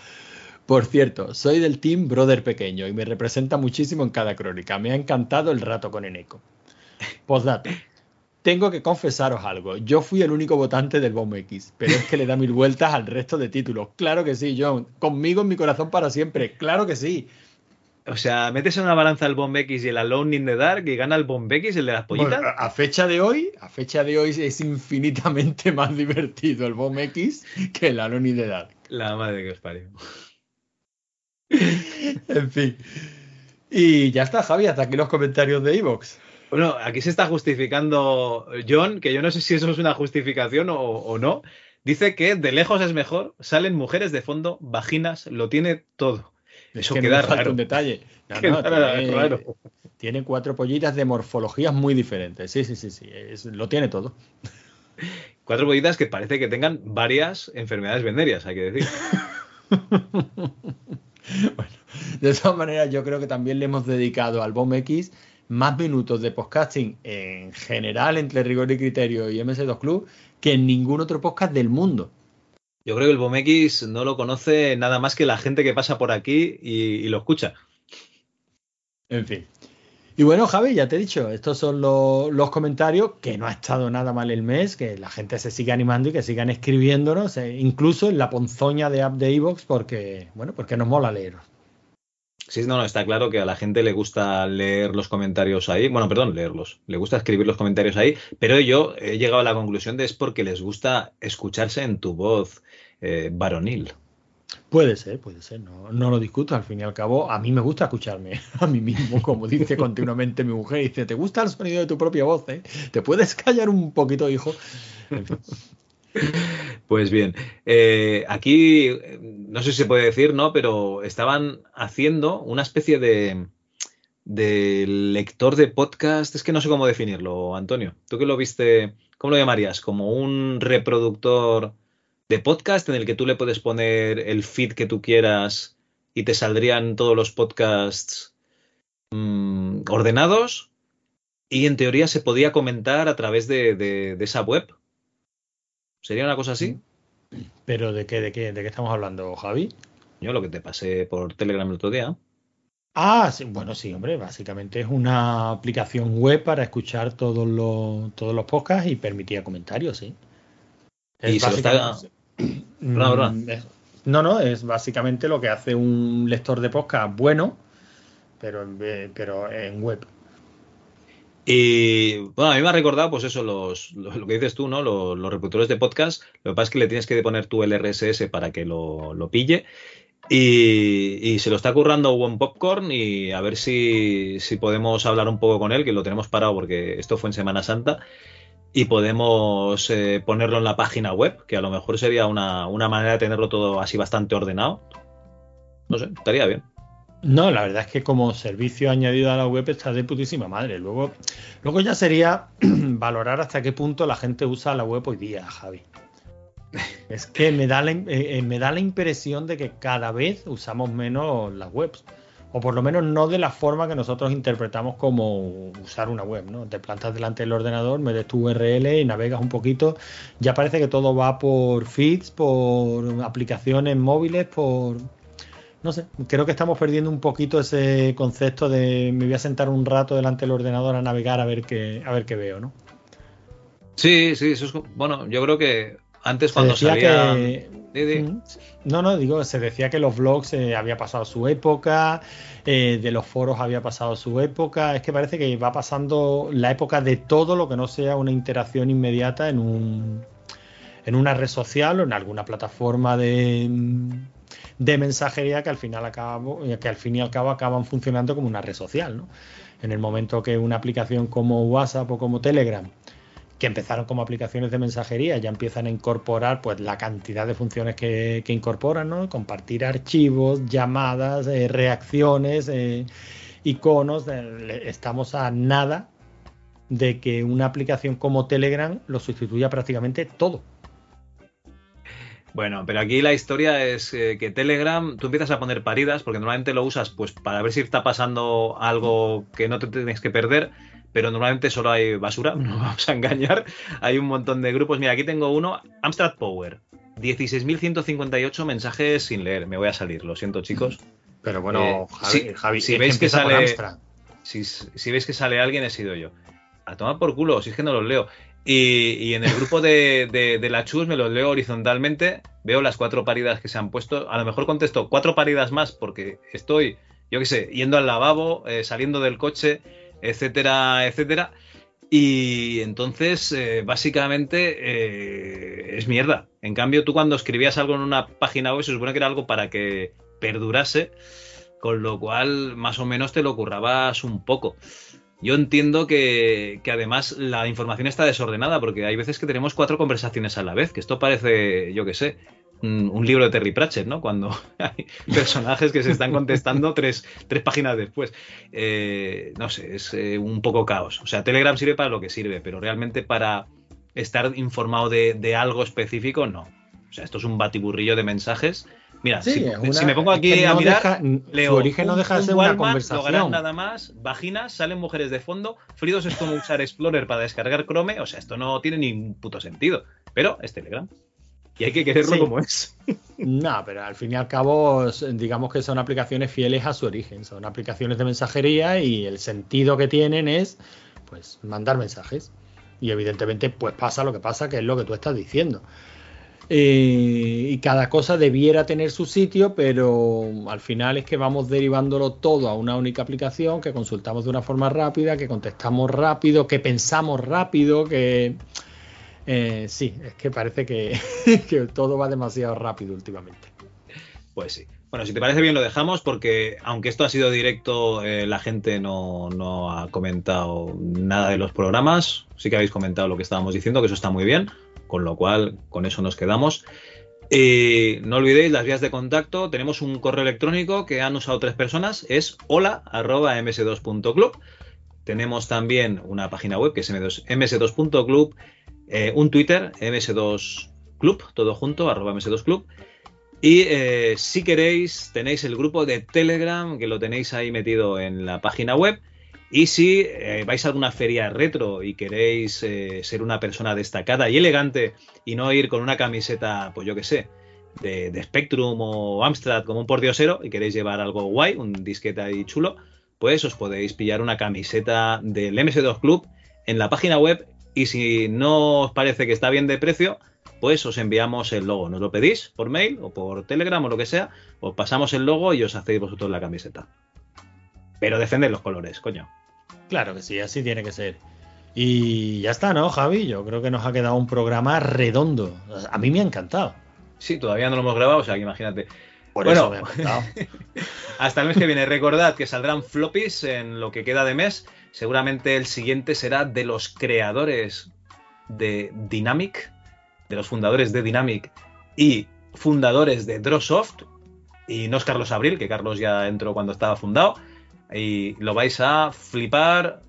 Por cierto, soy del team Brother Pequeño y me representa muchísimo en cada crónica. Me ha encantado el rato con Eneco. Postdata. Tengo que confesaros algo. Yo fui el único votante del Bomb X, pero es que le da mil vueltas al resto de títulos. Claro que sí, John. Conmigo en mi corazón para siempre. Claro que sí. O sea, metes en una balanza el Bomb X y el Alone in the Dark y gana el Bomb X, el de las pollitas. Bueno, a fecha de hoy, a fecha de hoy es infinitamente más divertido el Bomb X que el Alone in the Dark. La madre que os parió. En fin. Y ya está, Javi, hasta aquí los comentarios de Evox. Bueno, aquí se está justificando John, que yo no sé si eso es una justificación o, o, no. Dice que de lejos es mejor, salen mujeres de fondo, vaginas, lo tiene todo. Eso es que queda no raro. un detalle. No, no, tiene, raro. tiene, cuatro pollitas de morfologías muy diferentes. Sí, sí, sí, sí. Es, lo tiene todo. Cuatro pollitas que parece que tengan varias enfermedades venéreas, hay que decir. Bueno, de todas maneras, yo creo que también le hemos dedicado al BOM X más minutos de podcasting en general entre rigor y criterio y MS2 Club que en ningún otro podcast del mundo. Yo creo que el BOMX no lo conoce nada más que la gente que pasa por aquí y, y lo escucha. En fin. Y bueno, Javi, ya te he dicho, estos son los, comentarios, que no ha estado nada mal el mes, que la gente se siga animando y que sigan escribiéndonos, eh, incluso en la ponzoña de app de Evox, porque, bueno, porque nos mola leeros. Sí, no, no, está claro que a la gente le gusta leer los comentarios ahí. Bueno, perdón, leerlos. Le gusta escribir los comentarios ahí, pero yo he llegado a la conclusión de es porque les gusta escucharse en tu voz eh, varonil. Puede ser, puede ser, no, no lo discuto. Al fin y al cabo, a mí me gusta escucharme a mí mismo, como dice continuamente mi mujer. Dice, ¿te gusta el sonido de tu propia voz? eh? ¿Te puedes callar un poquito, hijo? Pues bien, eh, aquí no sé si se puede decir, ¿no? Pero estaban haciendo una especie de, de lector de podcast. Es que no sé cómo definirlo, Antonio. Tú que lo viste, ¿cómo lo llamarías? ¿Como un reproductor de podcast en el que tú le puedes poner el feed que tú quieras y te saldrían todos los podcasts mm, ordenados? Y en teoría se podía comentar a través de, de- de esa web. ¿Sería una cosa así? ¿Pero de qué, de qué, de qué estamos hablando, Javi? Yo lo que te pasé por Telegram el otro día. Ah, sí, bueno, sí, hombre, básicamente es una aplicación web para escuchar todos los, todos los podcasts y permitía comentarios, sí. Y Es se lo está- Mm, no, no, es básicamente lo que hace un lector de podcast bueno, pero en, pero en web. Y bueno, a mí me ha recordado, pues eso, los, lo, lo que dices tú, ¿no? Los, los reproductores de podcast. Lo que pasa es que le tienes que poner tú el RSS para que lo, lo pille. Y, y se lo está currando One Popcorn y a ver si, si podemos hablar un poco con él, que lo tenemos parado porque esto fue en Semana Santa. Y podemos eh, ponerlo en la página web, que a lo mejor sería una, una manera de tenerlo todo así bastante ordenado. No sé, estaría bien. No, la verdad es que como servicio añadido a la web está de putísima madre. Luego, luego ya sería valorar hasta qué punto la gente usa la web hoy día, Javi. Es que me da eh, eh, me da la impresión de que cada vez usamos menos las webs. O por lo menos no de la forma que nosotros interpretamos como usar una web, ¿no? Te plantas delante del ordenador, metes tu URL y navegas un poquito. Ya parece que todo va por feeds, por aplicaciones móviles, por, no sé, creo que estamos perdiendo un poquito ese concepto de me voy a sentar un rato delante del ordenador a navegar a ver qué, a ver qué veo, ¿no? Sí, sí, eso es. Bueno, yo creo que antes Se cuando decía salía. que-. No, no, digo, se decía que los blogs eh, había pasado su época, eh, de los foros había pasado su época. Es que parece que va pasando la época de todo lo que no sea una interacción inmediata en un en una red social o en alguna plataforma de, de mensajería que al final acabo, que al fin y al cabo acaban funcionando como una red social, ¿no? En el momento que una aplicación como WhatsApp o como Telegram que empezaron como aplicaciones de mensajería, ya empiezan a incorporar pues la cantidad de funciones que, que incorporan, ¿no? Compartir archivos, llamadas, eh, reacciones, eh, iconos. estamos a nada de que una aplicación como Telegram lo sustituya prácticamente todo. Bueno, pero aquí la historia es eh, que Telegram, tú empiezas a poner paridas, porque normalmente lo usas pues para ver si está pasando algo que no te tienes que perder, pero normalmente solo hay basura, no vamos a engañar. Hay un montón de grupos. Mira, aquí tengo uno, Amstrad Power. 16.158 mensajes sin leer. Me voy a salir, lo siento, chicos. Pero bueno, Eh, Javi, si, Javi, veis que sale. Si, si veis que sale alguien, he sido yo. A tomar por culo, si es que no los leo. Y, y en el grupo de, de, de la Chus me los leo horizontalmente, veo las cuatro paridas que se han puesto. A lo mejor contesto cuatro paridas más porque estoy, yo qué sé, yendo al lavabo, eh, saliendo del coche, etcétera, etcétera. Y entonces, eh, básicamente, eh, es mierda. En cambio, tú cuando escribías algo en una página web, se supone que era algo para que perdurase, con lo cual, más o menos, te lo currabas un poco. Yo entiendo que, que además la información está desordenada, porque hay veces que tenemos cuatro conversaciones a la vez, que esto parece, yo qué sé, un, un libro de Terry Pratchett, ¿no? Cuando hay personajes que se están contestando tres, tres páginas después. Eh, no sé, es eh, un poco caos. O sea, Telegram sirve para lo que sirve, pero realmente para estar informado de, de algo específico, no. O sea, esto es un batiburrillo de mensajes. Mira, Sí, si, es una- si me pongo es que aquí a mirar, deja- leo su origen no un- deja de un ser una conversación. nada más, vaginas, salen mujeres de fondo, Fridos es como usar Explorer para descargar Chrome, o sea, esto no tiene ni puto sentido, pero es Telegram. Y hay que quererlo Sí. como es. No, pero al fin y al cabo, digamos que son aplicaciones fieles a su origen. Son aplicaciones de mensajería y el sentido que tienen es, pues, mandar mensajes. Y evidentemente, pues pasa lo que pasa, que es lo que tú estás diciendo. eh, y cada cosa debiera tener su sitio, pero al final es que vamos derivándolo todo a una única aplicación, que consultamos de una forma rápida, que contestamos rápido, que pensamos rápido, que... eh, sí, es que parece que, todo va demasiado rápido últimamente. Pues sí. Bueno, si te parece bien lo dejamos porque aunque esto ha sido directo, eh, la gente no, no ha comentado nada de los programas. Sí que habéis comentado lo que estábamos diciendo, que eso está muy bien. Con lo cual, con eso nos quedamos. Eh, no olvidéis las vías de contacto. Tenemos un correo electrónico que han usado tres personas. Es hola.ms2.club. Tenemos también una página web que es ms2.club. eh, un Twitter, ms2club, todo junto, arroba ms2club. Y eh, si queréis, tenéis el grupo de Telegram, que lo tenéis ahí metido en la página web. Y si eh, vais a alguna feria retro y queréis ser una persona destacada y elegante y no ir con una camiseta, pues yo qué sé, de, de Spectrum o Amstrad como un pordiosero y queréis llevar algo guay, un disquete ahí chulo, pues os podéis pillar una camiseta del MS2 Club en la página web y si no os parece que está bien de precio, pues os enviamos el logo. Nos lo pedís por mail o por Telegram o lo que sea, os pasamos el logo y os hacéis vosotros la camiseta. Pero defended los colores, coño. Claro que sí, así tiene que ser. Y ya está, ¿no, Javi? Yo creo que nos ha quedado un programa redondo. A mí me ha encantado. Sí, todavía no lo hemos grabado, o sea que imagínate. Por bueno, eso me ha encantado. hasta el mes que viene. Recordad que saldrán floppies en lo que queda de mes. Seguramente el siguiente será de los creadores de Dynamic, de los fundadores de Dynamic y fundadores de Drawsoft. Y no es Carlos Abril, que Carlos ya entró cuando estaba fundado. Y lo vais a flipar.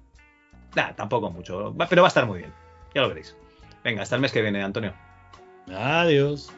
Nah, tampoco mucho, pero va a estar muy bien. Ya lo veréis. Venga, hasta el mes que viene, Antonio. Adiós.